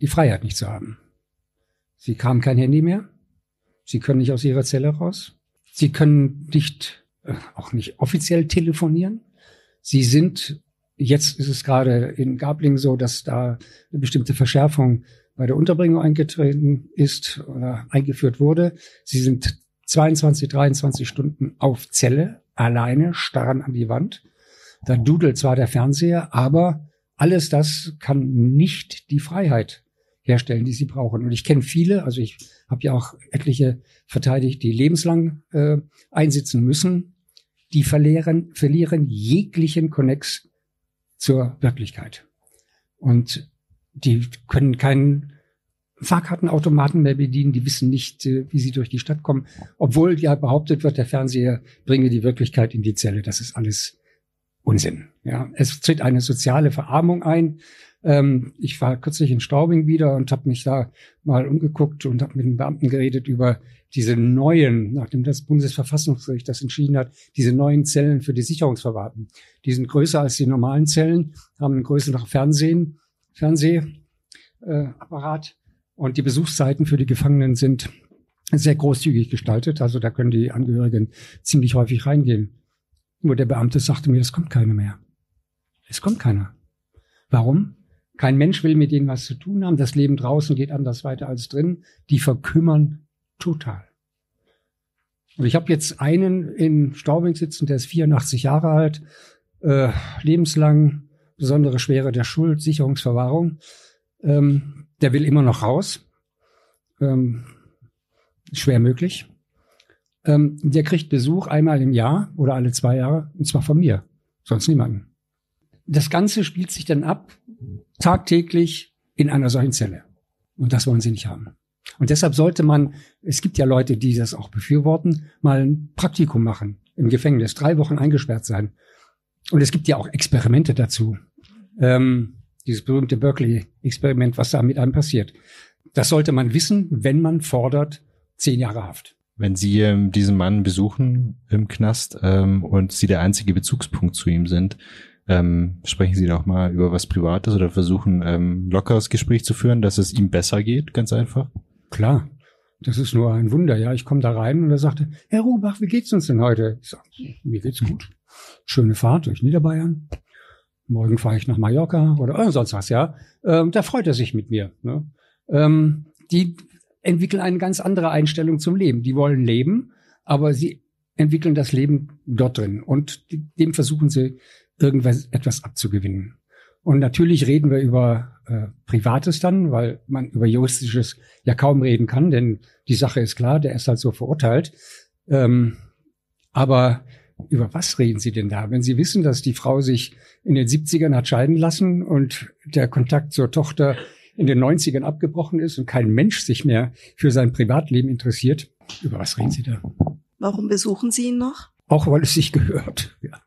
die Freiheit nicht zu haben. Sie haben kein Handy mehr. Sie können nicht aus ihrer Zelle raus. Sie können nicht, äh, auch nicht offiziell telefonieren. Sie sind, jetzt ist es gerade in Gabling so, dass da eine bestimmte Verschärfung bei der Unterbringung eingetreten ist oder eingeführt wurde. Sie sind 22, 23 Stunden auf Zelle, alleine, starren an die Wand. Da dudelt zwar der Fernseher, aber alles das kann nicht die Freiheit herstellen, die sie brauchen. Und ich kenne viele, also ich habe ja auch etliche verteidigt, die lebenslang äh, einsitzen müssen, die verlieren, verlieren jeglichen Konnex zur Wirklichkeit. Und die können keinen Fahrkartenautomaten mehr bedienen, die wissen nicht, äh, wie sie durch die Stadt kommen, obwohl ja behauptet wird, der Fernseher bringe die Wirklichkeit in die Zelle. Das ist alles Unsinn. Ja, es tritt eine soziale Verarmung ein. Ähm, ich war kürzlich in Straubing wieder und habe mich da mal umgeguckt und habe mit den Beamten geredet über diese neuen, nachdem das Bundesverfassungsgericht das entschieden hat, diese neuen Zellen für die Sicherungsverwahrten. Die sind größer als die normalen Zellen, haben einen größeren Fernsehen, Fernsehapparat äh, und die Besuchszeiten für die Gefangenen sind sehr großzügig gestaltet. Also da können die Angehörigen ziemlich häufig reingehen. Nur der Beamte sagte mir, es kommt keiner mehr. Es kommt keiner. Warum? Kein Mensch will mit denen was zu tun haben. Das Leben draußen geht anders weiter als drin. Die verkümmern total. Und ich habe jetzt einen in Staubing sitzen, der ist 84 Jahre alt, äh, lebenslang, besondere Schwere der Schuld, Sicherungsverwahrung. Ähm, der will immer noch raus. Ähm, schwer möglich. Ähm, der kriegt Besuch einmal im Jahr oder alle zwei Jahre, und zwar von mir, sonst niemanden. Das Ganze spielt sich dann ab, tagtäglich in einer solchen Zelle. Und das wollen sie nicht haben. Und deshalb sollte man, es gibt ja Leute, die das auch befürworten, mal ein Praktikum machen im Gefängnis, drei Wochen eingesperrt sein. Und es gibt ja auch Experimente dazu. Ähm, dieses berühmte Berkeley-Experiment, was da mit einem passiert. Das sollte man wissen, wenn man fordert zehn Jahre Haft. Wenn Sie ähm, diesen Mann besuchen im Knast ähm, und Sie der einzige Bezugspunkt zu ihm sind, ähm, sprechen Sie doch mal über was Privates oder versuchen ähm, lockeres Gespräch zu führen, dass es ihm besser geht, ganz einfach? Klar, das ist nur ein Wunder. Ja, ich komme da rein und er sagte, Herr Rubach, wie geht's uns denn heute? Ich sag, mir geht's gut. Schöne Fahrt durch Niederbayern. Morgen fahre ich nach Mallorca oder sonst was, ja. Ähm, da freut er sich mit mir. Ne? Ähm, die entwickeln eine ganz andere Einstellung zum Leben. Die wollen leben, aber sie entwickeln das Leben dort drin und dem versuchen sie irgendwas etwas abzugewinnen. Und natürlich reden wir über äh, Privates dann, weil man über Juristisches ja kaum reden kann, denn die Sache ist klar, der ist halt so verurteilt. Ähm, aber über was reden Sie denn da? Wenn Sie wissen, dass die Frau sich in den 70ern hat scheiden lassen und der Kontakt zur Tochter in den 90ern abgebrochen ist und kein Mensch sich mehr für sein Privatleben interessiert, über was reden Sie da? Warum besuchen Sie ihn noch? Auch weil es sich gehört. Ja.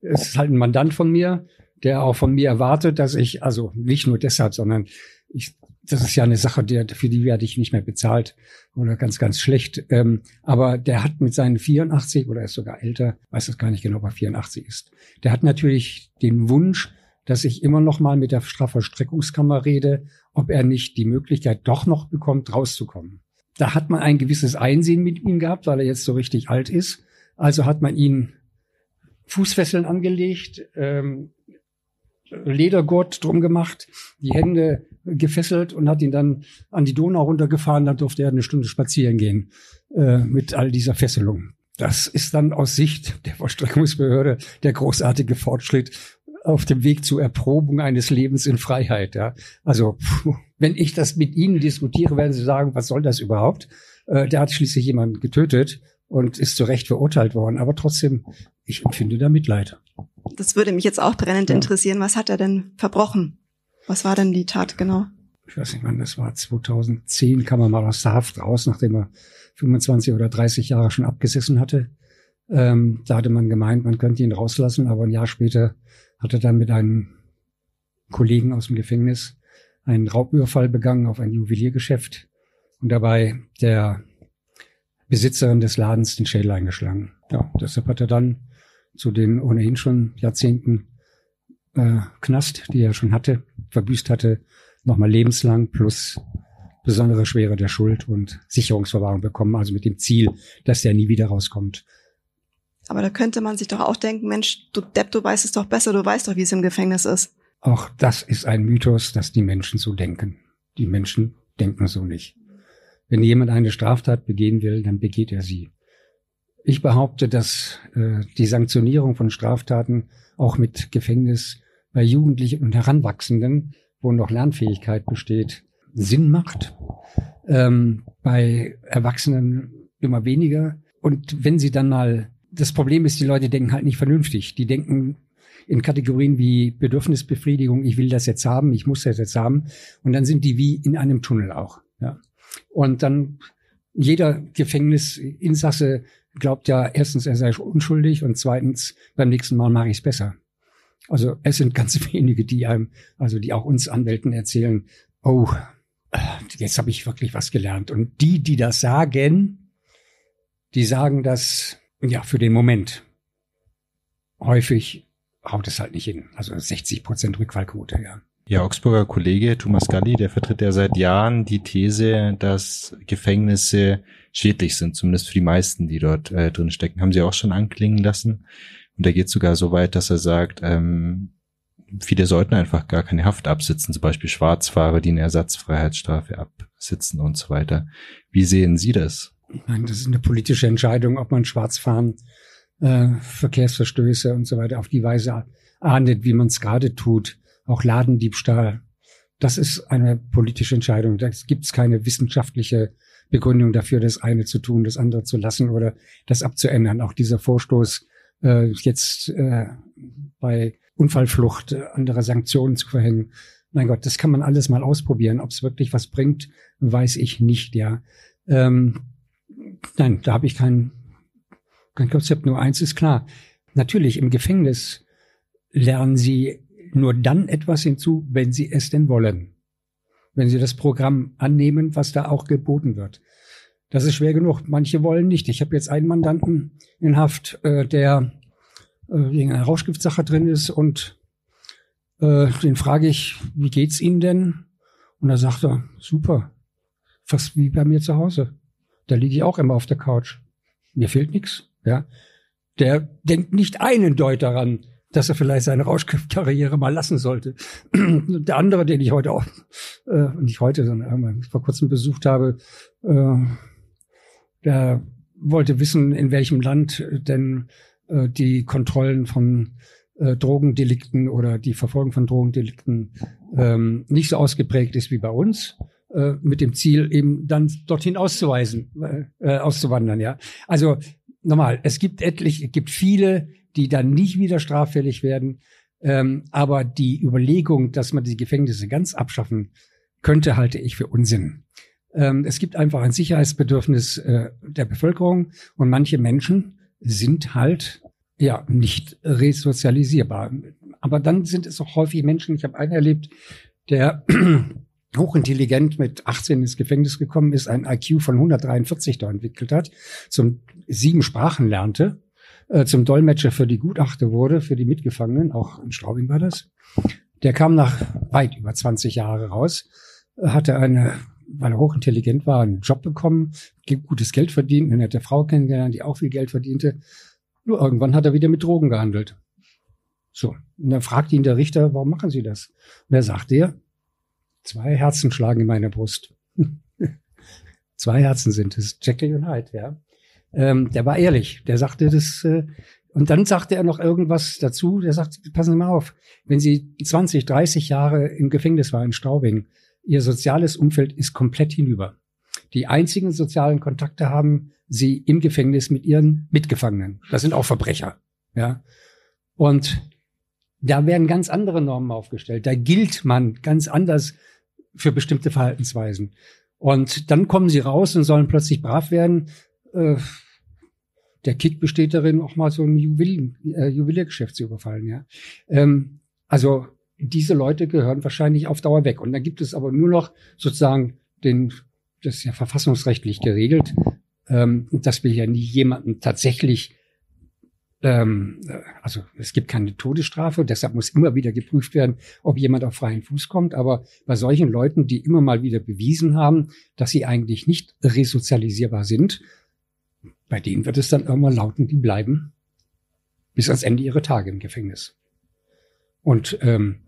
Es ist halt ein Mandant von mir, der auch von mir erwartet, dass ich, also nicht nur deshalb, sondern ich, das ist ja eine Sache, der, für die werde ich nicht mehr bezahlt oder ganz, ganz schlecht. Ähm, aber der hat mit seinen 84 oder ist sogar älter, weiß es gar nicht genau, ob er 84 ist. Der hat natürlich den Wunsch, dass ich immer noch mal mit der Strafvollstreckungskammer rede, ob er nicht die Möglichkeit doch noch bekommt, rauszukommen. Da hat man ein gewisses Einsehen mit ihm gehabt, weil er jetzt so richtig alt ist. Also hat man ihn Fußfesseln angelegt, ähm, Ledergurt drum gemacht, die Hände gefesselt und hat ihn dann an die Donau runtergefahren. Da durfte er eine Stunde spazieren gehen äh, mit all dieser Fesselung. Das ist dann aus Sicht der Vollstreckungsbehörde der großartige Fortschritt auf dem Weg zur Erprobung eines Lebens in Freiheit. Ja. Also wenn ich das mit Ihnen diskutiere, werden Sie sagen, was soll das überhaupt? Äh, der hat schließlich jemanden getötet und ist zu Recht verurteilt worden. Aber trotzdem, ich empfinde da Mitleid. Das würde mich jetzt auch brennend ja. interessieren. Was hat er denn verbrochen? Was war denn die Tat genau? Ich weiß nicht, wann das war. 2010 kam er mal aus der Haft raus, nachdem er 25 oder 30 Jahre schon abgesessen hatte. Ähm, da hatte man gemeint, man könnte ihn rauslassen, aber ein Jahr später hat er dann mit einem Kollegen aus dem Gefängnis einen Raubüberfall begangen auf ein Juweliergeschäft und dabei der Besitzerin des Ladens den Schädel eingeschlagen. Ja, deshalb hat er dann zu den ohnehin schon Jahrzehnten äh, Knast, die er schon hatte, verbüßt hatte, nochmal lebenslang plus besondere Schwere der Schuld und Sicherungsverwahrung bekommen, also mit dem Ziel, dass der nie wieder rauskommt. Aber da könnte man sich doch auch denken, Mensch, du Depp, du weißt es doch besser, du weißt doch, wie es im Gefängnis ist. Auch das ist ein Mythos, dass die Menschen so denken. Die Menschen denken so nicht. Wenn jemand eine Straftat begehen will, dann begeht er sie. Ich behaupte, dass äh, die Sanktionierung von Straftaten auch mit Gefängnis bei Jugendlichen und Heranwachsenden, wo noch Lernfähigkeit besteht, Sinn macht. Ähm, bei Erwachsenen immer weniger. Und wenn sie dann mal, das Problem ist, die Leute denken halt nicht vernünftig. Die denken in Kategorien wie Bedürfnisbefriedigung, ich will das jetzt haben, ich muss das jetzt haben. Und dann sind die wie in einem Tunnel auch. Ja. Und dann jeder Gefängnisinsasse glaubt ja erstens, er sei unschuldig und zweitens, beim nächsten Mal mache ich es besser. Also es sind ganz wenige, die einem, also die auch uns Anwälten erzählen, oh, jetzt habe ich wirklich was gelernt. Und die, die das sagen, die sagen das ja für den Moment. Häufig haut es halt nicht hin. Also 60 Prozent Rückfallquote, ja. Ihr Augsburger Kollege Thomas Galli, der vertritt ja seit Jahren die These, dass Gefängnisse schädlich sind, zumindest für die meisten, die dort äh, drin stecken. Haben Sie auch schon anklingen lassen. Und er geht sogar so weit, dass er sagt, ähm, viele sollten einfach gar keine Haft absitzen, zum Beispiel Schwarzfahrer, die eine Ersatzfreiheitsstrafe absitzen und so weiter. Wie sehen Sie das? Nein, das ist eine politische Entscheidung, ob man Schwarzfahren, äh, Verkehrsverstöße und so weiter auf die Weise ahndet, wie man es gerade tut. Auch Ladendiebstahl. Das ist eine politische Entscheidung. Da gibt es keine wissenschaftliche Begründung dafür, das eine zu tun, das andere zu lassen oder das abzuändern. Auch dieser Vorstoß, äh, jetzt äh, bei Unfallflucht äh, andere Sanktionen zu verhängen. Mein Gott, das kann man alles mal ausprobieren. Ob es wirklich was bringt, weiß ich nicht, ja. Ähm, nein, da habe ich kein, kein Konzept. Nur eins ist klar. Natürlich, im Gefängnis lernen sie nur dann etwas hinzu, wenn sie es denn wollen. Wenn sie das Programm annehmen, was da auch geboten wird. Das ist schwer genug. Manche wollen nicht. Ich habe jetzt einen Mandanten in Haft, äh, der äh, wegen einer Rauschgiftsache drin ist und äh, den frage ich, wie geht's Ihnen denn? Und da sagt er, super, fast wie bei mir zu Hause. Da liege ich auch immer auf der Couch. Mir fehlt nichts. Ja, der denkt nicht einen Deut daran, dass er vielleicht seine Rauschgiftkarriere mal lassen sollte. der andere, den ich heute auch, äh, nicht heute, sondern vor kurzem besucht habe, äh, der wollte wissen, in welchem Land denn äh, die Kontrollen von äh, Drogendelikten oder die Verfolgung von Drogendelikten ähm, nicht so ausgeprägt ist wie bei uns, äh, mit dem Ziel eben dann dorthin auszuweisen, äh, auszuwandern. Ja, also nochmal, es gibt etlich, es gibt viele, die dann nicht wieder straffällig werden, ähm, aber die Überlegung, dass man die Gefängnisse ganz abschaffen könnte, halte ich für Unsinn. Ähm, es gibt einfach ein Sicherheitsbedürfnis äh, der Bevölkerung und manche Menschen sind halt ja nicht resozialisierbar. Aber dann sind es auch häufig Menschen, ich habe einen erlebt, der hochintelligent mit 18 ins Gefängnis gekommen ist, ein IQ von 143 da entwickelt hat, zum sieben Sprachen lernte, äh, zum Dolmetscher für die Gutachter wurde, für die Mitgefangenen, auch in Straubing war das. Der kam nach weit über 20 Jahre raus, hatte eine, weil er hochintelligent war, einen Job bekommen, gutes Geld verdient, eine nette Frau kennengelernt, die auch viel Geld verdiente nur irgendwann hat er wieder mit Drogen gehandelt. So. Und dann fragt ihn der Richter, warum machen Sie das? Und er sagt er, zwei Herzen schlagen in meiner Brust. zwei Herzen sind es, Jekyll und Hyde, ja. Ähm, der war ehrlich. Der sagte das, äh, und dann sagte er noch irgendwas dazu. Der sagt, passen Sie mal auf, wenn Sie 20, 30 Jahre im Gefängnis waren in Straubing, Ihr soziales Umfeld ist komplett hinüber. Die einzigen sozialen Kontakte haben sie im Gefängnis mit ihren Mitgefangenen. Das sind auch Verbrecher. Ja. Und da werden ganz andere Normen aufgestellt. Da gilt man ganz anders für bestimmte Verhaltensweisen. Und dann kommen sie raus und sollen plötzlich brav werden. Äh, der Kick besteht darin, auch mal so ein Juwel, äh, Juweliergeschäft zu überfallen. Ja. Ähm, also diese Leute gehören wahrscheinlich auf Dauer weg. Und dann gibt es aber nur noch sozusagen den, das ist ja verfassungsrechtlich geregelt, ähm, dass wir ja nie jemanden tatsächlich ähm, also es gibt keine Todesstrafe, deshalb muss immer wieder geprüft werden, ob jemand auf freien Fuß kommt. Aber bei solchen Leuten, die immer mal wieder bewiesen haben, dass sie eigentlich nicht resozialisierbar sind, bei denen wird es dann irgendwann lauten, die bleiben bis ans Ende ihrer Tage im Gefängnis. Und ähm,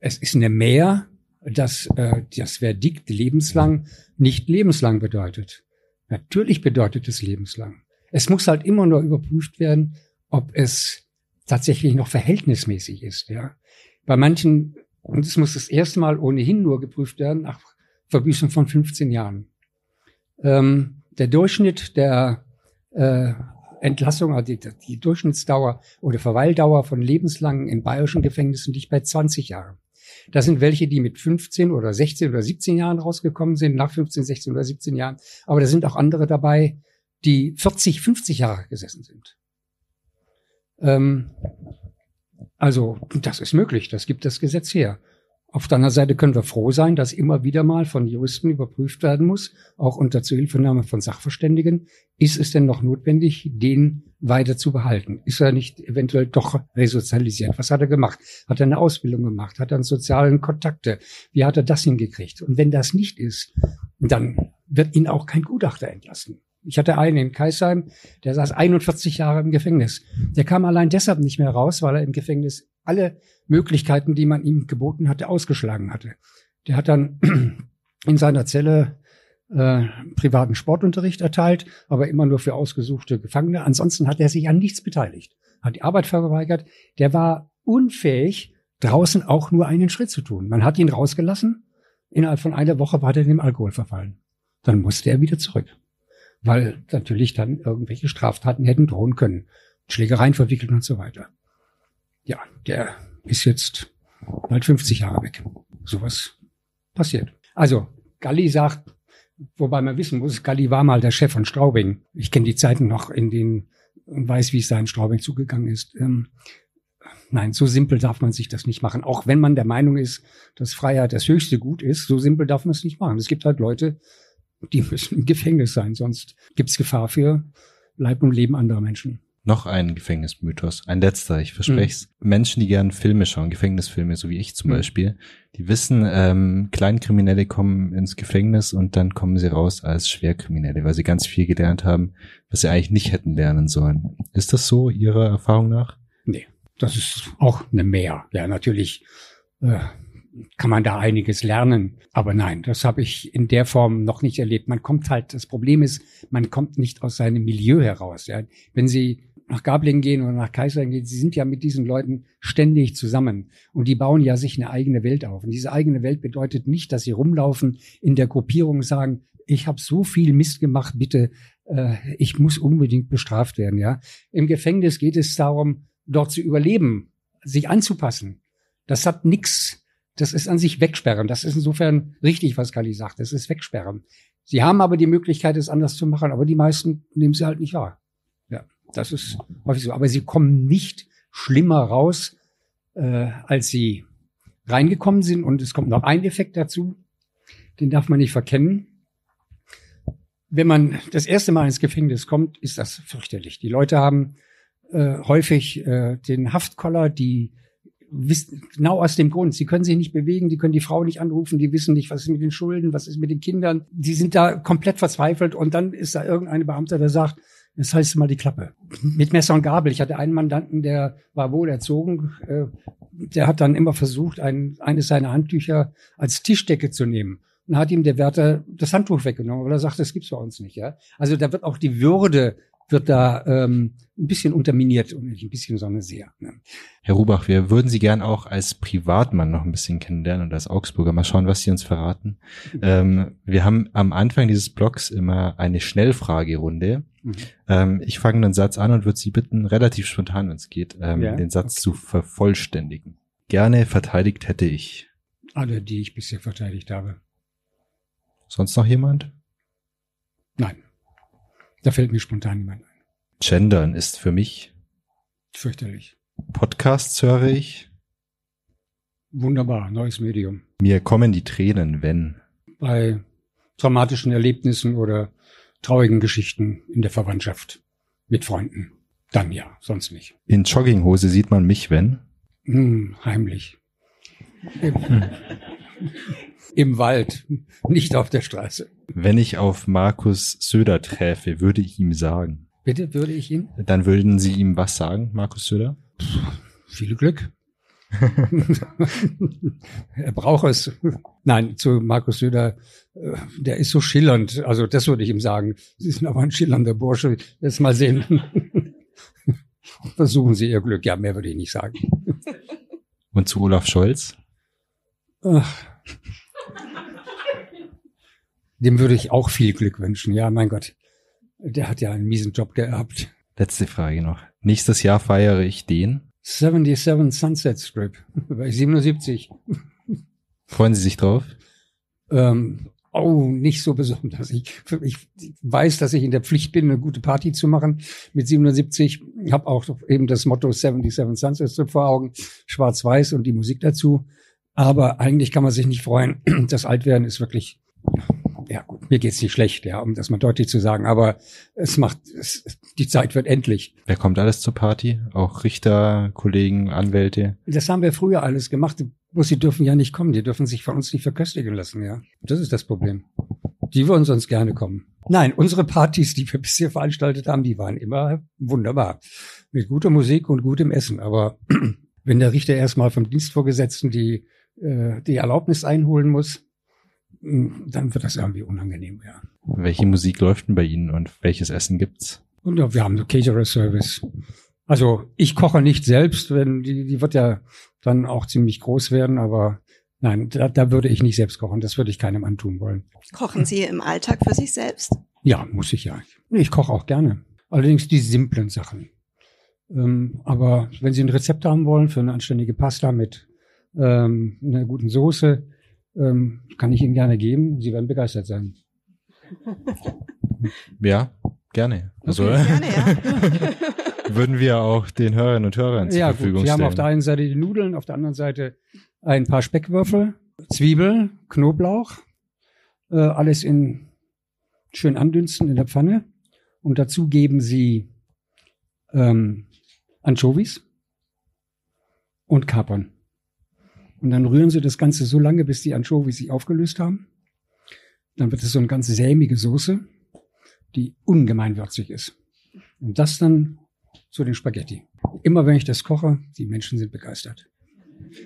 es ist eine Mehr, dass äh, das Verdikt lebenslang nicht lebenslang bedeutet. Natürlich bedeutet es lebenslang. Es muss halt immer nur überprüft werden, ob es tatsächlich noch verhältnismäßig ist, ja. Bei manchen, und es muss das erste Mal ohnehin nur geprüft werden, nach Verbüßung von 15 Jahren. Ähm, der Durchschnitt der äh, Entlassung, also die, die Durchschnittsdauer oder Verweildauer von lebenslangen in bayerischen Gefängnissen liegt bei 20 Jahren. Da sind welche, die mit 15 oder 16 oder 17 Jahren rausgekommen sind, nach 15, 16 oder 17 Jahren. Aber da sind auch andere dabei, die 40, 50 Jahre gesessen sind. Ähm, also, das ist möglich. Das gibt das Gesetz her. Auf der anderen Seite können wir froh sein, dass immer wieder mal von Juristen überprüft werden muss, auch unter Zuhilfenahme von Sachverständigen, ist es denn noch notwendig, den weiter zu behalten? Ist er nicht eventuell doch resozialisiert? Was hat er gemacht? Hat er eine Ausbildung gemacht? Hat er einen sozialen Kontakte? Wie hat er das hingekriegt? Und wenn das nicht ist, dann wird ihn auch kein Gutachter entlassen. Ich hatte einen in Kaisheim, der saß 41 Jahre im Gefängnis. Der kam allein deshalb nicht mehr raus, weil er im Gefängnis alle Möglichkeiten, die man ihm geboten hatte, ausgeschlagen hatte. Der hat dann in seiner Zelle äh, privaten Sportunterricht erteilt, aber immer nur für ausgesuchte Gefangene. Ansonsten hat er sich an nichts beteiligt, hat die Arbeit verweigert. Der war unfähig, draußen auch nur einen Schritt zu tun. Man hat ihn rausgelassen. Innerhalb von einer Woche war er dem Alkohol verfallen. Dann musste er wieder zurück, weil natürlich dann irgendwelche Straftaten hätten drohen können, Schlägereien verwickelt und so weiter. Ja, der ist jetzt bald 50 Jahre weg. Sowas passiert. Also Galli sagt, wobei man wissen muss, Galli war mal der Chef von Straubing. Ich kenne die Zeiten noch, in denen und weiß, wie es da in Straubing zugegangen ist. Ähm, nein, so simpel darf man sich das nicht machen. Auch wenn man der Meinung ist, dass Freiheit das höchste Gut ist, so simpel darf man es nicht machen. Es gibt halt Leute, die müssen im Gefängnis sein, sonst gibt es Gefahr für Leib und Leben anderer Menschen. Noch ein Gefängnismythos, ein letzter, ich verspreche es. Mhm. Menschen, die gern Filme schauen, Gefängnisfilme, so wie ich zum mhm. Beispiel, die wissen, ähm, Kleinkriminelle kommen ins Gefängnis und dann kommen sie raus als Schwerkriminelle, weil sie ganz viel gelernt haben, was sie eigentlich nicht hätten lernen sollen. Ist das so Ihrer Erfahrung nach? Nee, das ist auch eine Mehr. Ja, natürlich äh, kann man da einiges lernen. Aber nein, das habe ich in der Form noch nicht erlebt. Man kommt halt, das Problem ist, man kommt nicht aus seinem Milieu heraus. Ja. Wenn Sie nach Gablingen gehen oder nach Kaisering gehen, sie sind ja mit diesen Leuten ständig zusammen und die bauen ja sich eine eigene Welt auf. Und diese eigene Welt bedeutet nicht, dass sie rumlaufen in der Gruppierung sagen, ich habe so viel Mist gemacht, bitte, äh, ich muss unbedingt bestraft werden. Ja, im Gefängnis geht es darum, dort zu überleben, sich anzupassen. Das hat nix. Das ist an sich wegsperren. Das ist insofern richtig, was Kali sagt. Das ist wegsperren. Sie haben aber die Möglichkeit, es anders zu machen, aber die meisten nehmen sie halt nicht wahr. Das ist häufig so. Aber sie kommen nicht schlimmer raus, äh, als sie reingekommen sind. Und es kommt noch ein Effekt dazu, den darf man nicht verkennen. Wenn man das erste Mal ins Gefängnis kommt, ist das fürchterlich. Die Leute haben äh, häufig äh, den Haftkoller, die wissen genau aus dem Grund. Sie können sich nicht bewegen, die können die Frau nicht anrufen, die wissen nicht, was ist mit den Schulden, was ist mit den Kindern. Die sind da komplett verzweifelt und dann ist da irgendein Beamter, der sagt, das heißt mal die Klappe. Mit Messer und Gabel. Ich hatte einen Mandanten, der war wohl erzogen. Äh, der hat dann immer versucht, ein, eines seiner Handtücher als Tischdecke zu nehmen. Und hat ihm der Wärter das Handtuch weggenommen, weil er sagt, das gibt's bei uns nicht. Ja? Also da wird auch die Würde wird da ähm, ein bisschen unterminiert und nicht ein bisschen, sondern sehr. Ne? Herr Rubach, wir würden Sie gern auch als Privatmann noch ein bisschen kennenlernen und als Augsburger mal schauen, was Sie uns verraten. Mhm. Ähm, wir haben am Anfang dieses Blogs immer eine Schnellfragerunde. Mhm. Ähm, ich fange einen Satz an und würde Sie bitten, relativ spontan, wenn es geht, ähm, ja? den Satz okay. zu vervollständigen. Gerne verteidigt hätte ich. Alle, die ich bisher verteidigt habe. Sonst noch jemand? Nein. Da fällt mir spontan niemand ein. Gendern ist für mich fürchterlich. Podcasts höre ich. Wunderbar, neues Medium. Mir kommen die Tränen, wenn. Bei traumatischen Erlebnissen oder traurigen Geschichten in der Verwandtschaft mit Freunden. Dann ja, sonst nicht. In Jogginghose sieht man mich, wenn? Hm, heimlich. Im Wald, nicht auf der Straße. Wenn ich auf Markus Söder träfe, würde ich ihm sagen. Bitte, würde ich ihn? Dann würden Sie ihm was sagen, Markus Söder? viel Glück. er braucht es. Nein, zu Markus Söder, äh, der ist so schillernd. Also das würde ich ihm sagen. Sie sind aber ein schillernder Bursche. Jetzt mal sehen. Versuchen Sie Ihr Glück. Ja, mehr würde ich nicht sagen. Und zu Olaf Scholz? Ach, dem würde ich auch viel Glück wünschen. Ja, mein Gott. Der hat ja einen miesen Job geerbt. Letzte Frage noch. Nächstes Jahr feiere ich den? 77 Sunset Strip bei 77. Freuen Sie sich drauf? Ähm, oh, nicht so besonders. Ich, ich weiß, dass ich in der Pflicht bin, eine gute Party zu machen mit 77. Ich habe auch eben das Motto 77 Sunset Strip vor Augen, schwarz-weiß und die Musik dazu. Aber eigentlich kann man sich nicht freuen. Das Altwerden ist wirklich ja gut, mir geht's nicht schlecht, ja, um das mal deutlich zu sagen, aber es macht, es, die Zeit wird endlich. Wer kommt alles zur Party? Auch Richter, Kollegen, Anwälte? Das haben wir früher alles gemacht, bloß sie dürfen ja nicht kommen, die dürfen sich von uns nicht verköstigen lassen, ja. Das ist das Problem. Die würden sonst gerne kommen. Nein, unsere Partys, die wir bisher veranstaltet haben, die waren immer wunderbar. Mit guter Musik und gutem Essen, aber wenn der Richter erstmal vom Dienstvorgesetzten die, äh, die Erlaubnis einholen muss, dann wird das irgendwie unangenehm, ja. Welche Musik läuft denn bei Ihnen und welches Essen gibt's? Und ja, wir haben so Caterer-Service. Also ich koche nicht selbst, wenn die, die wird ja dann auch ziemlich groß werden, aber nein, da, da würde ich nicht selbst kochen. Das würde ich keinem antun wollen. Kochen Sie im Alltag für sich selbst? Ja, muss ich ja. Ich koche auch gerne. Allerdings die simplen Sachen. Ähm, aber wenn Sie ein Rezept haben wollen für eine anständige Pasta mit ähm, einer guten Soße, ähm, kann ich Ihnen gerne geben. Sie werden begeistert sein. Ja, gerne. Also Okay, gerne, ja. würden wir auch den Hörerinnen und Hörern zur ja, Verfügung gut. Wir haben stellen. auf der einen Seite die Nudeln, auf der anderen Seite ein paar Speckwürfel, Zwiebel, Knoblauch, äh, alles in schön andünsten in der Pfanne. Und dazu geben Sie ähm, Anchovies und Kapern. Und dann rühren Sie das Ganze so lange, bis die Anchovies sich aufgelöst haben. Dann wird es so eine ganz sämige Soße, die ungemein würzig ist. Und das dann zu den Spaghetti. Immer wenn ich das koche, die Menschen sind begeistert.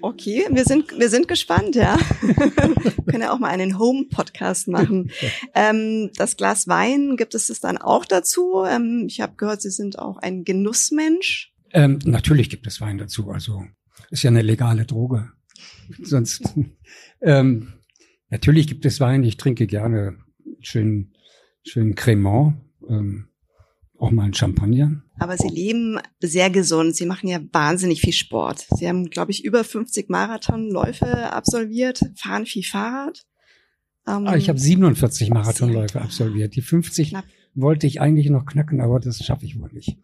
Okay, wir sind, wir sind gespannt, ja. wir können ja auch mal einen Home-Podcast machen. Ähm, das Glas Wein, gibt es das dann auch dazu? Ähm, ich habe gehört, Sie sind auch ein Genussmensch. Ähm, natürlich gibt es Wein dazu. Also ist ja eine legale Droge. Sonst ähm, natürlich gibt es Wein. Ich trinke gerne schön schön Cremant, ähm, auch mal ein Champagner. Aber Sie leben sehr gesund. Sie machen ja wahnsinnig viel Sport. Sie haben, glaube ich, über 50 Marathonläufe absolviert, fahren viel Fahrrad. Ähm, Ah, ich habe 47 Marathonläufe absolviert. Die 50 Knapp. wollte ich eigentlich noch knacken, aber das schaffe ich wohl nicht.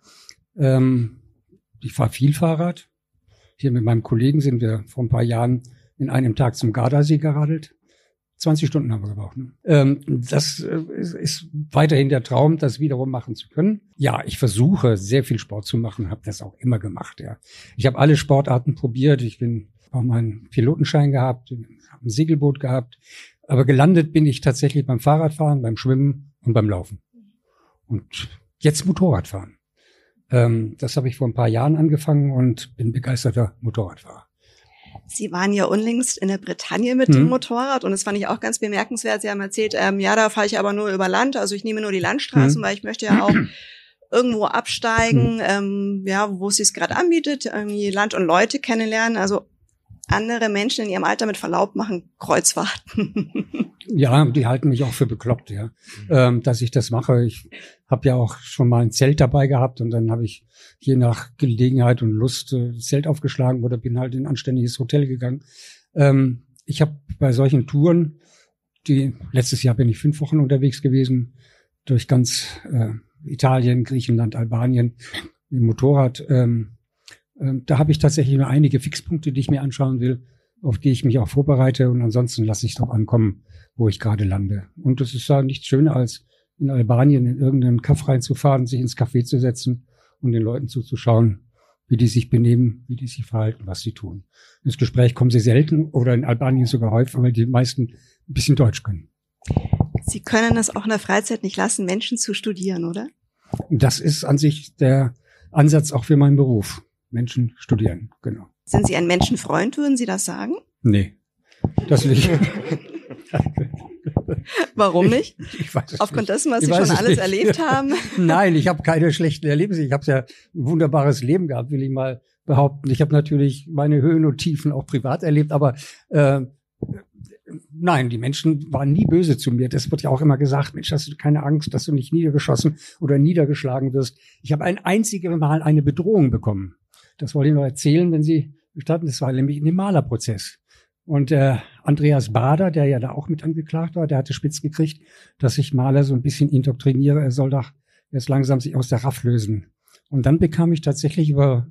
Ähm, ich fahre viel Fahrrad. Hier mit meinem Kollegen sind wir vor ein paar Jahren in einem Tag zum Gardasee geradelt. 20 Stunden haben wir gebraucht. Ne? Ähm, das äh, ist, weiterhin der Traum, das wiederum machen zu können. Ja, ich versuche sehr viel Sport zu machen, habe das auch immer gemacht. Ja, ich habe alle Sportarten probiert. Ich bin auch meinen Pilotenschein gehabt, habe ein Segelboot gehabt, aber gelandet bin ich tatsächlich beim Fahrradfahren, beim Schwimmen und beim Laufen. Und jetzt Motorradfahren. Ähm, das habe ich vor ein paar Jahren angefangen und bin begeisterter Motorradfahrer. Sie waren ja unlängst in der Bretagne mit Mhm. dem Motorrad und das fand ich auch ganz bemerkenswert. Sie haben erzählt, ähm, ja, da fahre ich aber nur über Land, also ich nehme nur die Landstraßen, Mhm. weil ich möchte ja auch irgendwo absteigen, ähm, ja, wo es sich gerade anbietet, irgendwie Land und Leute kennenlernen. Also andere Menschen in ihrem Alter mit Verlaub machen Kreuzfahrten. Ja, die halten mich auch für bekloppt, ja, ähm, dass ich das mache. Ich habe ja auch schon mal ein Zelt dabei gehabt und dann habe ich je nach Gelegenheit und Lust äh, das Zelt aufgeschlagen oder bin halt in ein anständiges Hotel gegangen. Ähm, ich habe bei solchen Touren, die letztes Jahr bin ich fünf Wochen unterwegs gewesen durch ganz äh, Italien, Griechenland, Albanien im Motorrad. Ähm, da habe ich tatsächlich nur einige Fixpunkte, die ich mir anschauen will, auf die ich mich auch vorbereite und ansonsten lasse ich drauf ankommen, wo ich gerade lande. Und es ist da nichts schöner, als in Albanien in irgendeinen Kaff reinzufahren, sich ins Café zu setzen und den Leuten zuzuschauen, wie die sich benehmen, wie die sich verhalten, was sie tun. Ins Gespräch kommen sie selten oder in Albanien sogar häufig, weil die meisten ein bisschen Deutsch können. Sie können es auch in der Freizeit nicht lassen, Menschen zu studieren, oder? Das ist an sich der Ansatz auch für meinen Beruf. Menschen studieren, genau. Sind Sie ein Menschenfreund, würden Sie das sagen? Nee, das nicht. Warum nicht? Ich weiß es Aufgrund nicht. dessen, was Ich Sie weiß schon es alles nicht. erlebt haben. Nein, ich habe keine schlechten Erlebnisse. Ich habe ja ein wunderbares Leben gehabt, will ich mal behaupten. Ich habe natürlich meine Höhen und Tiefen auch privat erlebt, aber äh, nein, die Menschen waren nie böse zu mir. Das wird ja auch immer gesagt, Mensch, hast du keine Angst, dass du nicht niedergeschossen oder niedergeschlagen wirst. Ich habe ein einziges Mal eine Bedrohung bekommen. Das wollte ich noch erzählen, wenn Sie gestatten. Das war nämlich in dem Malerprozess. Und äh, Andreas Bader, der ja da auch mit angeklagt war, der hatte spitz gekriegt, dass ich Maler so ein bisschen indoktriniere. Er soll doch jetzt langsam sich aus der Raff lösen. Und dann bekam ich tatsächlich über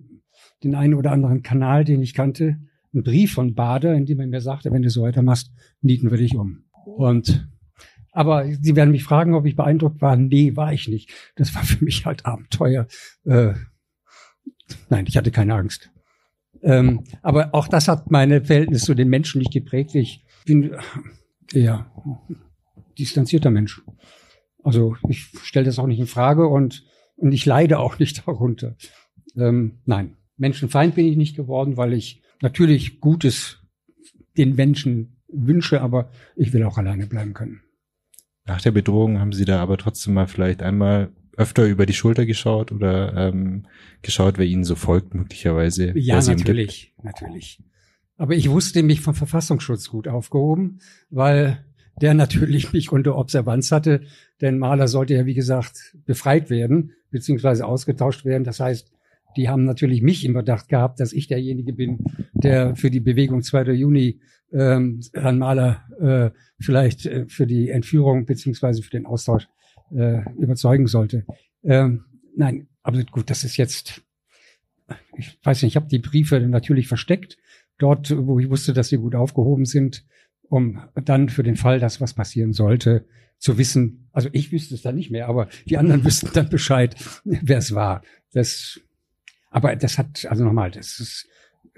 den einen oder anderen Kanal, den ich kannte, einen Brief von Bader, in dem er mir sagte, wenn du so weitermachst, nieten wir dich um. Und aber Sie werden mich fragen, ob ich beeindruckt war. Nee, war ich nicht. Das war für mich halt Abenteuer. Äh, nein, ich hatte keine Angst. Ähm, aber auch das hat meine Verhältnisse zu den Menschen nicht geprägt. Ich bin eher distanzierter Mensch. Also ich stelle das auch nicht in Frage und, und ich leide auch nicht darunter. Ähm, nein, Menschenfeind bin ich nicht geworden, weil ich natürlich Gutes den Menschen wünsche, aber ich will auch alleine bleiben können. Nach der Bedrohung haben Sie da aber trotzdem mal vielleicht einmal öfter über die Schulter geschaut oder ähm, geschaut, wer Ihnen so folgt, möglicherweise. Ja, natürlich, natürlich. Aber ich wusste mich vom Verfassungsschutz gut aufgehoben, weil der natürlich mich unter Observanz hatte, denn Maler sollte ja, wie gesagt, befreit werden, beziehungsweise ausgetauscht werden. Das heißt, die haben natürlich mich im Verdacht gehabt, dass ich derjenige bin, der für die Bewegung 2. Juni ähm, Herrn Mahler äh, vielleicht äh, für die Entführung beziehungsweise für den Austausch äh, überzeugen sollte. Ähm, nein, aber gut, das ist jetzt, ich weiß nicht, ich habe die Briefe natürlich versteckt, dort, wo ich wusste, dass sie gut aufgehoben sind, um dann für den Fall, dass was passieren sollte, zu wissen, also ich wüsste es dann nicht mehr, aber die anderen wüssten dann Bescheid, wer es war. Das, aber das hat, also nochmal, das ist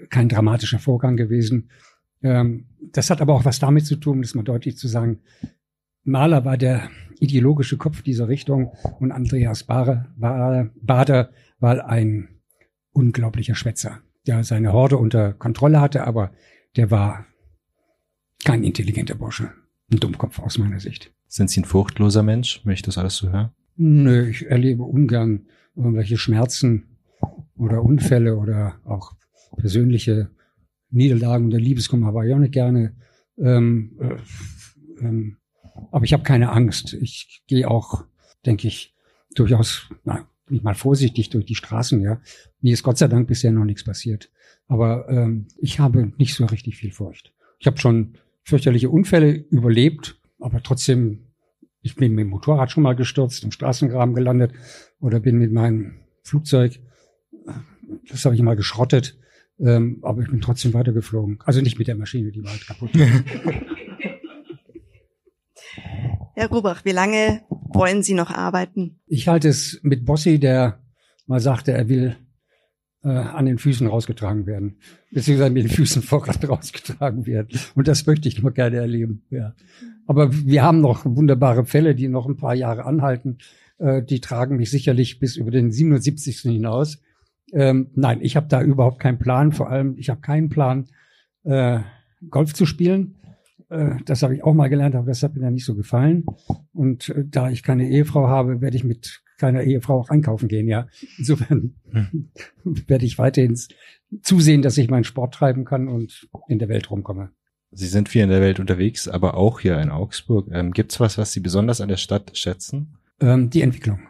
kein dramatischer Vorgang gewesen. Ähm, das hat aber auch was damit zu tun, das mal deutlich zu sagen. Mahler war der ideologische Kopf dieser Richtung und Andreas Bader, war ein unglaublicher Schwätzer, der seine Horde unter Kontrolle hatte, aber der war kein intelligenter Bursche. Ein Dummkopf aus meiner Sicht. Sind Sie ein furchtloser Mensch, wenn ich das alles so höre? Nö, ich erlebe ungern irgendwelche Schmerzen oder Unfälle oder auch persönliche Niederlagen oder Liebeskummer aber ich auch nicht gerne. Ähm, äh, ähm, aber ich habe keine Angst. Ich gehe auch, denke ich, durchaus, na, bin ich mal vorsichtig durch die Straßen, ja. Mir ist Gott sei Dank bisher noch nichts passiert. Aber ähm, ich habe nicht so richtig viel Furcht. Ich habe schon fürchterliche Unfälle überlebt, aber trotzdem, ich bin mit dem Motorrad schon mal gestürzt, im Straßengraben gelandet oder bin mit meinem Flugzeug, das habe ich mal geschrottet, ähm, aber ich bin trotzdem weitergeflogen. Also nicht mit der Maschine, die war halt kaputt. Herr Rubach, wie lange wollen Sie noch arbeiten? Ich halte es mit Bossi, der mal sagte, er will äh, an den Füßen rausgetragen werden, beziehungsweise mit den Füßen voran rausgetragen werden. Und das möchte ich nur gerne erleben. Ja. Aber wir haben noch wunderbare Fälle, die noch ein paar Jahre anhalten. Äh, die tragen mich sicherlich bis über den 77. hinaus. Ähm, nein, ich habe da überhaupt keinen Plan. Vor allem, ich habe keinen Plan, äh, Golf zu spielen. Äh, das habe ich auch mal gelernt, aber das hat mir dann nicht so gefallen. Und äh, da ich keine Ehefrau habe, werde ich mit keiner Ehefrau auch einkaufen gehen, ja. Insofern hm. werde ich weiterhin zusehen, dass ich meinen Sport treiben kann und in der Welt rumkomme. Sie sind viel in der Welt unterwegs, aber auch hier in Augsburg. Ähm, Gibt es was, was Sie besonders an der Stadt schätzen? Ähm, die Entwicklung.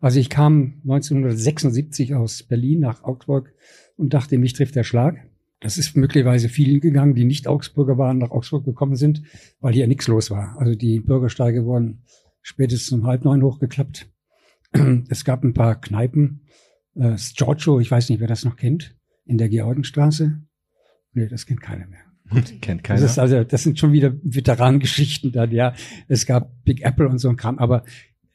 Also ich kam 1976 aus Berlin nach Augsburg und dachte, mich trifft der Schlag. Das ist möglicherweise vielen gegangen, die nicht Augsburger waren, nach Augsburg gekommen sind, weil hier nichts los war. Also die Bürgersteige wurden spätestens um halb neun hochgeklappt. Es gab ein paar Kneipen. Äh, Giorgio, ich weiß nicht, wer das noch kennt, in der Georgenstraße. Nee, das kennt keiner mehr. Gut, kennt keiner. Das ist also, das sind schon wieder Veteranengeschichten dann, ja. Es gab Big Apple und so ein Kram, aber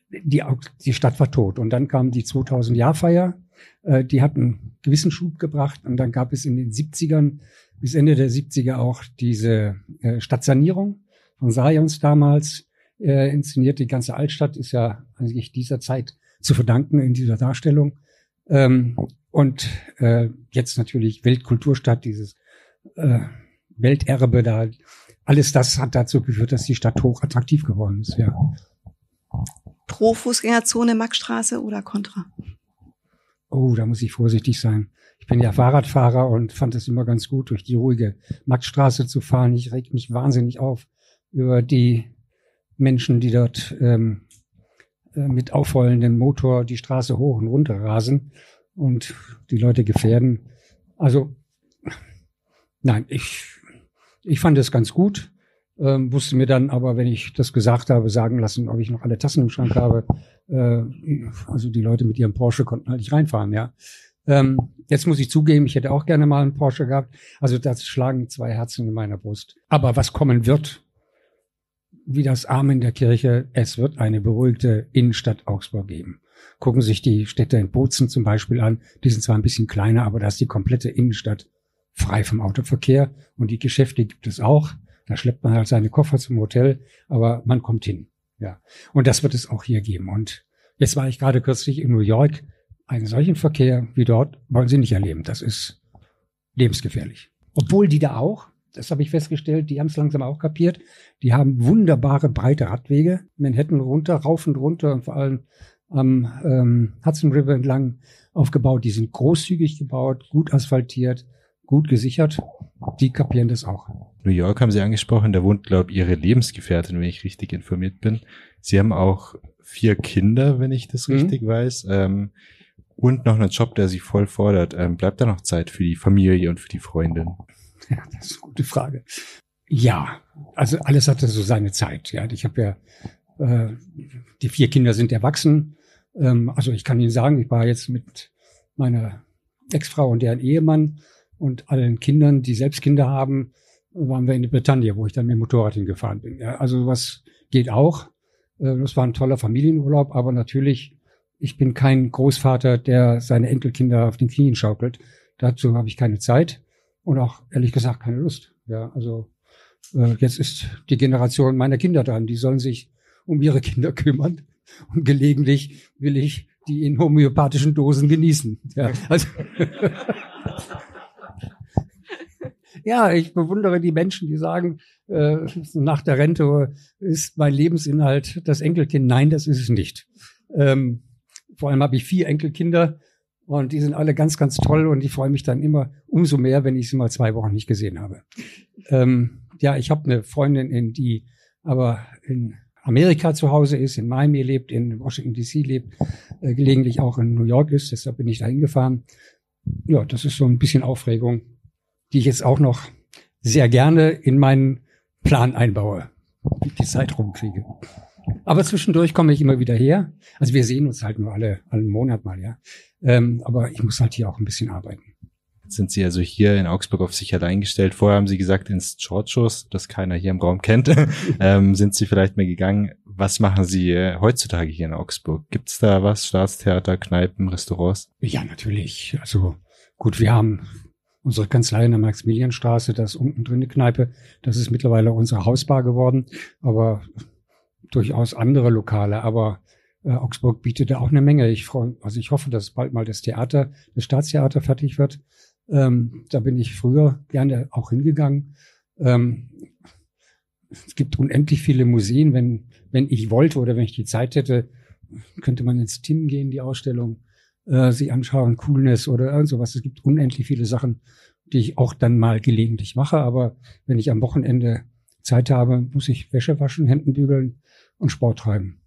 die, die Stadt war tot. Und dann kam die 2000 Jahr Feier, äh, die hat einen gewissen Schub gebracht. Und dann gab es in den 70ern bis Ende der 70er auch diese äh, Stadtsanierung von Sajons damals äh, inszeniert. Die ganze Altstadt ist ja eigentlich dieser Zeit zu verdanken in dieser Darstellung. Ähm, und äh, jetzt natürlich Weltkulturstadt, dieses äh, Welterbe da. Alles das hat dazu geführt, dass die Stadt hoch attraktiv geworden ist, ja. Pro Fußgängerzone Maxstraße oder Contra? Oh, da muss ich vorsichtig sein. Ich bin ja Fahrradfahrer und fand es immer ganz gut, durch die ruhige Maxstraße zu fahren. Ich reg mich wahnsinnig auf über die Menschen, die dort ähm, äh, mit aufheulendem Motor die Straße hoch und runter rasen und die Leute gefährden. Also nein, ich, ich fand es ganz gut, ähm, musste mir dann aber, wenn ich das gesagt habe, sagen lassen, ob ich noch alle Tassen im Schrank habe. Äh, also die Leute mit ihrem Porsche konnten halt nicht reinfahren, ja. Ähm, jetzt muss ich zugeben, ich hätte auch gerne mal einen Porsche gehabt. Also das schlagen zwei Herzen in meiner Brust. Aber was kommen wird, wie das Amen der Kirche, es wird eine beruhigte Innenstadt Augsburg geben. Gucken sich die Städte in Bozen zum Beispiel an. Die sind zwar ein bisschen kleiner, aber da ist die komplette Innenstadt frei vom Autoverkehr und die Geschäfte gibt es auch. Da schleppt man halt seine Koffer zum Hotel, aber man kommt hin. Ja. Und das wird es auch hier geben. Und jetzt war ich gerade kürzlich in New York. Einen solchen Verkehr wie dort wollen Sie nicht erleben. Das ist lebensgefährlich. Obwohl die da auch das habe ich festgestellt, die haben es langsam auch kapiert. Die haben wunderbare breite Radwege, Manhattan runter, rauf und runter und vor allem am ähm, Hudson River entlang aufgebaut. Die sind großzügig gebaut, gut asphaltiert, gut gesichert. Die kapieren das auch. New York haben Sie angesprochen, da wohnt, glaube ich, Ihre Lebensgefährtin, wenn ich richtig informiert bin. Sie haben auch vier Kinder, wenn ich das mhm. richtig weiß. Ähm, und noch einen Job, der Sie voll fordert. Ähm, bleibt da noch Zeit für die Familie und für die Freundin? Ja, das ist eine gute Frage. Ja, also alles hatte so seine Zeit. Ja, ich habe ja äh, die vier Kinder sind erwachsen. Ähm, also ich kann Ihnen sagen, ich war jetzt mit meiner Ex-Frau und deren Ehemann und allen Kindern, die selbst Kinder haben, waren wir in der Bretagne, wo ich dann mit dem Motorrad hingefahren bin. Ja, also was geht auch. Äh, das war ein toller Familienurlaub, aber natürlich, ich bin kein Großvater, der seine Enkelkinder auf den Knien schaukelt. Dazu habe ich keine Zeit und auch ehrlich gesagt keine Lust. Ja, also äh, jetzt ist die Generation meiner Kinder dran. Die sollen sich um ihre Kinder kümmern und gelegentlich will ich die in homöopathischen Dosen genießen. Ja, also ja, ich bewundere die Menschen, die sagen, äh, nach der Rente ist mein Lebensinhalt das Enkelkind. Nein, das ist es nicht. Ähm, vor allem habe ich vier Enkelkinder und die sind alle ganz, ganz toll und ich freue mich dann immer umso mehr, wenn ich sie mal zwei Wochen nicht gesehen habe. Ähm, ja, ich habe eine Freundin, in die aber in Amerika zu Hause ist, in Miami lebt, in Washington DC lebt, äh, gelegentlich auch in New York ist. Deshalb bin ich da hingefahren. Ja, das ist so ein bisschen Aufregung, die ich jetzt auch noch sehr gerne in meinen Plan einbaue, die Zeit rumkriege. Aber zwischendurch komme ich immer wieder her. Also wir sehen uns halt nur alle, alle Monat mal, ja. Ähm, aber ich muss halt hier auch ein bisschen arbeiten. Jetzt sind Sie also hier in Augsburg auf sich allein gestellt. Vorher haben Sie gesagt, ins Chorchos, das keiner hier im Raum kennt, ähm, sind Sie vielleicht mehr gegangen. Was machen Sie äh, heutzutage hier in Augsburg? Gibt es da was? Staatstheater, Kneipen, Restaurants? Ja, natürlich. Also gut, wir haben unsere Kanzlei in der Maximilianstraße, das unten drin eine Kneipe. Das ist mittlerweile unsere Hausbar geworden, aber durchaus andere Lokale. Aber äh, Augsburg bietet da auch eine Menge. Ich freue, also ich hoffe, dass bald mal das Theater, das Staatstheater fertig wird. Ähm, da bin ich früher gerne auch hingegangen. Ähm, es gibt unendlich viele Museen. Wenn, wenn ich wollte oder wenn ich die Zeit hätte, könnte man ins Tim gehen, die Ausstellung, äh, sich anschauen, Coolness oder irgend sowas. Es gibt unendlich viele Sachen, die ich auch dann mal gelegentlich mache. Aber wenn ich am Wochenende Zeit habe, muss ich Wäsche waschen, Händen bügeln und Sport treiben.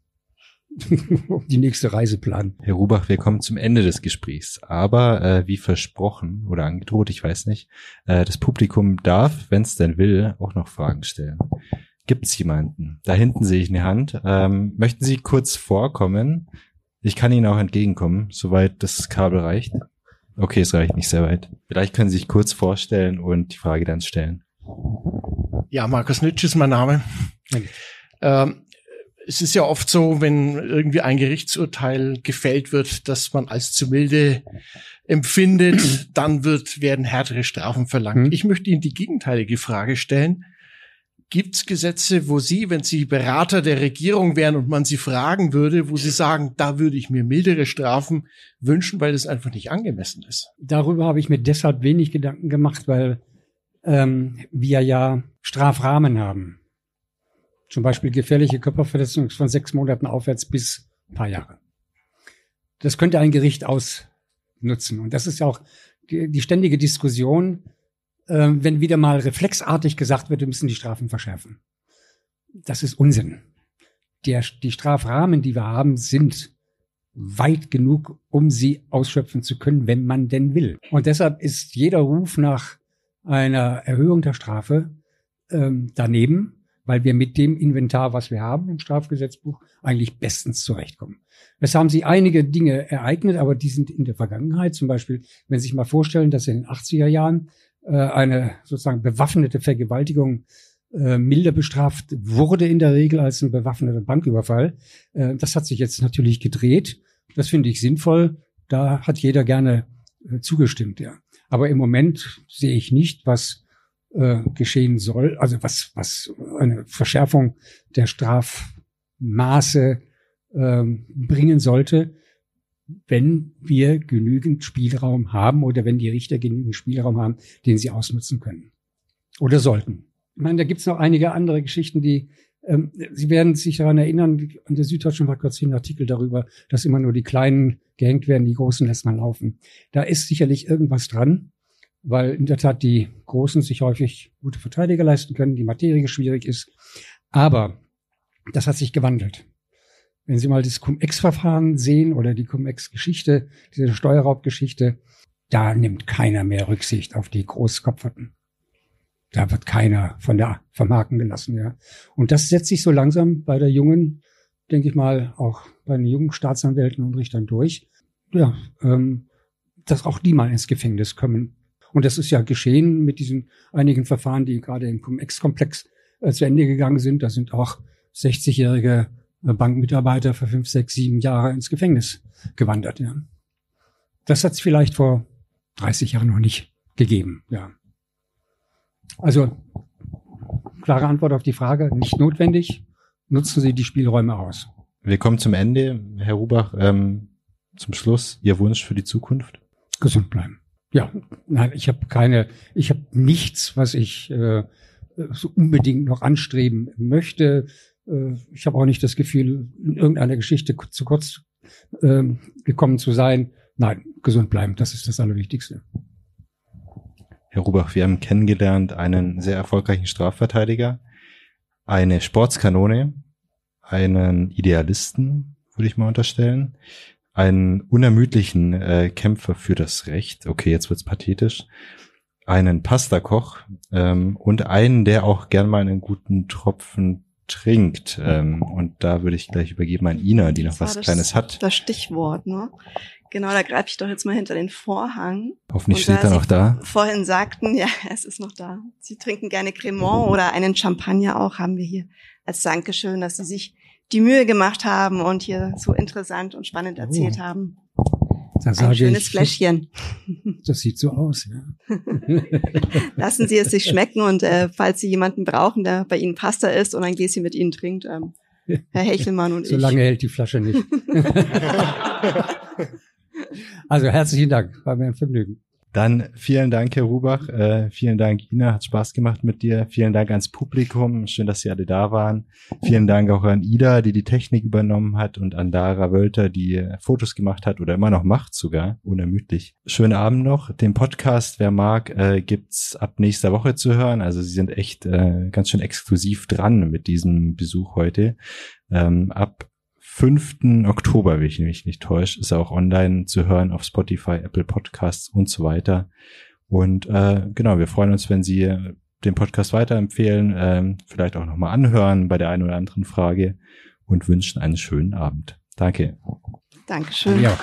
die nächste Reise planen. Herr Rubach, wir kommen zum Ende des Gesprächs. Aber äh, wie versprochen oder angedroht, ich weiß nicht, äh, das Publikum darf, wenn es denn will, auch noch Fragen stellen. Gibt es jemanden? Da hinten sehe ich eine Hand. Ähm, möchten Sie kurz vorkommen? Ich kann Ihnen auch entgegenkommen, soweit das Kabel reicht. Okay, es reicht nicht sehr weit. Vielleicht können Sie sich kurz vorstellen und die Frage dann stellen. Ja, Markus Nitsch ist mein Name. Ähm, es ist ja oft so, wenn irgendwie ein Gerichtsurteil gefällt wird, dass man als zu milde empfindet, dann wird, werden härtere Strafen verlangt. Mhm. Ich möchte Ihnen die gegenteilige Frage stellen. Gibt es Gesetze, wo Sie, wenn Sie Berater der Regierung wären und man Sie fragen würde, wo Sie sagen, da würde ich mir mildere Strafen wünschen, weil das einfach nicht angemessen ist? Darüber habe ich mir deshalb wenig Gedanken gemacht, weil ähm, wir ja Strafrahmen haben. Zum Beispiel gefährliche Körperverletzung von sechs Monaten aufwärts bis ein paar Jahre. Das könnte ein Gericht ausnutzen. Und das ist ja auch die, die ständige Diskussion, äh, wenn wieder mal reflexartig gesagt wird, wir müssen die Strafen verschärfen. Das ist Unsinn. Der, die Strafrahmen, die wir haben, sind weit genug, um sie ausschöpfen zu können, wenn man denn will. Und deshalb ist jeder Ruf nach einer Erhöhung der Strafe ähm, daneben weil wir mit dem Inventar, was wir haben im Strafgesetzbuch, eigentlich bestens zurechtkommen. Es haben sich einige Dinge ereignet, aber die sind in der Vergangenheit. Zum Beispiel, wenn Sie sich mal vorstellen, dass in den 80er Jahren äh, eine sozusagen bewaffnete Vergewaltigung äh, milder bestraft wurde in der Regel als ein bewaffneter Banküberfall. Äh, das hat sich jetzt natürlich gedreht. Das finde ich sinnvoll. Da hat jeder gerne äh, zugestimmt, ja. Aber im Moment sehe ich nicht, was äh, geschehen soll, also was, was eine Verschärfung der Strafmaße ähm, bringen sollte, wenn wir genügend Spielraum haben oder wenn die Richter genügend Spielraum haben, den sie ausnutzen können. Oder sollten. Ich meine, da gibt's noch einige andere Geschichten, die ähm, Sie werden sich daran erinnern, an der Süddeutschen war kurz ein Artikel darüber, dass immer nur die Kleinen gehängt werden, die Großen lässt man laufen. Da ist sicherlich irgendwas dran, weil in der Tat die Großen sich häufig gute Verteidiger leisten können, die Materie schwierig ist. Aber das hat sich gewandelt. Wenn Sie mal das Cum-Ex-Verfahren sehen oder die Cum-Ex-Geschichte, diese Steuerraubgeschichte, da nimmt keiner mehr Rücksicht auf die Großkopferten. Da wird keiner von der vermarken gelassen, ja. Und das setzt sich so langsam bei der jungen, denke ich mal, auch bei den jungen Staatsanwälten und Richtern durch. Ja, ähm, dass auch die mal ins Gefängnis kommen. Und das ist ja geschehen mit diesen einigen Verfahren, die gerade im Cum-Ex-Komplex äh, zu Ende gegangen sind. Da sind auch 60-jährige Bankmitarbeiter für fünf, sechs, sieben Jahre ins Gefängnis gewandert. Ja. Das hat es vielleicht vor 30 Jahren noch nicht gegeben. Ja. Also klare Antwort auf die Frage, nicht notwendig. Nutzen Sie die Spielräume aus. Wir kommen zum Ende. Herr Rubach, ähm, zum Schluss Ihr Wunsch für die Zukunft? Gesund bleiben. Ja, nein, ich habe keine, ich habe nichts, was ich äh, so unbedingt noch anstreben möchte. Äh, ich habe auch nicht das Gefühl, in irgendeiner Geschichte zu kurz äh, gekommen zu sein. Nein, gesund bleiben, das ist das Allerwichtigste. Herr Rubach, wir haben kennengelernt einen sehr erfolgreichen Strafverteidiger, eine Sportskanone, einen Idealisten, würde ich mal unterstellen, einen unermüdlichen äh, Kämpfer für das Recht. Okay, jetzt wird's pathetisch. Einen Pastakoch ähm, und einen, der auch gern mal einen guten Tropfen trinkt. Ähm, und da würde ich gleich übergeben an Ina, die noch was das, Kleines hat. Das Stichwort, ne? Genau, da greife ich doch jetzt mal hinter den Vorhang. Hoffentlich steht er noch da. Vorhin sagten, ja, es ist noch da. Sie trinken gerne Cremant oder einen Champagner auch, haben wir hier als Dankeschön, dass Sie sich die Mühe gemacht haben und hier so interessant und spannend erzählt oh. haben. Ein schönes ich, Fläschchen. Das sieht so aus, ja. Lassen Sie es sich schmecken und äh, falls Sie jemanden brauchen, der bei Ihnen Pasta isst und ein Gläschen mit Ihnen trinkt, ähm, Herr Hechelmann und so ich. So lange hält die Flasche nicht. also herzlichen Dank, war mir ein Vergnügen. Dann vielen Dank, Herr Rubach. Äh, vielen Dank, Ina. Hat Spaß gemacht mit dir. Vielen Dank ans Publikum. Schön, dass Sie alle da waren. Vielen Dank auch an Ida, die die Technik übernommen hat und an Dara Wölter, die Fotos gemacht hat oder immer noch macht sogar. Unermüdlich. Schönen Abend noch. Den Podcast, wer mag, äh, gibt's ab nächster Woche zu hören. Also Sie sind echt äh, ganz schön exklusiv dran mit diesem Besuch heute. Ähm, ab 5. Oktober, wenn ich mich nicht täusche, ist er auch online zu hören auf Spotify, Apple Podcasts und so weiter. Und äh, genau, wir freuen uns, wenn Sie den Podcast weiterempfehlen, äh, vielleicht auch nochmal anhören bei der einen oder anderen Frage und wünschen einen schönen Abend. Danke. Dankeschön. Ja.